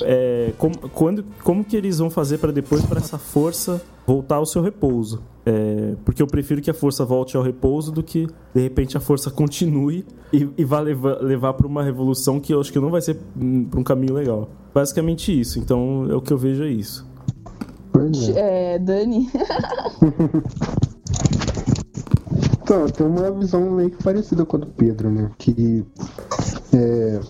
é, como, quando, como que eles vão fazer para depois para essa força voltar ao seu repouso? É, porque eu prefiro que a força volte ao repouso do que de repente a força continue e, e vá levar, levar para uma revolução que eu acho que não vai ser para um caminho legal. Basicamente isso. Então é o que eu vejo é isso. É. É, Dani, Então, eu tenho uma visão meio que parecida com a do Pedro, né? Que é,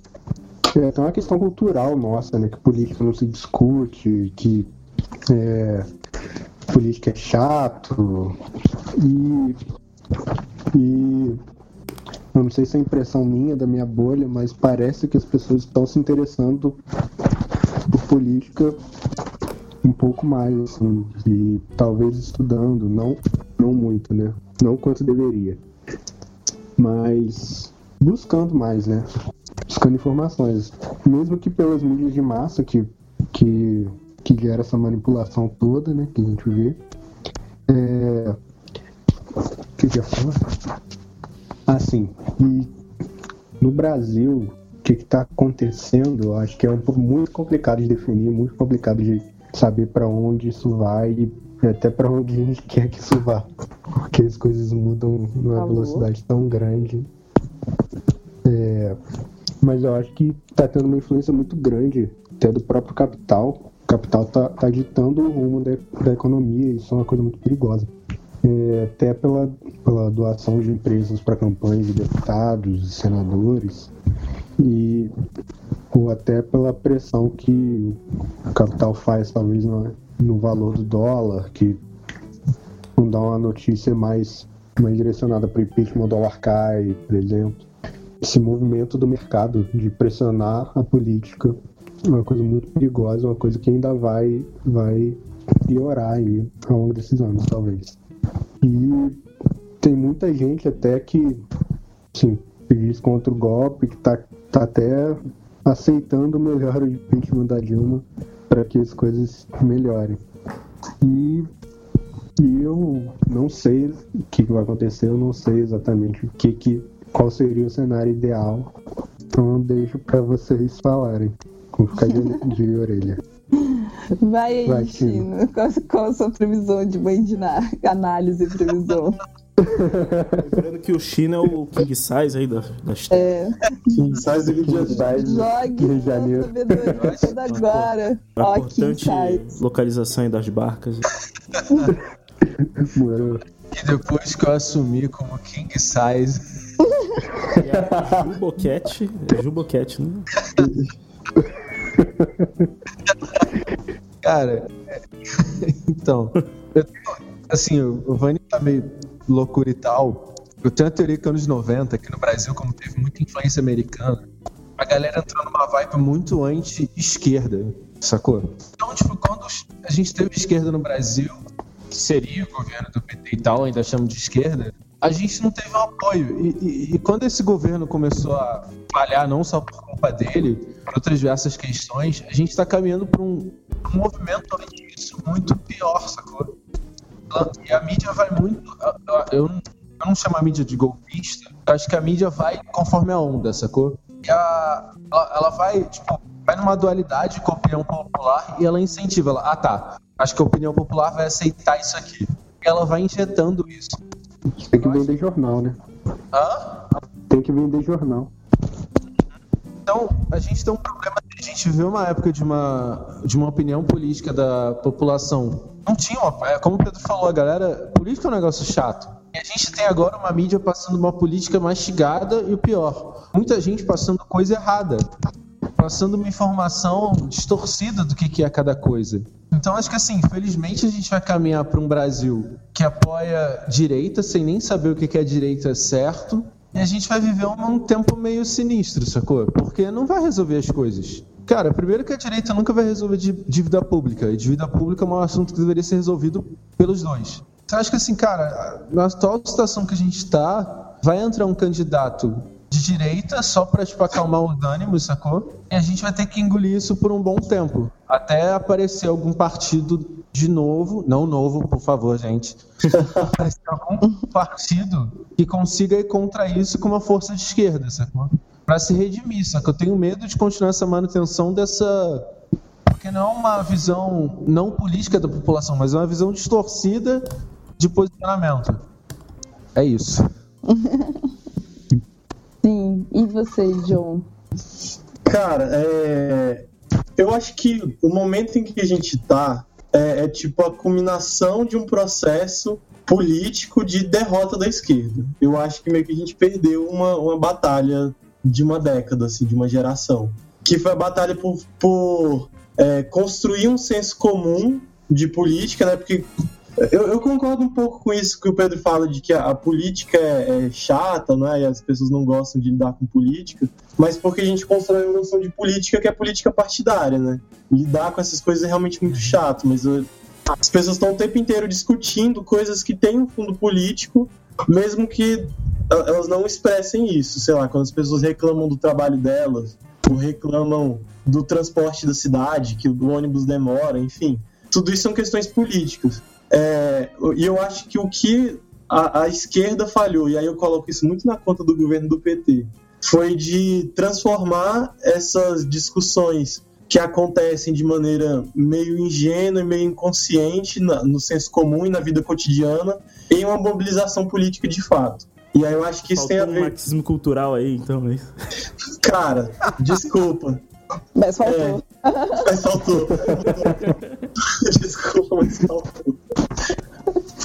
é tem uma questão cultural nossa, né? Que política não se discute, que é, política é chato. E, e eu não sei se é impressão minha, da minha bolha, mas parece que as pessoas estão se interessando por política um pouco mais, assim, e talvez estudando, não, não muito, né? Não quanto deveria. Mas buscando mais, né? Buscando informações. Mesmo que pelas mídias de massa que, que, que gera essa manipulação toda, né? Que a gente vê. É... O que que eu ia falar? Assim, e no Brasil, o que está acontecendo, eu acho que é um pouco muito complicado de definir, muito complicado de saber para onde isso vai e até para onde a gente quer que isso vá. Porque as coisas mudam numa Alô? velocidade tão grande. É, mas eu acho que está tendo uma influência muito grande até do próprio capital. O capital está ditando o rumo da, da economia isso é uma coisa muito perigosa. É, até pela, pela doação de empresas para campanhas de deputados e senadores e ou até pela pressão que o capital faz talvez no, no valor do dólar que não dá uma notícia mais, mais direcionada para o impeachment o dólar cai, por exemplo esse movimento do mercado de pressionar a política é uma coisa muito perigosa, uma coisa que ainda vai, vai piorar aí ao longo desses anos, talvez. E tem muita gente até que, assim, diz contra o golpe, que tá, tá até aceitando melhor o impeachment da Dilma para que as coisas melhorem. E, e eu não sei o que, que vai acontecer, eu não sei exatamente o que, que qual seria o cenário ideal. Então eu deixo para vocês falarem. Vou ficar de, de orelha. vai aí, Vai, Chino. Qual, qual a sua previsão de mãe de na- análise e previsão? lembrando que o China é o king size aí da, da É, Sai do Rio de Janeiro. jogue Rio de Janeiro. toda agora. a Ó, importante localização aí das barcas Morou. E depois que eu assumi como king size, Juboquete é Juboquete né cara, então, eu- assim, o Vani tá meio loucura e tal, Eu tenho a teoria que anos 90, aqui no Brasil, como teve muita influência americana, a galera entrou numa vibe muito anti-esquerda, sacou? Então, tipo, quando a gente teve esquerda no Brasil, que seria o governo do PT e tal, ainda chamamos de esquerda, a gente não teve um apoio. E, e, e quando esse governo começou a falhar, não só por culpa dele, por outras diversas questões, a gente está caminhando para um, um movimento além disso muito pior, sacou? E a mídia vai muito. Eu não, eu não chamo a mídia de golpista, eu acho que a mídia vai conforme a onda, sacou? E a, ela, ela vai, tipo, vai numa dualidade com a opinião popular e ela incentiva. Ela, ah tá, acho que a opinião popular vai aceitar isso aqui. E ela vai injetando isso. Tem que vender jornal, né? Hã? Tem que vender jornal. Então, a gente tem um problema. A gente viveu uma época de uma, de uma opinião política da população. Não tinha uma. é, Como o Pedro falou, a galera. Política é um negócio chato. E a gente tem agora uma mídia passando uma política mastigada e o pior. Muita gente passando coisa errada. Passando uma informação distorcida do que que é cada coisa. Então acho que assim, infelizmente a gente vai caminhar para um Brasil que apoia direita sem nem saber o que que é direita certo. E a gente vai viver um, um tempo meio sinistro, sacou? Porque não vai resolver as coisas. Cara, primeiro que a direita nunca vai resolver dí- dívida pública. E dívida pública é um assunto que deveria ser resolvido pelos dois. Então acho que assim, cara, na atual situação que a gente tá, vai entrar um candidato de direita só pra, tipo, acalmar os ânimos, sacou? E a gente vai ter que engolir isso por um bom tempo. Até aparecer algum partido de novo, não novo, por favor, gente. Aparecer algum partido que consiga ir contra isso com uma força de esquerda, sacou? Pra se redimir, só que eu tenho medo de continuar essa manutenção dessa. Porque não é uma visão não política da população, mas é uma visão distorcida de posicionamento. É isso. Sim. E você, John? Cara, é... eu acho que o momento em que a gente tá é, é tipo a culminação de um processo político de derrota da esquerda. Eu acho que meio que a gente perdeu uma, uma batalha de uma década, assim, de uma geração. Que foi a batalha por, por é, construir um senso comum de política, né? Porque eu, eu concordo um pouco com isso que o Pedro fala de que a, a política é, é chata, né? E as pessoas não gostam de lidar com política, mas porque a gente constrói uma noção de política que é política partidária, né? Lidar com essas coisas é realmente muito chato, mas eu- as pessoas estão o tempo inteiro discutindo coisas que têm um fundo político, mesmo que a- elas não expressem isso. Sei lá, quando as pessoas reclamam do trabalho delas, ou reclamam do transporte da cidade, que o ônibus demora, enfim. Tudo isso são questões políticas. É, e eu acho que o que a, a esquerda falhou, e aí eu coloco isso muito na conta do governo do PT, foi de transformar essas discussões que acontecem de maneira meio ingênua e meio inconsciente na- no senso comum e na vida cotidiana em uma mobilização política de fato. E aí eu acho que isso tem a Faltou um ver. marxismo cultural aí, então. né? Cara, desculpa. Mas faltou. Mas faltou. Desculpa, mas faltou.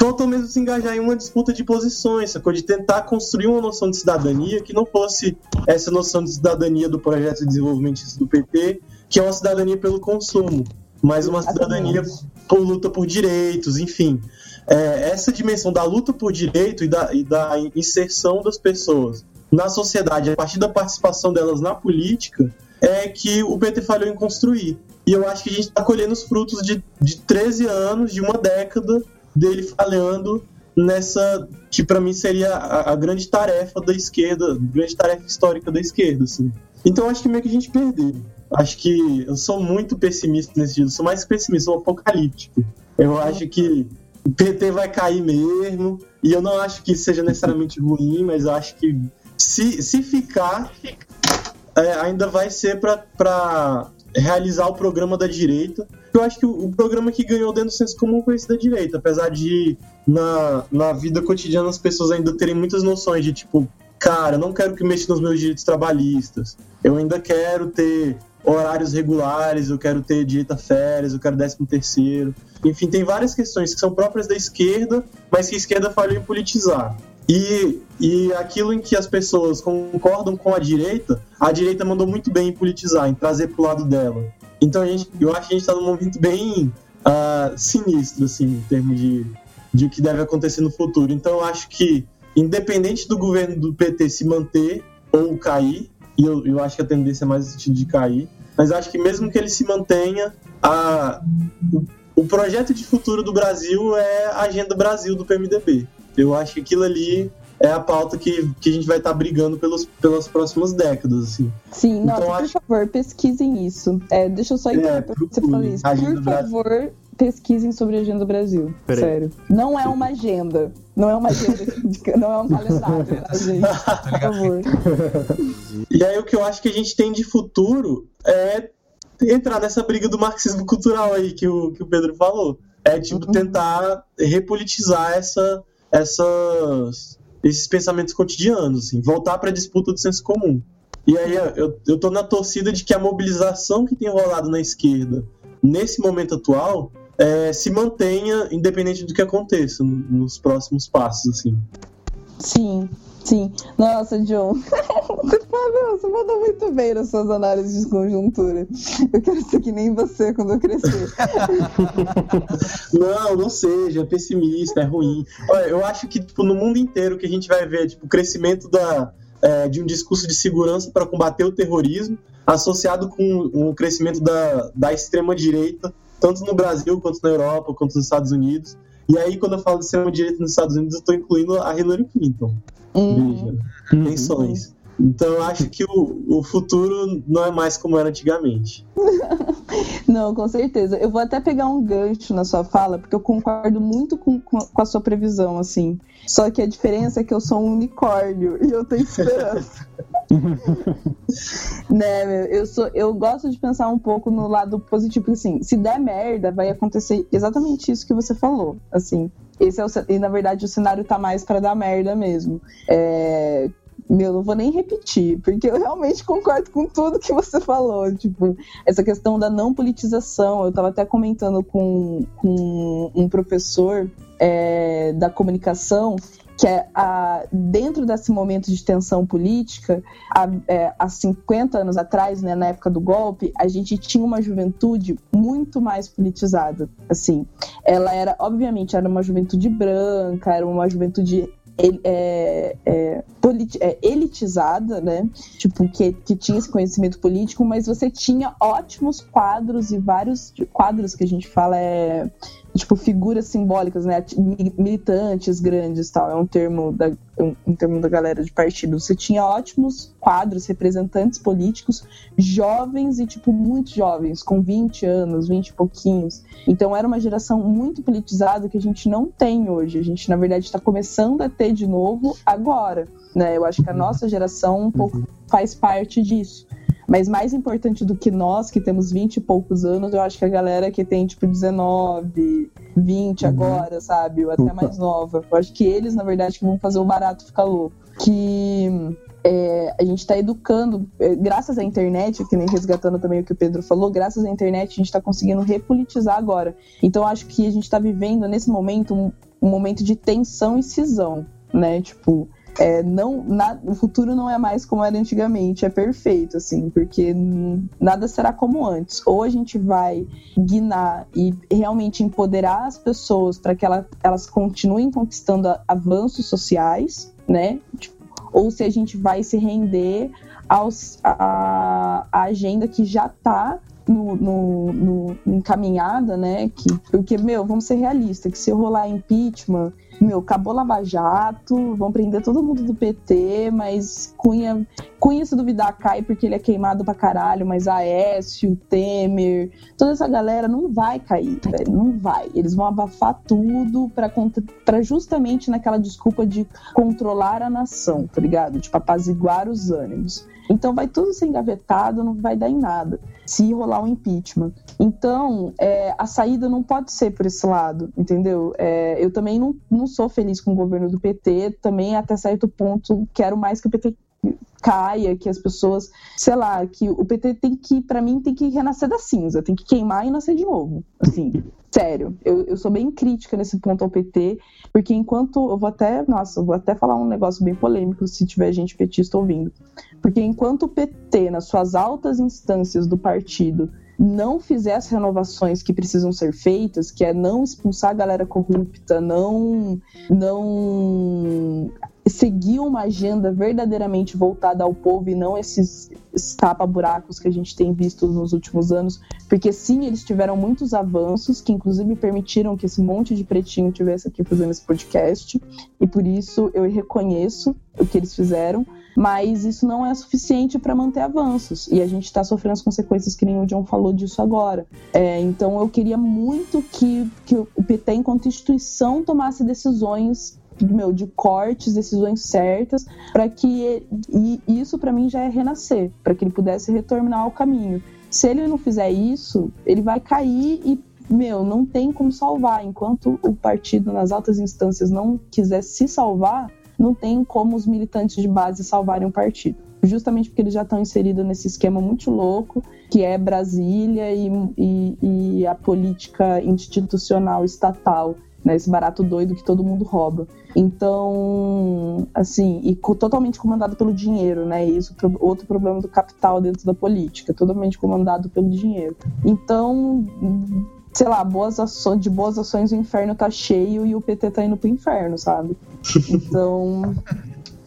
Faltou mesmo se engajar em uma disputa de posições, sacou? De tentar construir uma noção de cidadania que não fosse essa noção de cidadania do projeto de desenvolvimento do PT, que é uma cidadania pelo consumo, mas uma cidadania por luta por direitos, enfim. É, essa dimensão da luta por direito e da, e da inserção das pessoas na sociedade, a partir da participação delas na política, é que o PT falhou em construir. E eu acho que a gente está colhendo os frutos de, de 13 anos, de uma década dele falhando nessa que para mim seria a, a grande tarefa da esquerda, grande tarefa histórica da esquerda, assim. Então acho que meio que a gente perdeu. Acho que eu sou muito pessimista nesse sentido, sou mais pessimista, sou apocalíptico. Eu acho que o PT vai cair mesmo, e eu não acho que seja necessariamente ruim, mas eu acho que se, se ficar, é, ainda vai ser para realizar o programa da direita. Eu acho que o, programa que ganhou dentro do senso comum foi esse da direita, apesar de na, na vida cotidiana as pessoas ainda terem muitas noções de tipo, cara, não quero que mexa nos meus direitos trabalhistas, eu ainda quero ter horários regulares, eu quero ter direito a férias, eu quero décimo terceiro. Enfim, tem várias questões que são próprias da esquerda, mas que a esquerda falhou em politizar. E, e aquilo em que as pessoas concordam com a direita, a direita mandou muito bem em politizar, em trazer pro lado dela. Então a gente, eu acho que a gente está num momento bem ah, sinistro, assim, em termos de, de o que deve acontecer no futuro. Então eu acho que independente do governo do PT se manter ou cair, e eu, eu acho que a tendência é mais no sentido de cair, mas acho que mesmo que ele se mantenha, a, o, o projeto de futuro do Brasil é a Agenda Brasil do PMDB. Eu acho que aquilo ali é a pauta que, que a gente vai estar brigando pelos, pelas próximas décadas, assim. Sim, Então, nossa, por acho- favor, pesquisem isso. É, deixa eu só É, interromper pra você falar isso. Agenda Por Brasil. favor, pesquisem sobre a Agenda Brasil. Peraí. Sério. Não é uma agenda. Não é uma agenda, não é um calendário, tá, gente? Por favor. E aí o que eu acho que a gente tem de futuro é entrar nessa briga do marxismo cultural aí que o, que o Pedro falou. É tipo Uhum. tentar repolitizar essa, essas, esses pensamentos cotidianos, assim, voltar para a disputa do senso comum. E aí eu, eu tô na torcida de que a mobilização que tem rolado na esquerda nesse momento atual é, se mantenha independente do que aconteça no- nos próximos passos, assim. Sim, sim. Nossa, John. Você falou, você mandou muito bem nas suas análises de conjuntura. Eu quero ser que nem você quando eu crescer. Não, não seja pessimista, é ruim. Olha, eu acho que tipo, no mundo inteiro que a gente vai ver tipo, o crescimento da, é, de um discurso de segurança para combater o terrorismo, associado com o crescimento da, da extrema-direita, tanto no Brasil, quanto na Europa, quanto nos Estados Unidos. E aí, quando eu falo de extrema-direita nos Estados Unidos, eu estou incluindo a Hillary Clinton. Hum, Veja, tensões. Então, eu acho que o, o futuro não é mais como era antigamente. Não, com certeza. Eu vou até pegar um gancho na sua fala, porque eu concordo muito com, com a sua previsão, assim. Só que a diferença é que eu sou um unicórnio e eu tenho esperança. né, meu? Eu, sou, eu gosto de pensar um pouco no lado positivo, porque assim, se der merda, vai acontecer exatamente isso que você falou. Assim, esse é o, e na verdade o cenário tá mais pra dar merda mesmo. É, meu, não vou nem repetir, porque eu realmente concordo com tudo que você falou. Tipo, essa questão da não politização. Eu estava até comentando com, com um professor é, da comunicação que é a, dentro desse momento de tensão política, há, é, há 50 anos atrás, né, na época do golpe, a gente tinha uma juventude muito mais politizada. Assim, ela era, obviamente, era uma juventude branca, era uma juventude é, é, é, elitizada, né? Tipo, que, que tinha esse conhecimento político, mas você tinha ótimos quadros e vários quadros que a gente fala é tipo figuras simbólicas, né? Mi- Militantes grandes, tal. É um termo da um, um termo da galera de partido. Você tinha ótimos quadros, representantes políticos jovens e tipo muito jovens, com 20 anos, 20 e pouquinhos. Então era uma geração muito politizada que a gente não tem hoje. A gente na verdade está começando a ter de novo agora, né? Eu acho que a nossa geração um pouco faz parte disso. Mas mais importante do que nós, que temos 20 e poucos anos, eu acho que a galera que tem, tipo, 19, 20 agora, sabe? Ou até Opa. mais nova. Eu acho que eles, na verdade, que vão fazer o barato ficar louco. Que é, a gente está educando, é, graças à internet, que nem resgatando também o que o Pedro falou, graças à internet a gente está conseguindo repolitizar agora. Então eu acho que a gente está vivendo nesse momento um, um momento de tensão e cisão, né? Tipo, é, não, na- o futuro não é mais como era antigamente, é perfeito, assim, porque nada será como antes. Ou a gente vai guinar e realmente empoderar as pessoas para que ela- elas continuem conquistando avanços sociais, né? Tipo, ou se a gente vai se render aos, a, a agenda que já está no, no- no- encaminhada, né? Que, porque, meu, vamos ser realistas, que se rolar impeachment, meu, acabou Lava Jato, vão prender todo mundo do PT, mas Cunha, Cunha se duvidar cai porque ele é queimado pra caralho, mas Aécio, Temer, toda essa galera não vai cair, velho, não vai. Eles vão abafar tudo pra, pra justamente naquela desculpa de controlar a nação, tá ligado? Tipo, apaziguar os ânimos. Então vai tudo ser engavetado, não vai dar em nada se rolar um impeachment. Então, é, a saída não pode ser por esse lado, entendeu? É, eu também não, não sou feliz com o governo do PT, também até certo ponto quero mais que o PT caia, que as pessoas, sei lá, que o PT tem que, pra mim, tem que renascer da cinza, tem que queimar e nascer de novo. Assim, sério, eu, eu sou bem crítica nesse ponto ao PT, porque enquanto eu vou até, nossa, eu vou até falar um negócio bem polêmico se tiver gente petista ouvindo. Porque enquanto o PT, nas suas altas instâncias do partido, não fizer as renovações que precisam ser feitas, que é não expulsar a galera corrupta, não, não seguir uma agenda verdadeiramente voltada ao povo e não esses tapa-buracos que a gente tem visto nos últimos anos, porque sim, eles tiveram muitos avanços que inclusive permitiram que esse monte de pretinho tivesse aqui fazendo esse podcast, e por isso eu reconheço o que eles fizeram, mas isso não é suficiente para manter avanços. E a gente está sofrendo as consequências que nem o John falou disso agora. É, então eu queria muito que, que o PT, enquanto instituição, tomasse decisões meu, de cortes, decisões certas, para que e isso para mim já é renascer, para que ele pudesse retornar ao caminho. Se ele não fizer isso, ele vai cair e meu, não tem como salvar. Enquanto o partido nas altas instâncias não quiser se salvar, não tem como os militantes de base salvarem o partido. Justamente porque eles já estão inseridos nesse esquema muito louco, que é Brasília e, e, e a política institucional estatal né, esse barato doido que todo mundo rouba. Então, assim, e totalmente comandado pelo dinheiro, né? Isso outro problema do capital dentro da política, totalmente comandado pelo dinheiro. Então, sei lá, boas ações, de boas ações o inferno tá cheio e o PT tá indo pro inferno, sabe? Então,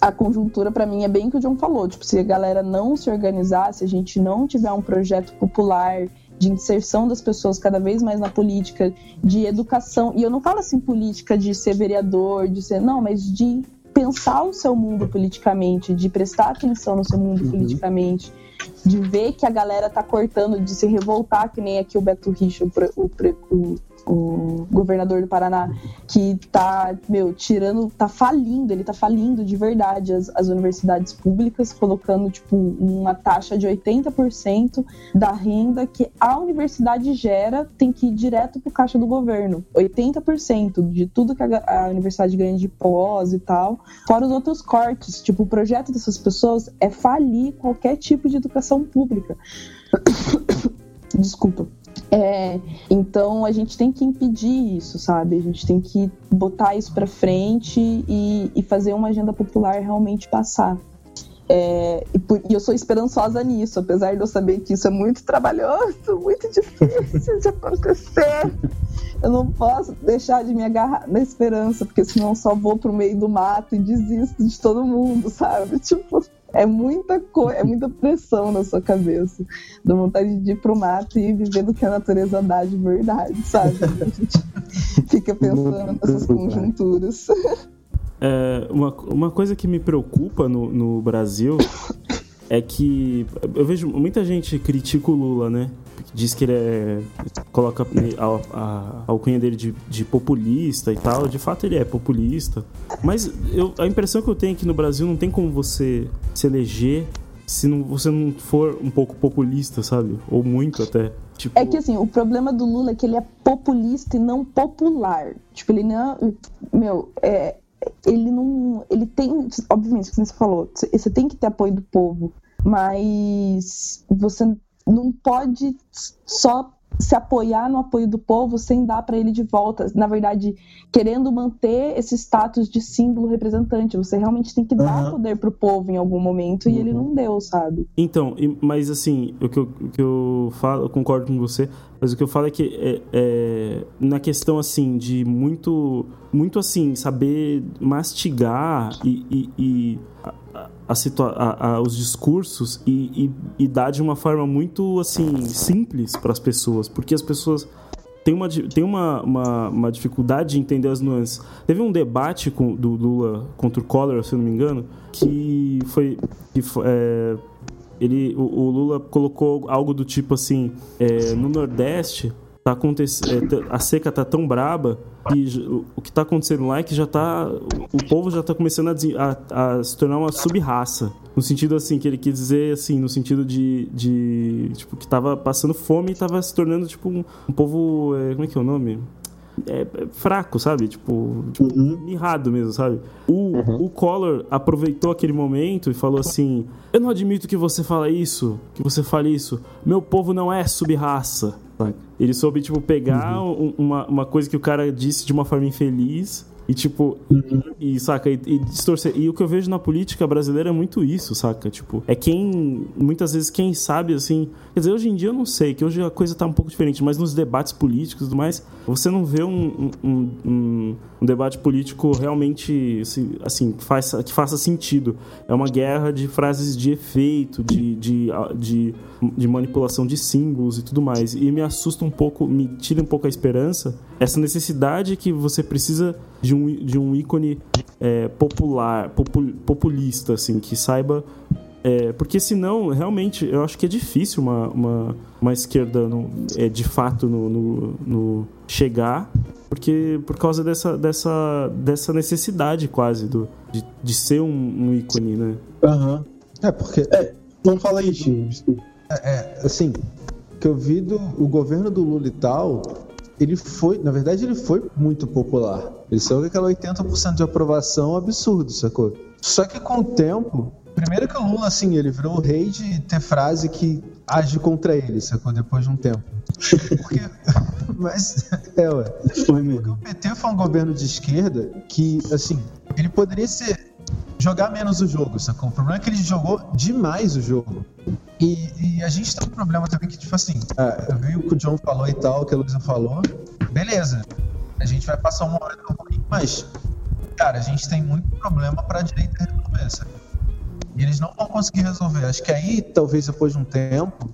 a conjuntura para mim é bem o que o John falou, tipo, se a galera não se organizar, se a gente não tiver um projeto popular de inserção das pessoas cada vez mais na política, de educação, e eu não falo assim política de ser vereador, de ser, não, mas de pensar o seu mundo politicamente, de prestar atenção no seu mundo uhum. politicamente, de ver que a galera tá cortando, de se revoltar, que nem aqui o Beto Richa, o, o, o o governador do Paraná, que tá, meu, tirando, tá falindo, ele tá falindo de verdade as, as universidades públicas, colocando, tipo, uma taxa de 80% da renda que a universidade gera tem que ir direto pro caixa do governo. 80% de tudo que a, a universidade ganha de pós e tal, fora os outros cortes. Tipo, o projeto dessas pessoas é falir qualquer tipo de educação pública. Desculpa. É, então a gente tem que impedir isso, sabe? A gente tem que botar isso para frente e, e, fazer uma agenda popular realmente passar. É, e, por, e, eu sou esperançosa nisso, apesar de eu saber que isso é muito trabalhoso, muito difícil de acontecer. Eu não posso deixar de me agarrar na esperança, porque senão só vou pro meio do mato e desisto de todo mundo, sabe? Tipo, é muita coisa, é muita pressão na sua cabeça. Dá vontade de ir pro mato e viver do que a natureza dá de verdade, sabe? A gente fica pensando nessas conjunturas. É, uma, uma coisa que me preocupa no, no Brasil é que eu vejo muita gente critica o Lula, né? Diz que ele é. coloca a, a, a alcunha dele de, de, populista e tal. De fato, ele é populista. Mas eu, a impressão que eu tenho é que no Brasil não tem como você se eleger se não, você não for um pouco populista, sabe? Ou muito até. Tipo... É que assim, o problema do Lula é que ele é populista e não popular. Tipo, ele não. Meu, é, ele não. Ele tem. Obviamente, como você falou, você tem que ter apoio do povo. Mas você não pode só se apoiar no apoio do povo sem dar para ele de volta. Na verdade, querendo manter esse status de símbolo representante. Você realmente tem que uhum. dar poder pro povo em algum momento uhum. e ele uhum. não deu, sabe? Então, mas assim, o que eu, o que eu falo, eu concordo com você, mas o que eu falo é que é, é, na questão assim de muito, muito assim, saber mastigar e, e, e a a, a, os discursos e, e, e, dar de uma forma muito assim simples para as pessoas, porque as pessoas têm uma, têm uma, uma, uma, dificuldade de entender as nuances. Teve um debate com, do Lula contra o Collor, se eu não me engano, que foi, que foi é, ele, o, o, Lula colocou algo do tipo assim, é, no Nordeste tá acontecendo, é, a seca tá tão braba que o que tá acontecendo lá é que já tá o povo já tá começando a, a, a se tornar uma sub-raça no sentido assim que ele quis dizer assim no sentido de, de tipo que tava passando fome e tava se tornando tipo um, um povo é, como é que é o nome é, é fraco, sabe? Tipo, tipo uhum. mirrado mesmo, sabe? O, uhum. o Collor aproveitou aquele momento e falou assim: Eu não admito que você fale isso, que você fale isso. Meu povo não é sub-raça. Ele soube, tipo, pegar uhum. uma, uma coisa que o cara disse de uma forma infeliz e, tipo, uhum. e, saca, e, e, distorcer. E o que eu vejo na política brasileira é muito isso, saca? Tipo, é quem, muitas vezes, quem sabe, assim. Quer dizer, hoje em dia eu não sei, que hoje a coisa tá um pouco diferente, mas nos debates políticos e tudo mais, você não vê um, um, um um debate político realmente assim, assim que, faça, que faça sentido. É uma guerra de frases de efeito, de, de, de, de manipulação de símbolos e tudo mais. E me assusta um pouco, me tira um pouco a esperança, essa necessidade que você precisa de um, de um ícone é, popular, popul, populista, assim, que saiba é, porque senão, realmente, eu acho que é difícil uma, uma, uma esquerda no, é, de fato no, no, no, chegar, porque por causa dessa, dessa, dessa necessidade quase do, de, de ser um, um ícone, né? Aham. É, porque, É, não fala aí, desculpa. é, assim, que eu vi do o governo do Lula e tal, ele foi, na verdade, ele foi muito popular. Ele saiu com aquela 80% de aprovação absurdo, sacou? Só que com o tempo, primeiro que o Lula, assim, ele virou o rei de ter frase que age contra ele, sacou? Depois de um tempo. Porque, mas, é, ué. Foi mesmo. O PT foi um governo de esquerda que, assim, ele poderia ser jogar menos o jogo, sacou? O problema é que ele jogou demais o jogo. E, e a gente tem um problema também que, tipo assim, ah, eu vi o que o John falou e tal, o que a Luísa falou, beleza. A gente vai passar um momento ruim, mas, cara, a gente tem muito problema pra direita resolver, sabe? E eles não vão conseguir resolver. Acho que aí, talvez depois de um tempo,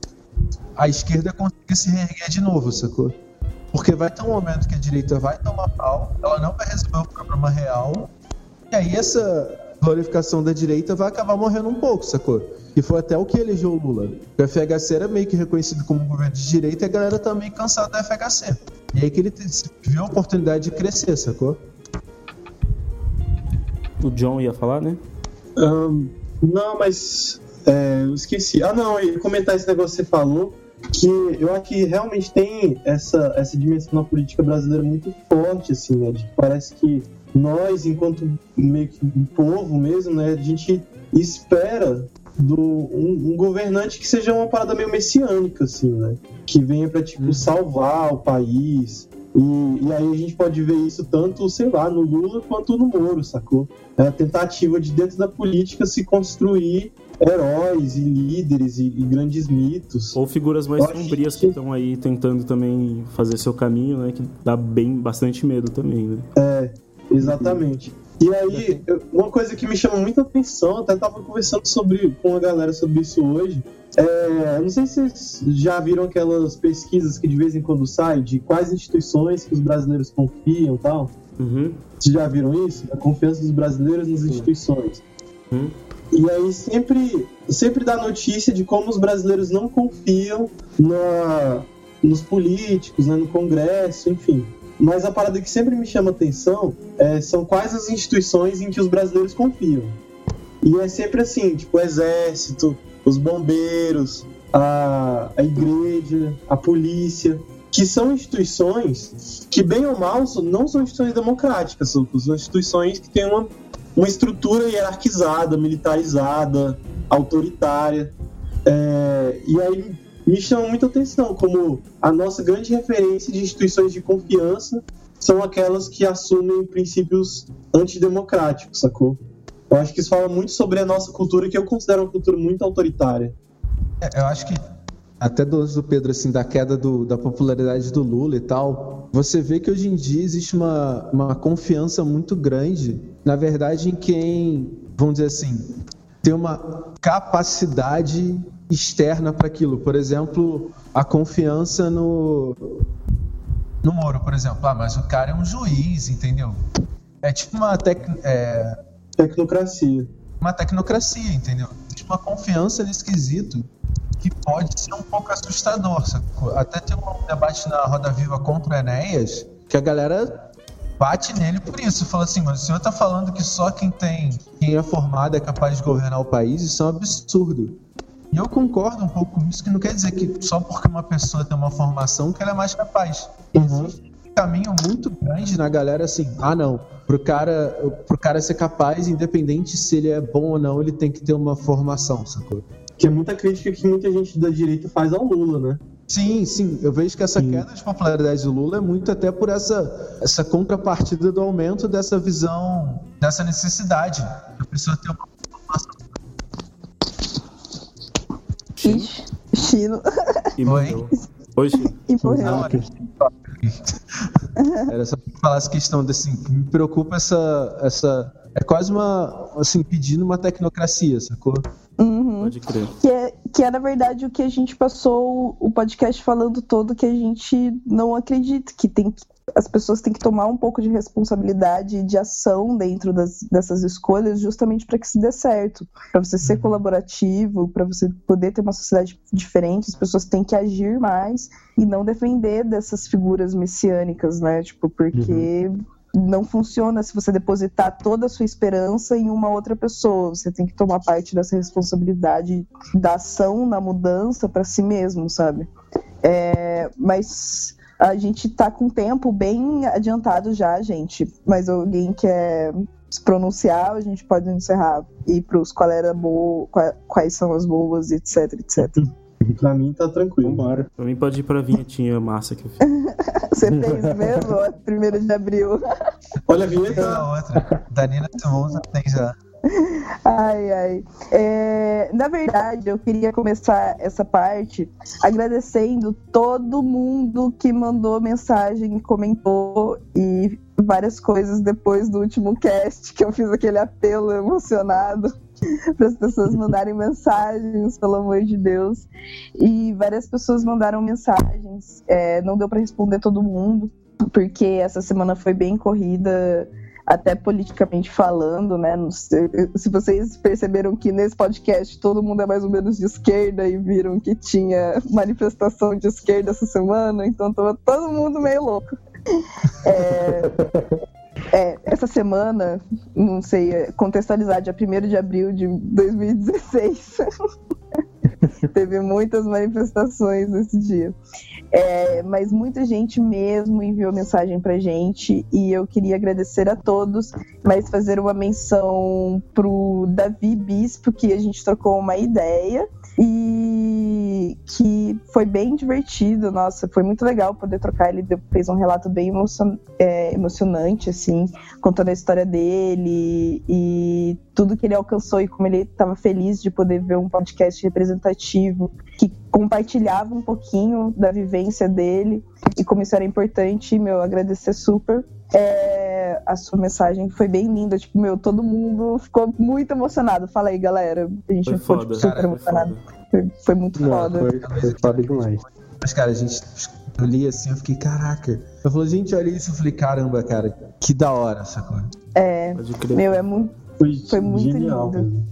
a esquerda consiga se reerguer de novo, sacou? Porque vai ter um momento que a direita vai tomar pau, ela não vai resolver o problema real, e aí essa glorificação da direita vai acabar morrendo um pouco, sacou? E foi até o que elegeu o Lula. O FHC era meio que reconhecido como um governo de direita e a galera tá meio cansada do FHC. E aí que ele viu a oportunidade de crescer, sacou? O John ia falar, né? Ahn, não, mas é, eu esqueci. Ah, não, eu ia comentar esse negócio que você falou, que eu acho que realmente tem essa, essa dimensão na política brasileira muito forte, assim, né? De parece que nós, enquanto meio que um povo mesmo, né, a gente espera do um, um governante que seja uma parada meio messiânica, assim, né? Que venha pra, tipo, salvar o país. E, e aí a gente pode ver isso tanto, sei lá, no Lula quanto no Moro, sacou? É a tentativa de, dentro da política, se construir heróis e líderes e, e grandes mitos. Ou figuras mais Eu sombrias que- que estão aí tentando também fazer seu caminho, né? Que dá bem bastante medo também, né? Exatamente. E aí, uma coisa que me chama muita atenção, até tava conversando sobre, com a galera sobre isso hoje. É, não sei se vocês já viram aquelas pesquisas que de vez em quando saem de quais instituições que os brasileiros confiam e tal. Uhum. Vocês já viram isso? A confiança dos brasileiros nas instituições. Hum. E aí sempre, sempre dá notícia de como os brasileiros não confiam na, nos políticos, né, no Congresso, enfim. Mas a parada que sempre me chama atenção é, são quais as instituições em que os brasileiros confiam. E é sempre assim, tipo, o exército, os bombeiros, a, a igreja, a polícia, que são instituições que, bem ou mal, não são instituições democráticas, são instituições que têm uma, uma estrutura hierarquizada, militarizada, autoritária. É, e aí me chama muita atenção como a nossa grande referência de instituições de confiança são aquelas que assumem princípios antidemocráticos, sacou? Eu acho que isso fala muito sobre a nossa cultura, que eu considero uma cultura muito autoritária. É, eu acho que até do do Pedro, assim, da queda do- da popularidade do Lula e tal, você vê que hoje em dia existe uma, uma confiança muito grande, na verdade, em quem, vamos dizer assim, tem uma capacidade externa para aquilo. Por exemplo, a confiança no. No Moro, por exemplo. Ah, mas o cara é um juiz, entendeu? É tipo uma, é, Tecnocracia. uma tecnocracia, entendeu? Existe uma confiança nesse quesito que pode ser um pouco assustador. sacou? Até tem um debate na Roda Viva contra o Enéas que a galera bate nele por isso. Fala assim, mas o senhor tá falando que só quem tem, quem é formado é capaz de governar o país? Isso é um absurdo. E eu concordo um pouco com isso, que não quer dizer que só porque uma pessoa tem uma formação que ela é mais capaz. Existe um caminho muito grande na galera assim, ah não, pro cara, pro cara ser capaz, independente se ele é bom ou não, ele tem que ter uma formação, sacou? Que é muita crítica que muita gente da direita faz ao Lula, né? Sim, sim, eu vejo que essa queda de popularidade do Lula é muito até por essa, essa contrapartida do aumento dessa visão, dessa necessidade da pessoa ter uma formação. Chino. E Oi? morreu. Oi, Chico. E morreu. Era só pra falar essa questão desse. Me preocupa essa. essa é quase uma. Assim, pedindo uma tecnocracia, sacou? Uhum. Pode crer. Que é, que é, na verdade, o que a gente passou o podcast falando todo, que a gente não acredita, que tem que- as pessoas têm que tomar um pouco de responsabilidade e de ação dentro das- dessas escolhas, justamente para que se dê certo. Para você ser colaborativo, para você poder ter uma sociedade diferente, as pessoas têm que agir mais e não defender dessas figuras messiânicas, né? Tipo, porque não funciona se você depositar toda a sua esperança em uma outra pessoa. Você tem que tomar parte dessa responsabilidade da ação na mudança para si mesmo, sabe? É, mas a gente tá com tempo bem adiantado já, gente. Mas alguém quer se pronunciar, a gente pode encerrar. Ir pros qual era boa, qua- quais são as boas, etc, etc. Pra mim tá tranquilo. Vambora. Pra mim pode ir pra vinhetinha massa que eu fiz. Você fez mesmo? Primeiro de abril. Olha a vinheta. outra. Danina Simonza tem já. Ai, ai. É, na verdade, eu queria começar essa parte agradecendo todo mundo que mandou mensagem, comentou e várias coisas depois do último cast, que eu fiz aquele apelo emocionado para as pessoas mandarem mensagens, pelo amor de Deus. E várias pessoas mandaram mensagens. É, não deu para responder todo mundo, porque essa semana foi bem corrida até politicamente falando, né? Sei- se vocês perceberam que nesse podcast todo mundo é mais ou menos de esquerda e viram que tinha manifestação de esquerda essa semana, então tava todo mundo meio louco. É, é, essa semana, não sei, é, contextualizar, dia 1 de abril de 2016. Teve muitas manifestações nesse dia. É, mas muita gente mesmo enviou mensagem pra gente e eu queria agradecer a todos, mas fazer uma menção pro Davi Bispo, que a gente trocou uma ideia e que foi bem divertido, nossa, foi muito legal poder trocar. Ele deu- fez um relato bem emocion- é, emocionante, assim, contando a história dele e tudo que ele alcançou e como ele estava feliz de poder ver um podcast representativo que compartilhava um pouquinho da vivência dele e como isso era importante, meu, agradecer super. É, a sua mensagem foi bem linda, tipo, meu, todo mundo ficou muito emocionado. Fala aí, galera. A gente Foi ficou foda, tipo, super cara, foi emocionado. foda. Foi, foi muito Não, foda. foi, foi foda demais. Mas, cara, a gente. Eu li assim, eu fiquei, caraca. Eu falei, gente, olha isso. Eu falei, caramba, cara, que da hora, sacou? É, Pode crer. meu, é muito. Foi, Foi muito genial. lindo. mesmo.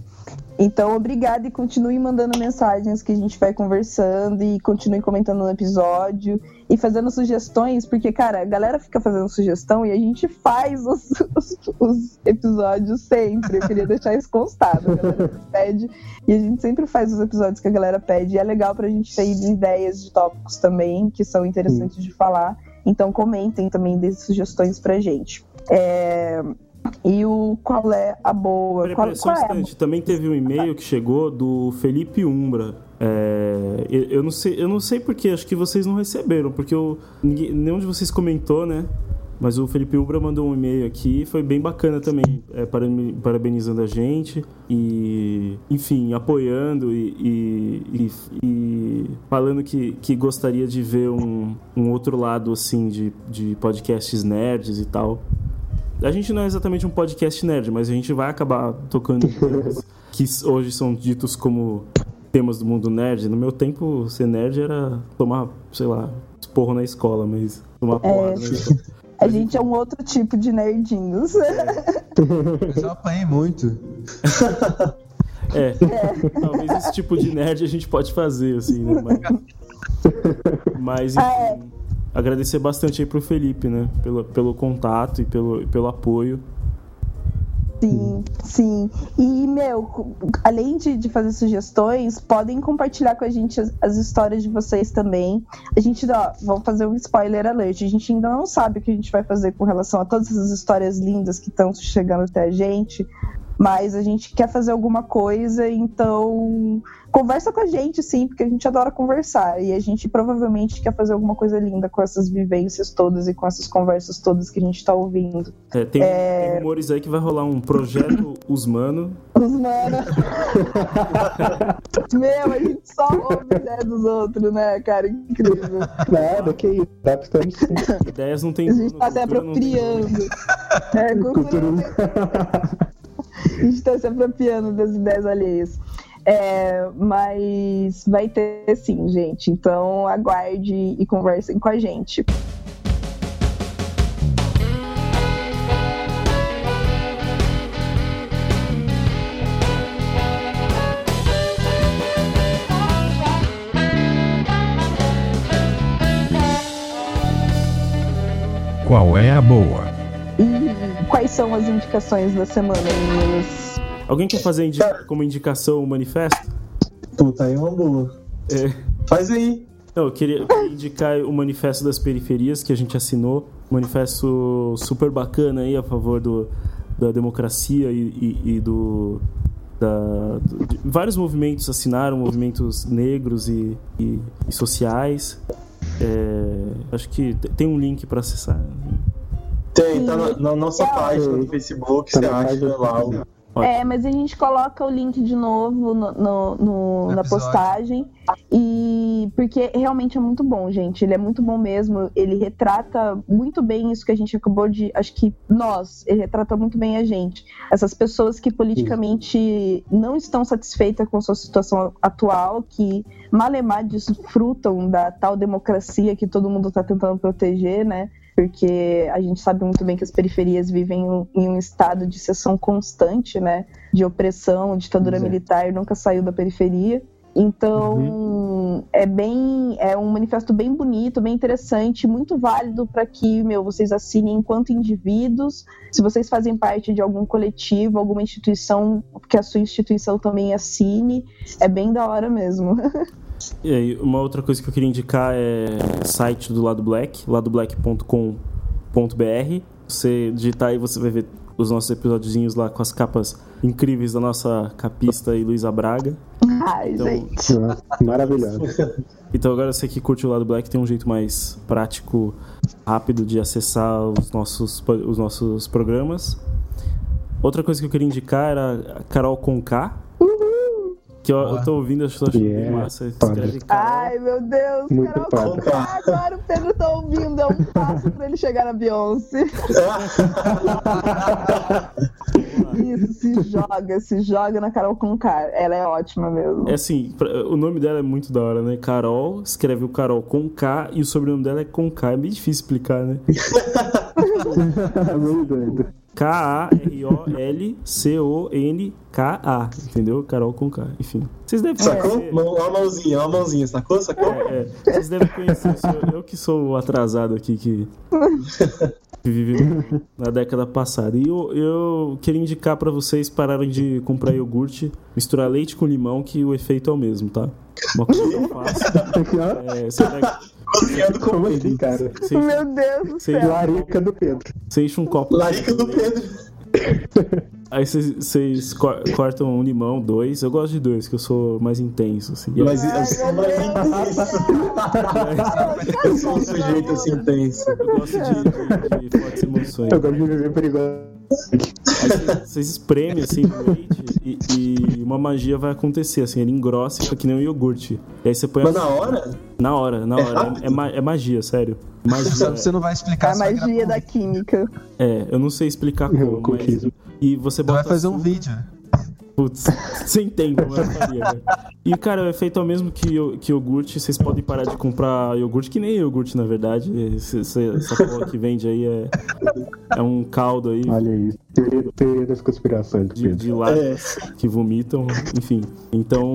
Então, obrigada e continue mandando mensagens que a gente vai conversando e continue comentando no episódio e fazendo sugestões, porque, cara, a galera fica fazendo sugestão e a gente faz os, os- os episódios sempre. Eu queria deixar isso constado. A galera pede e a gente sempre faz os episódios que a galera pede. E é legal pra gente ter ideias de tópicos também que são interessantes de falar. Então, comentem também, dê sugestões pra gente. É, E o qual é a boa? Peraí, qual, peraí, só um qual é. Também teve um e-mail que chegou do Felipe Umbra. É, eu, não sei, eu não sei porque, acho que vocês não receberam, porque eu, ninguém, nenhum de vocês comentou, né? Mas o Felipe Umbra mandou um e-mail aqui, foi bem bacana também, é, parabeni- parabenizando a gente e, enfim, apoiando e, e- e- e falando que, que gostaria de ver um, um outro lado, assim, de, de podcasts nerds e tal. A gente não é exatamente um podcast nerd, mas a gente vai acabar tocando que hoje são ditos como temas do mundo nerd. No meu tempo, ser nerd era tomar, sei lá, esporro na escola, mas tomar porrada na escola. A gente é um outro tipo de nerdinhos. Mas eu apanhei muito. É, talvez esse tipo de nerd a gente pode fazer, assim, né? Mas, mas enfim, Ah, é. agradecer bastante aí pro Felipe, né? Pelo, pelo contato e pelo, pelo apoio. Sim, sim. E, meu, além de, de fazer sugestões, podem compartilhar com a gente as, as histórias de vocês também. A gente, ó, vamos fazer um spoiler alert. A gente ainda não sabe o que a gente vai fazer com relação a todas essas histórias lindas que estão chegando até a gente. Mas a gente quer fazer alguma coisa, então conversa com a gente, sim, porque a gente adora conversar. E a gente provavelmente quer fazer alguma coisa linda com essas vivências todas e com essas conversas todas que a gente tá ouvindo. É, tem, tem rumores aí que vai rolar um projeto Usmano, Os mano. Meu, a gente só ouve ideia dos outros, né, cara? Incrível. Nada, que isso. Tá sim. Ideias não tem A gente tá se cultura tem apropriando. É, cultura tem A gente tá se apropriando das ideias alheias. É, mas vai ter sim, gente. Então aguarde e conversem com a gente. Qual é a boa? Quais são as indicações da semana, meninas? Alguém quer fazer indi- como indicação o manifesto? Puta, aí é uma boa. É. Faz aí. Não, eu queria, eu queria indicar o Manifesto das Periferias que a gente assinou. Um manifesto super bacana aí a favor do, da democracia e, e- e do. Da, do- de- vários movimentos assinaram, movimentos negros e, e- e sociais. É, acho que te- tem um link para acessar. Tem, tá na, na nossa página do Facebook, Tá você acha página. lá. o- É, mas a gente coloca o link de novo no, no- no- na postagem. E porque realmente é muito bom, gente. Ele é muito bom mesmo. Ele retrata muito bem isso que a gente acabou de. Acho que nós, ele retrata muito bem a gente. Essas pessoas que politicamente não estão satisfeitas com a sua situação atual, que malemar desfrutam da tal democracia que todo mundo está tentando proteger, né? Porque a gente sabe muito bem que as periferias vivem em um estado de seção constante, né? De opressão, ditadura é. militar nunca saiu da periferia. Então, é bem, é um manifesto bem bonito, bem interessante, muito válido para que, meu, vocês assinem enquanto indivíduos. Se vocês fazem parte de algum coletivo, alguma instituição, que a sua instituição também assine, é bem da hora mesmo. E aí, uma outra coisa que eu queria indicar é o site do Lado Black, ladoblack.com.br. Você digitar aí, você vai ver os nossos episódiozinhos lá com as capas incríveis da nossa capista e Luísa Braga. Ai, Então, gente. Maravilhoso. Então agora você que curte o Lado Black tem um jeito mais prático, rápido de acessar os nossos, os nossos programas. Outra coisa que eu queria indicar era a Carol Conká. Que eu, eu tô ouvindo, acho que tô achando bem Yeah. massa. Escreve. Ai, meu Deus, Muito Carol foda. Conká, agora o Pedro tá ouvindo, é um passo pra ele chegar na Beyoncé. Isso, se joga, se joga na Carol Conká. Ela é ótima mesmo. É assim, o nome dela é muito da hora, né? Carol, escreve o Carol com K e o sobrenome dela é com K. É meio difícil explicar, né? Muito doido. K-A-R-O-L-C-O-N-K-A, entendeu? Carol com K, enfim. Vocês devem Sacou? conhecer. Ó a mãozinha, a mãozinha, sacou? Sacou? É, é. vocês devem conhecer. eu sou- Eu que sou o atrasado aqui que, que vive na década passada. E eu, eu queria indicar pra vocês pararem de comprar iogurte, misturar leite com limão, que o efeito é o mesmo, tá? Uma coisa que eu faço. É, você pega. Cozinhando com Como ele. assim, cara? Você enche, Meu Deus do Sei céu. Larica do Pedro. você enche um copo. Larica do Pedro. Aí vocês- cor- cortam um limão, dois. Eu gosto de dois, que eu sou mais intenso, assim. Mas Ai, eu sou mais intenso. Eu sou um sujeito assim intenso. eu gosto de, de, de fortes emoções. Eu gosto de viver perigoso. Aí vocês- espremem assim o leite e, e uma magia vai acontecer, assim, ele engrossa e fica que nem um iogurte. E aí você põe a- Mas na hora, na hora, na É hora. É, ma- é magia, sério. Magia. Sabe, você não vai explicar A magia da química. É, eu não sei explicar Eu como, mas... E você Você bota vai fazer um açúcar- vídeo. Putz, você entende como eu faria, né? E, cara, o efeito é o mesmo que, que iogurte. Vocês podem parar de comprar iogurte, que nem iogurte, na verdade. Esse- esse- essa porra que vende aí é, é um caldo aí Olha isso. Teoria, teoria das conspirações de, Pedro. de lábios que vomitam, enfim. Então,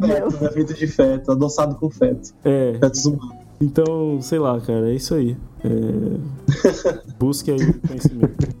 feto, é feito de feto, adoçado com feto. é, Fetos humanos. então, sei lá, cara, é isso aí. É, busque aí o conhecimento.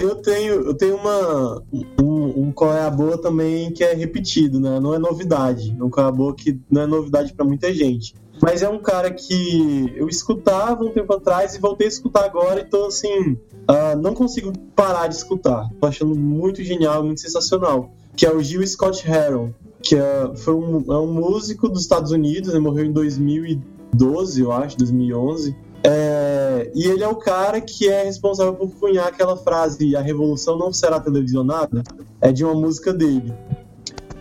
Eu tenho, eu tenho uma, um, um qual é a boa também que é repetido, né? Não é novidade. Um qual é a boa que não é novidade pra muita gente. Mas é um cara que eu escutava um tempo atrás e voltei a escutar agora, então assim, ah, não consigo parar de escutar. Tô achando muito genial, muito sensacional. Que é o Gil Scott Heron, que é, foi um, é um músico dos Estados Unidos, ele morreu em 2012, eu acho, 2011. É, e ele é o cara que é responsável por cunhar aquela frase: a revolução não será televisionada. É de uma música dele.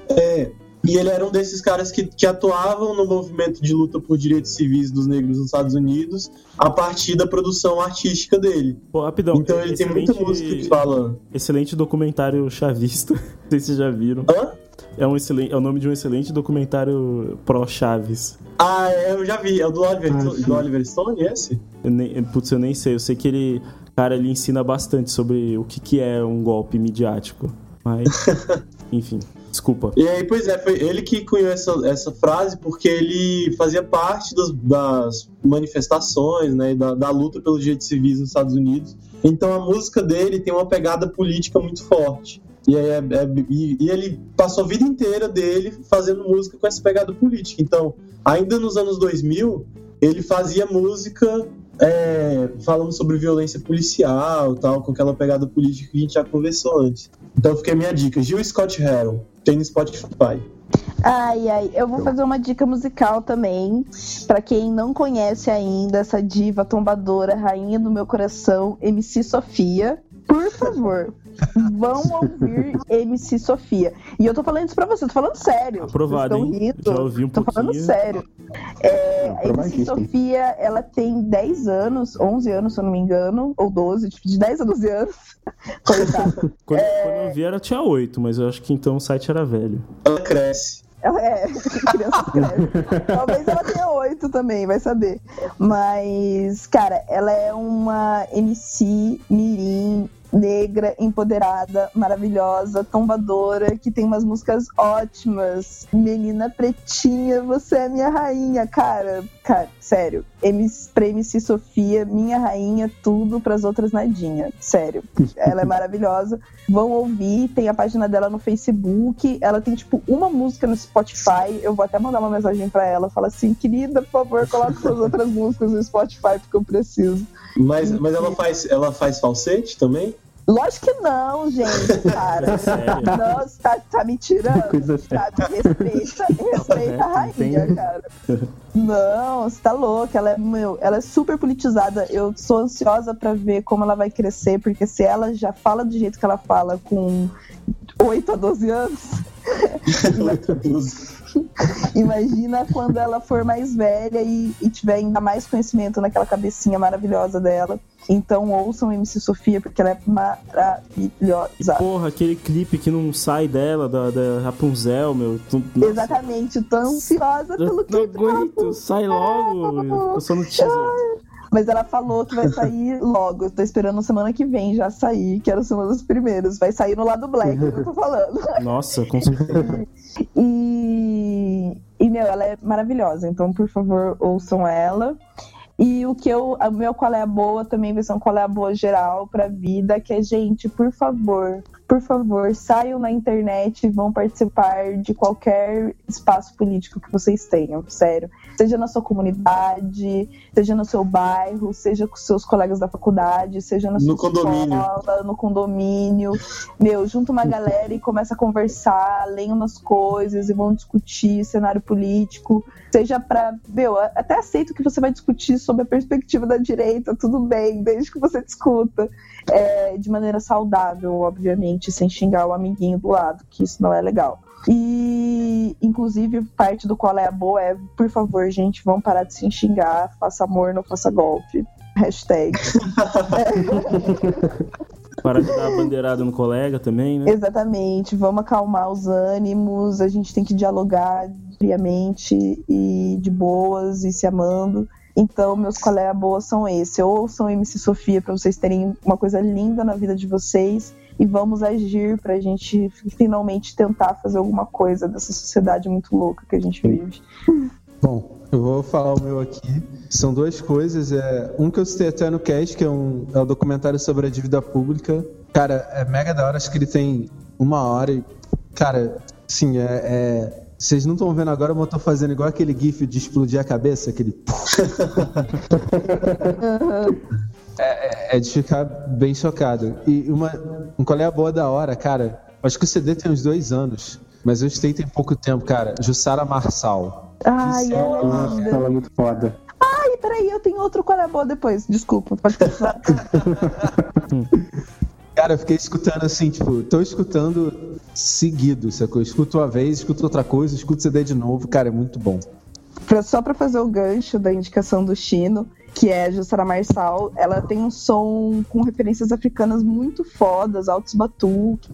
É, e ele era um desses caras que, que atuavam no movimento de luta por direitos civis dos negros nos Estados Unidos a partir da produção artística dele. Pô, rapidão. Então ele tem muita música que fala. Excelente documentário chavista. Não sei se vocês já viram. Hã? É, um excelente, é o nome de um excelente documentário pró-Chaves. Ah, é, eu já vi. É o do Oliver, Ah, do Oliver Stone, esse? Eu nem, putz, eu nem sei. Eu sei que ele, cara, ele ensina bastante sobre o que, que é um golpe midiático. Mas, enfim, desculpa. E aí, pois é, foi ele que cunhou essa, essa frase porque ele fazia parte das, das manifestações, né, da, da luta pelos direitos civis nos Estados Unidos. Então a música dele tem uma pegada política muito forte. E, aí é- é- e- e ele passou a vida inteira dele fazendo música com essa pegada política. Então, ainda nos anos 2000, ele fazia música é, falando sobre violência policial tal, com aquela pegada política que a gente já conversou antes. Então fica a minha dica. Gil Scott Heron, tem no Spotify. Ai, ai, eu vou fazer uma dica musical também. Pra quem não conhece ainda essa diva tombadora, rainha do meu coração, MC Sofia. Por favor, vão ouvir MC Sofia. E eu tô falando isso pra vocês, tô falando sério. Aprovado, Vocês hein? estão rindo. Já ouvi um Tô falando pouquinho. sério. É, a MC. Sofia, ela tem 10 anos, 11 anos, se eu não me engano, ou 12, tipo, de 10 a 12 anos. Quando, quando eu vi, ela tinha oito, mas eu acho que então o site era velho. Ela cresce. Ela é, criança escreve. Talvez ela tenha oito também, vai saber. Mas, cara, ela é uma MC mirim, negra, empoderada, maravilhosa, tombadora, que tem umas músicas ótimas. Menina pretinha, você é minha rainha, cara. Cara, sério. MC, pra MC Sofia, minha rainha, tudo pras outras nadinha. Sério. Ela é maravilhosa. Vão ouvir, tem a página dela no Facebook. Ela tem, tipo, uma música no Spotify. Eu vou até mandar uma mensagem pra ela. Fala assim, querida, por favor, coloque suas outras músicas no Spotify, porque eu preciso. Mas, mas ela, faz, ela faz falsete também? Lógico que não, gente, cara. Sério? Nossa, tá, tá me tirando. Coisa séria. Sabe? Respeita, respeita a rainha, Entendi. cara. Não, você tá louca. Ela é, meu, ela é super politizada. Eu sou ansiosa pra ver como ela vai crescer, porque se ela já fala do jeito que ela fala com 8 a 12 anos, imagina quando ela for mais velha e, e tiver ainda mais conhecimento naquela cabecinha maravilhosa dela. Então ouçam MC Sofia, porque ela é maravilhosa. Porra, aquele clipe que não sai dela, da, da Rapunzel, meu. Tu, Exatamente, tô ansiosa eu pelo não clipe. aguento, sai logo. Eu só no teaser. Mas ela falou que vai sair logo. Tô esperando semana que vem já sair. Quero ser uma dos primeiros. Vai sair no lado black, que eu tô falando. Nossa, com certeza. E, e meu, ela é maravilhosa. Então, por favor, ouçam ela. E o que eu. O meu qual é a boa também um qual é a boa geral pra vida, que é, gente, por favor, por favor, saiam na internet e vão participar de qualquer espaço político que vocês tenham, sério. Seja na sua comunidade, seja no seu bairro, seja com seus colegas da faculdade, seja na sua No condomínio. escola, no condomínio. Meu, junta uma galera e começa a conversar, leiam umas coisas e vão discutir cenário político. Seja pra. Meu, até aceito que você vai discutir sobre a perspectiva da direita, tudo bem, desde que você discuta. é, de maneira saudável, obviamente, sem xingar o amiguinho do lado, que isso não é legal. E, inclusive, parte do qual é a boa é, por favor, gente, vamos parar de se xingar, faça amor, não faça golpe. Hashtag. Para de dar a bandeirada no colega também, né? Exatamente, vamos acalmar os ânimos, a gente tem que dialogar friamente e de boas e se amando. Então, meus colegas boas são esse. Ouçam MC Sofia para vocês terem uma coisa linda na vida de vocês e vamos agir pra gente finalmente tentar fazer alguma coisa dessa sociedade muito louca que a gente vive. Bom, eu vou falar o meu aqui. São duas coisas. É, um que eu citei até no cast, que é um, é um documentário sobre a dívida pública. Cara, é mega da hora, acho que ele tem uma hora e. Cara, sim, é. é- vocês não estão vendo agora, mas eu tô fazendo igual aquele gif de explodir a cabeça, aquele. é, é de ficar bem chocado. E uma, um colega boa da hora, cara. Acho que o CD tem uns dois anos, mas eu escutei tem pouco tempo, cara. Jussara Marçal. Ai, ela é linda. ela é muito foda. E peraí, eu tenho outro qual é boa depois. Desculpa, pode continuar. Cara, eu fiquei escutando assim, tipo, tô escutando seguido, sacou? Escuto uma vez, escuto outra coisa, escuto CD de novo, cara, é muito bom. Pra- só pra fazer o gancho da indicação do Chino, que é Jussara Marçal, ela tem um som com referências africanas muito fodas, altos batuques,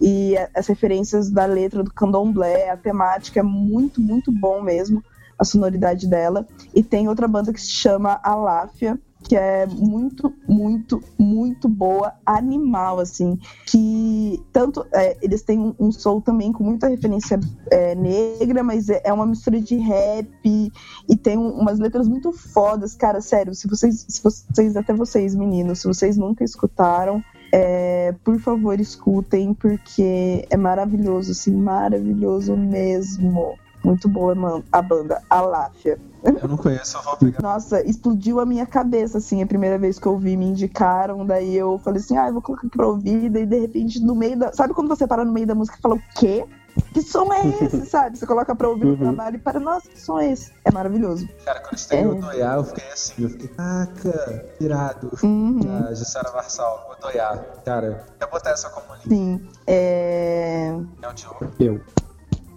e as referências da letra do candomblé, a temática é muito, muito bom mesmo, a sonoridade dela. E tem outra banda que se chama Aláfia, que é muito, muito, muito boa, animal, assim, que tanto é, eles têm um, um soul também com muita referência é, negra, mas é, é uma mistura de rap e tem um- umas letras muito fodas, cara, sério, se vocês, se vocês até vocês, meninos, se vocês nunca escutaram, é, por favor, escutem, porque é maravilhoso, assim, maravilhoso mesmo. Muito boa a banda, Aláfia. Eu não conheço, eu vou pegar. Nossa, explodiu a minha cabeça, assim, a primeira vez que eu ouvi, me indicaram, daí eu falei assim, ah, eu vou colocar aqui pra ouvir, daí de repente no meio da... Sabe quando você para no meio da música e fala, o quê? Que som é esse, sabe? Você coloca pra ouvir no trabalho e para, nossa, que som é esse? É maravilhoso. Cara, quando tem É. o Odoiá, eu fiquei assim, eu fiquei, caraca, irado. Uhum. A Jussara Marçal, Odoiá. Cara, eu botar essa como link. Sim. É... É o Diogo. Eu.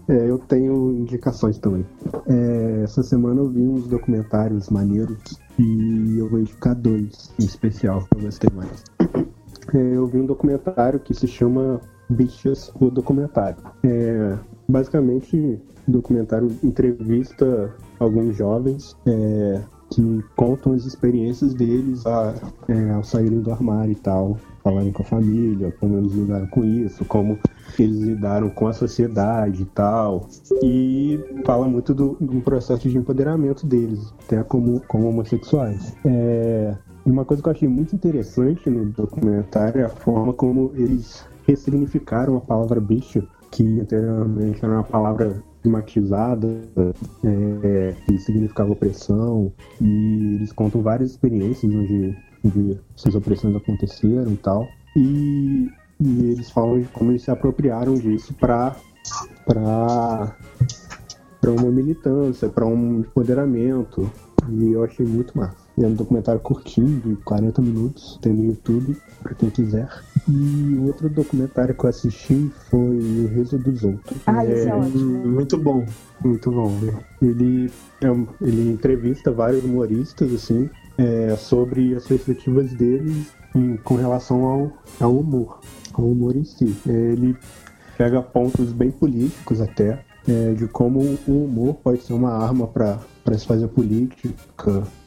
É, eu tenho indicações também. É, essa semana eu vi uns documentários maneiros e eu vou indicar dois em especial que eu gostei mais. É, eu vi um documentário que se chama Bichas, o documentário. É, basicamente, o documentário entrevista alguns jovens é, que contam as experiências deles a- é, ao saírem do armário e tal, falarem com a família, como eles lidaram com isso, como eles lidaram com a sociedade e tal. E fala muito do, do processo de empoderamento deles, até como, como homossexuais. É, e uma coisa que eu achei muito interessante no documentário é a forma como eles ressignificaram a palavra bicho, que anteriormente era uma palavra estigmatizada, é, que significava opressão, e eles contam várias experiências onde, onde essas opressões aconteceram e tal. E, e eles falam de como eles se apropriaram disso para para para uma militância, para um empoderamento. E eu achei muito massa. E é um documentário curtinho, de 40 minutos, tem no YouTube, para quem quiser. E outro documentário que eu assisti foi O Riso dos Outros. Ah, esse é ótimo. Muito bom. Muito bom, né? Ele, é ele entrevista vários humoristas, assim, é, sobre as perspectivas deles em- com relação ao, ao humor, ao humor em si. Ele pega pontos bem políticos até, é, de como o humor pode ser uma arma para se fazer política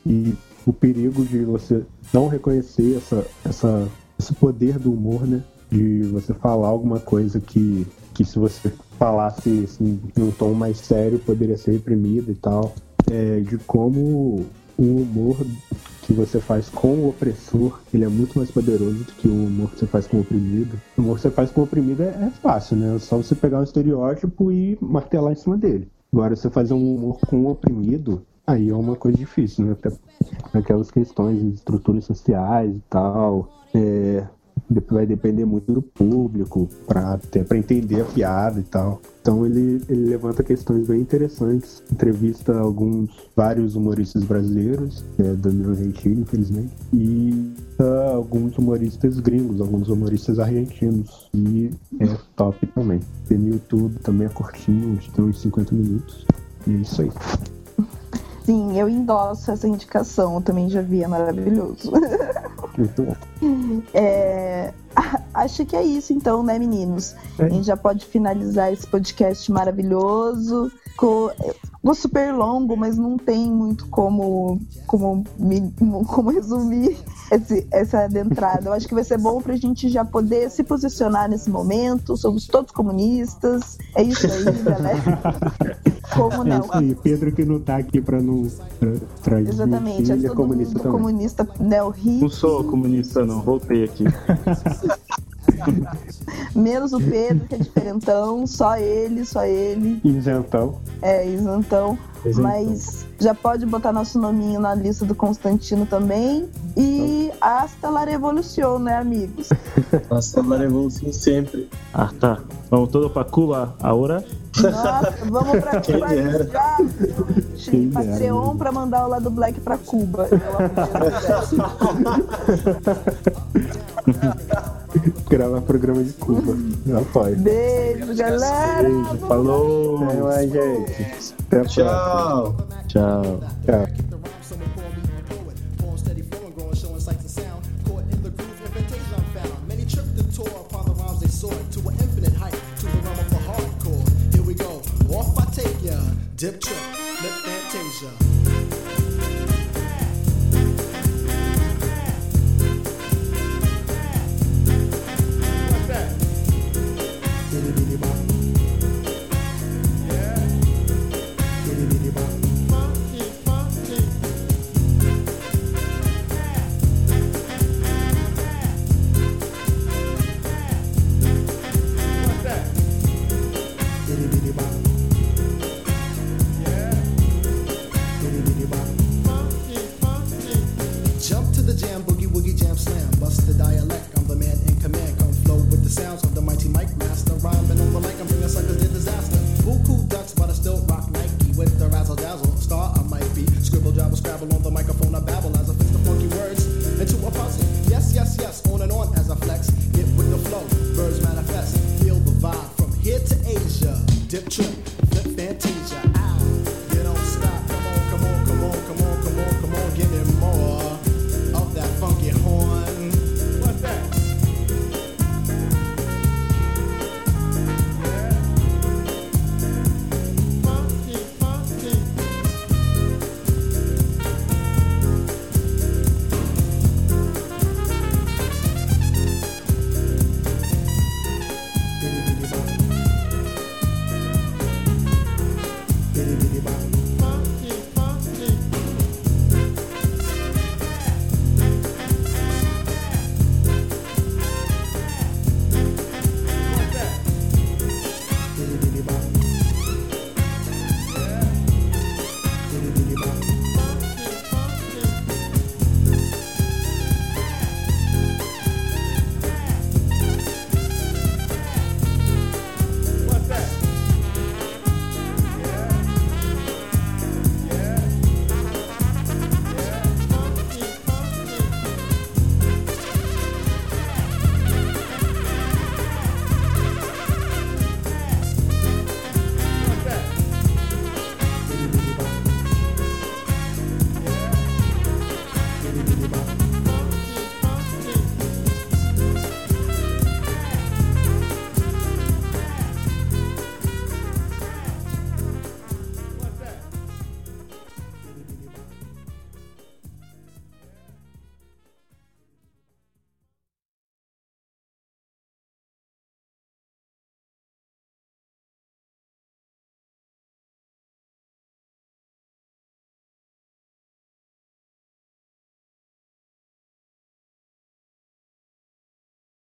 e o perigo de você não reconhecer essa, essa, esse poder do humor, né? De você falar alguma coisa que, que se você falasse assim, num tom mais sério poderia ser reprimido e tal. É, de como o humor que você faz com o opressor, ele é muito mais poderoso do que o humor que você faz com o oprimido. O humor que você faz com o oprimido é, é fácil, né? É só você pegar um estereótipo e martelar em cima dele. Agora, você fazer um humor com o oprimido, aí é uma coisa difícil, né? Até aquelas questões de estruturas sociais e tal. É, vai depender muito do público para até para entender a piada e tal. Então ele, ele levanta questões bem interessantes, entrevista alguns vários humoristas brasileiros, é Danilo Gentili, infelizmente, e ah, alguns humoristas gringos, alguns humoristas argentinos. E é top também. Tem no YouTube também é curtinho, acho tem uns 50 minutos. E é isso aí. Sim, eu endosso essa indicação, eu também já vi, é maravilhoso. Muito bom. É, Acho que é isso então, né, meninos? É. A gente já pode finalizar esse podcast maravilhoso. Ficou, super longo, mas não tem muito como, como, me- como resumir esse- essa adentrada. Eu acho que vai ser bom pra gente já poder se posicionar nesse momento. Somos todos comunistas. É isso aí, galera. Como É não? isso aí, Pedro que não tá aqui pra não transmitir, Exatamente, é é todo comunista mundo também. comunista neo-hippie. Não sou comunista, não. Voltei aqui. Menos o Pedro, que é diferentão, só ele, só ele. Isentão. É, isentão. isentão. Mas já pode botar nosso nominho na lista do Constantino também. E então. hasta la revolução, né, amigos? hasta la revolução sempre. Ah, tá. Vamos todo pra Cuba Aura Nossa, vamos pra Cuba já. Quem Patreon pra mandar o lado Black pra Cuba. Pelo. Gravar programa de Cuba. Não apoio. Beijo, galera. Beijo. Falou. Até mais, gente. Até a Tchau. próxima. Tchau. Tchau. Dip trip, lip fantasia.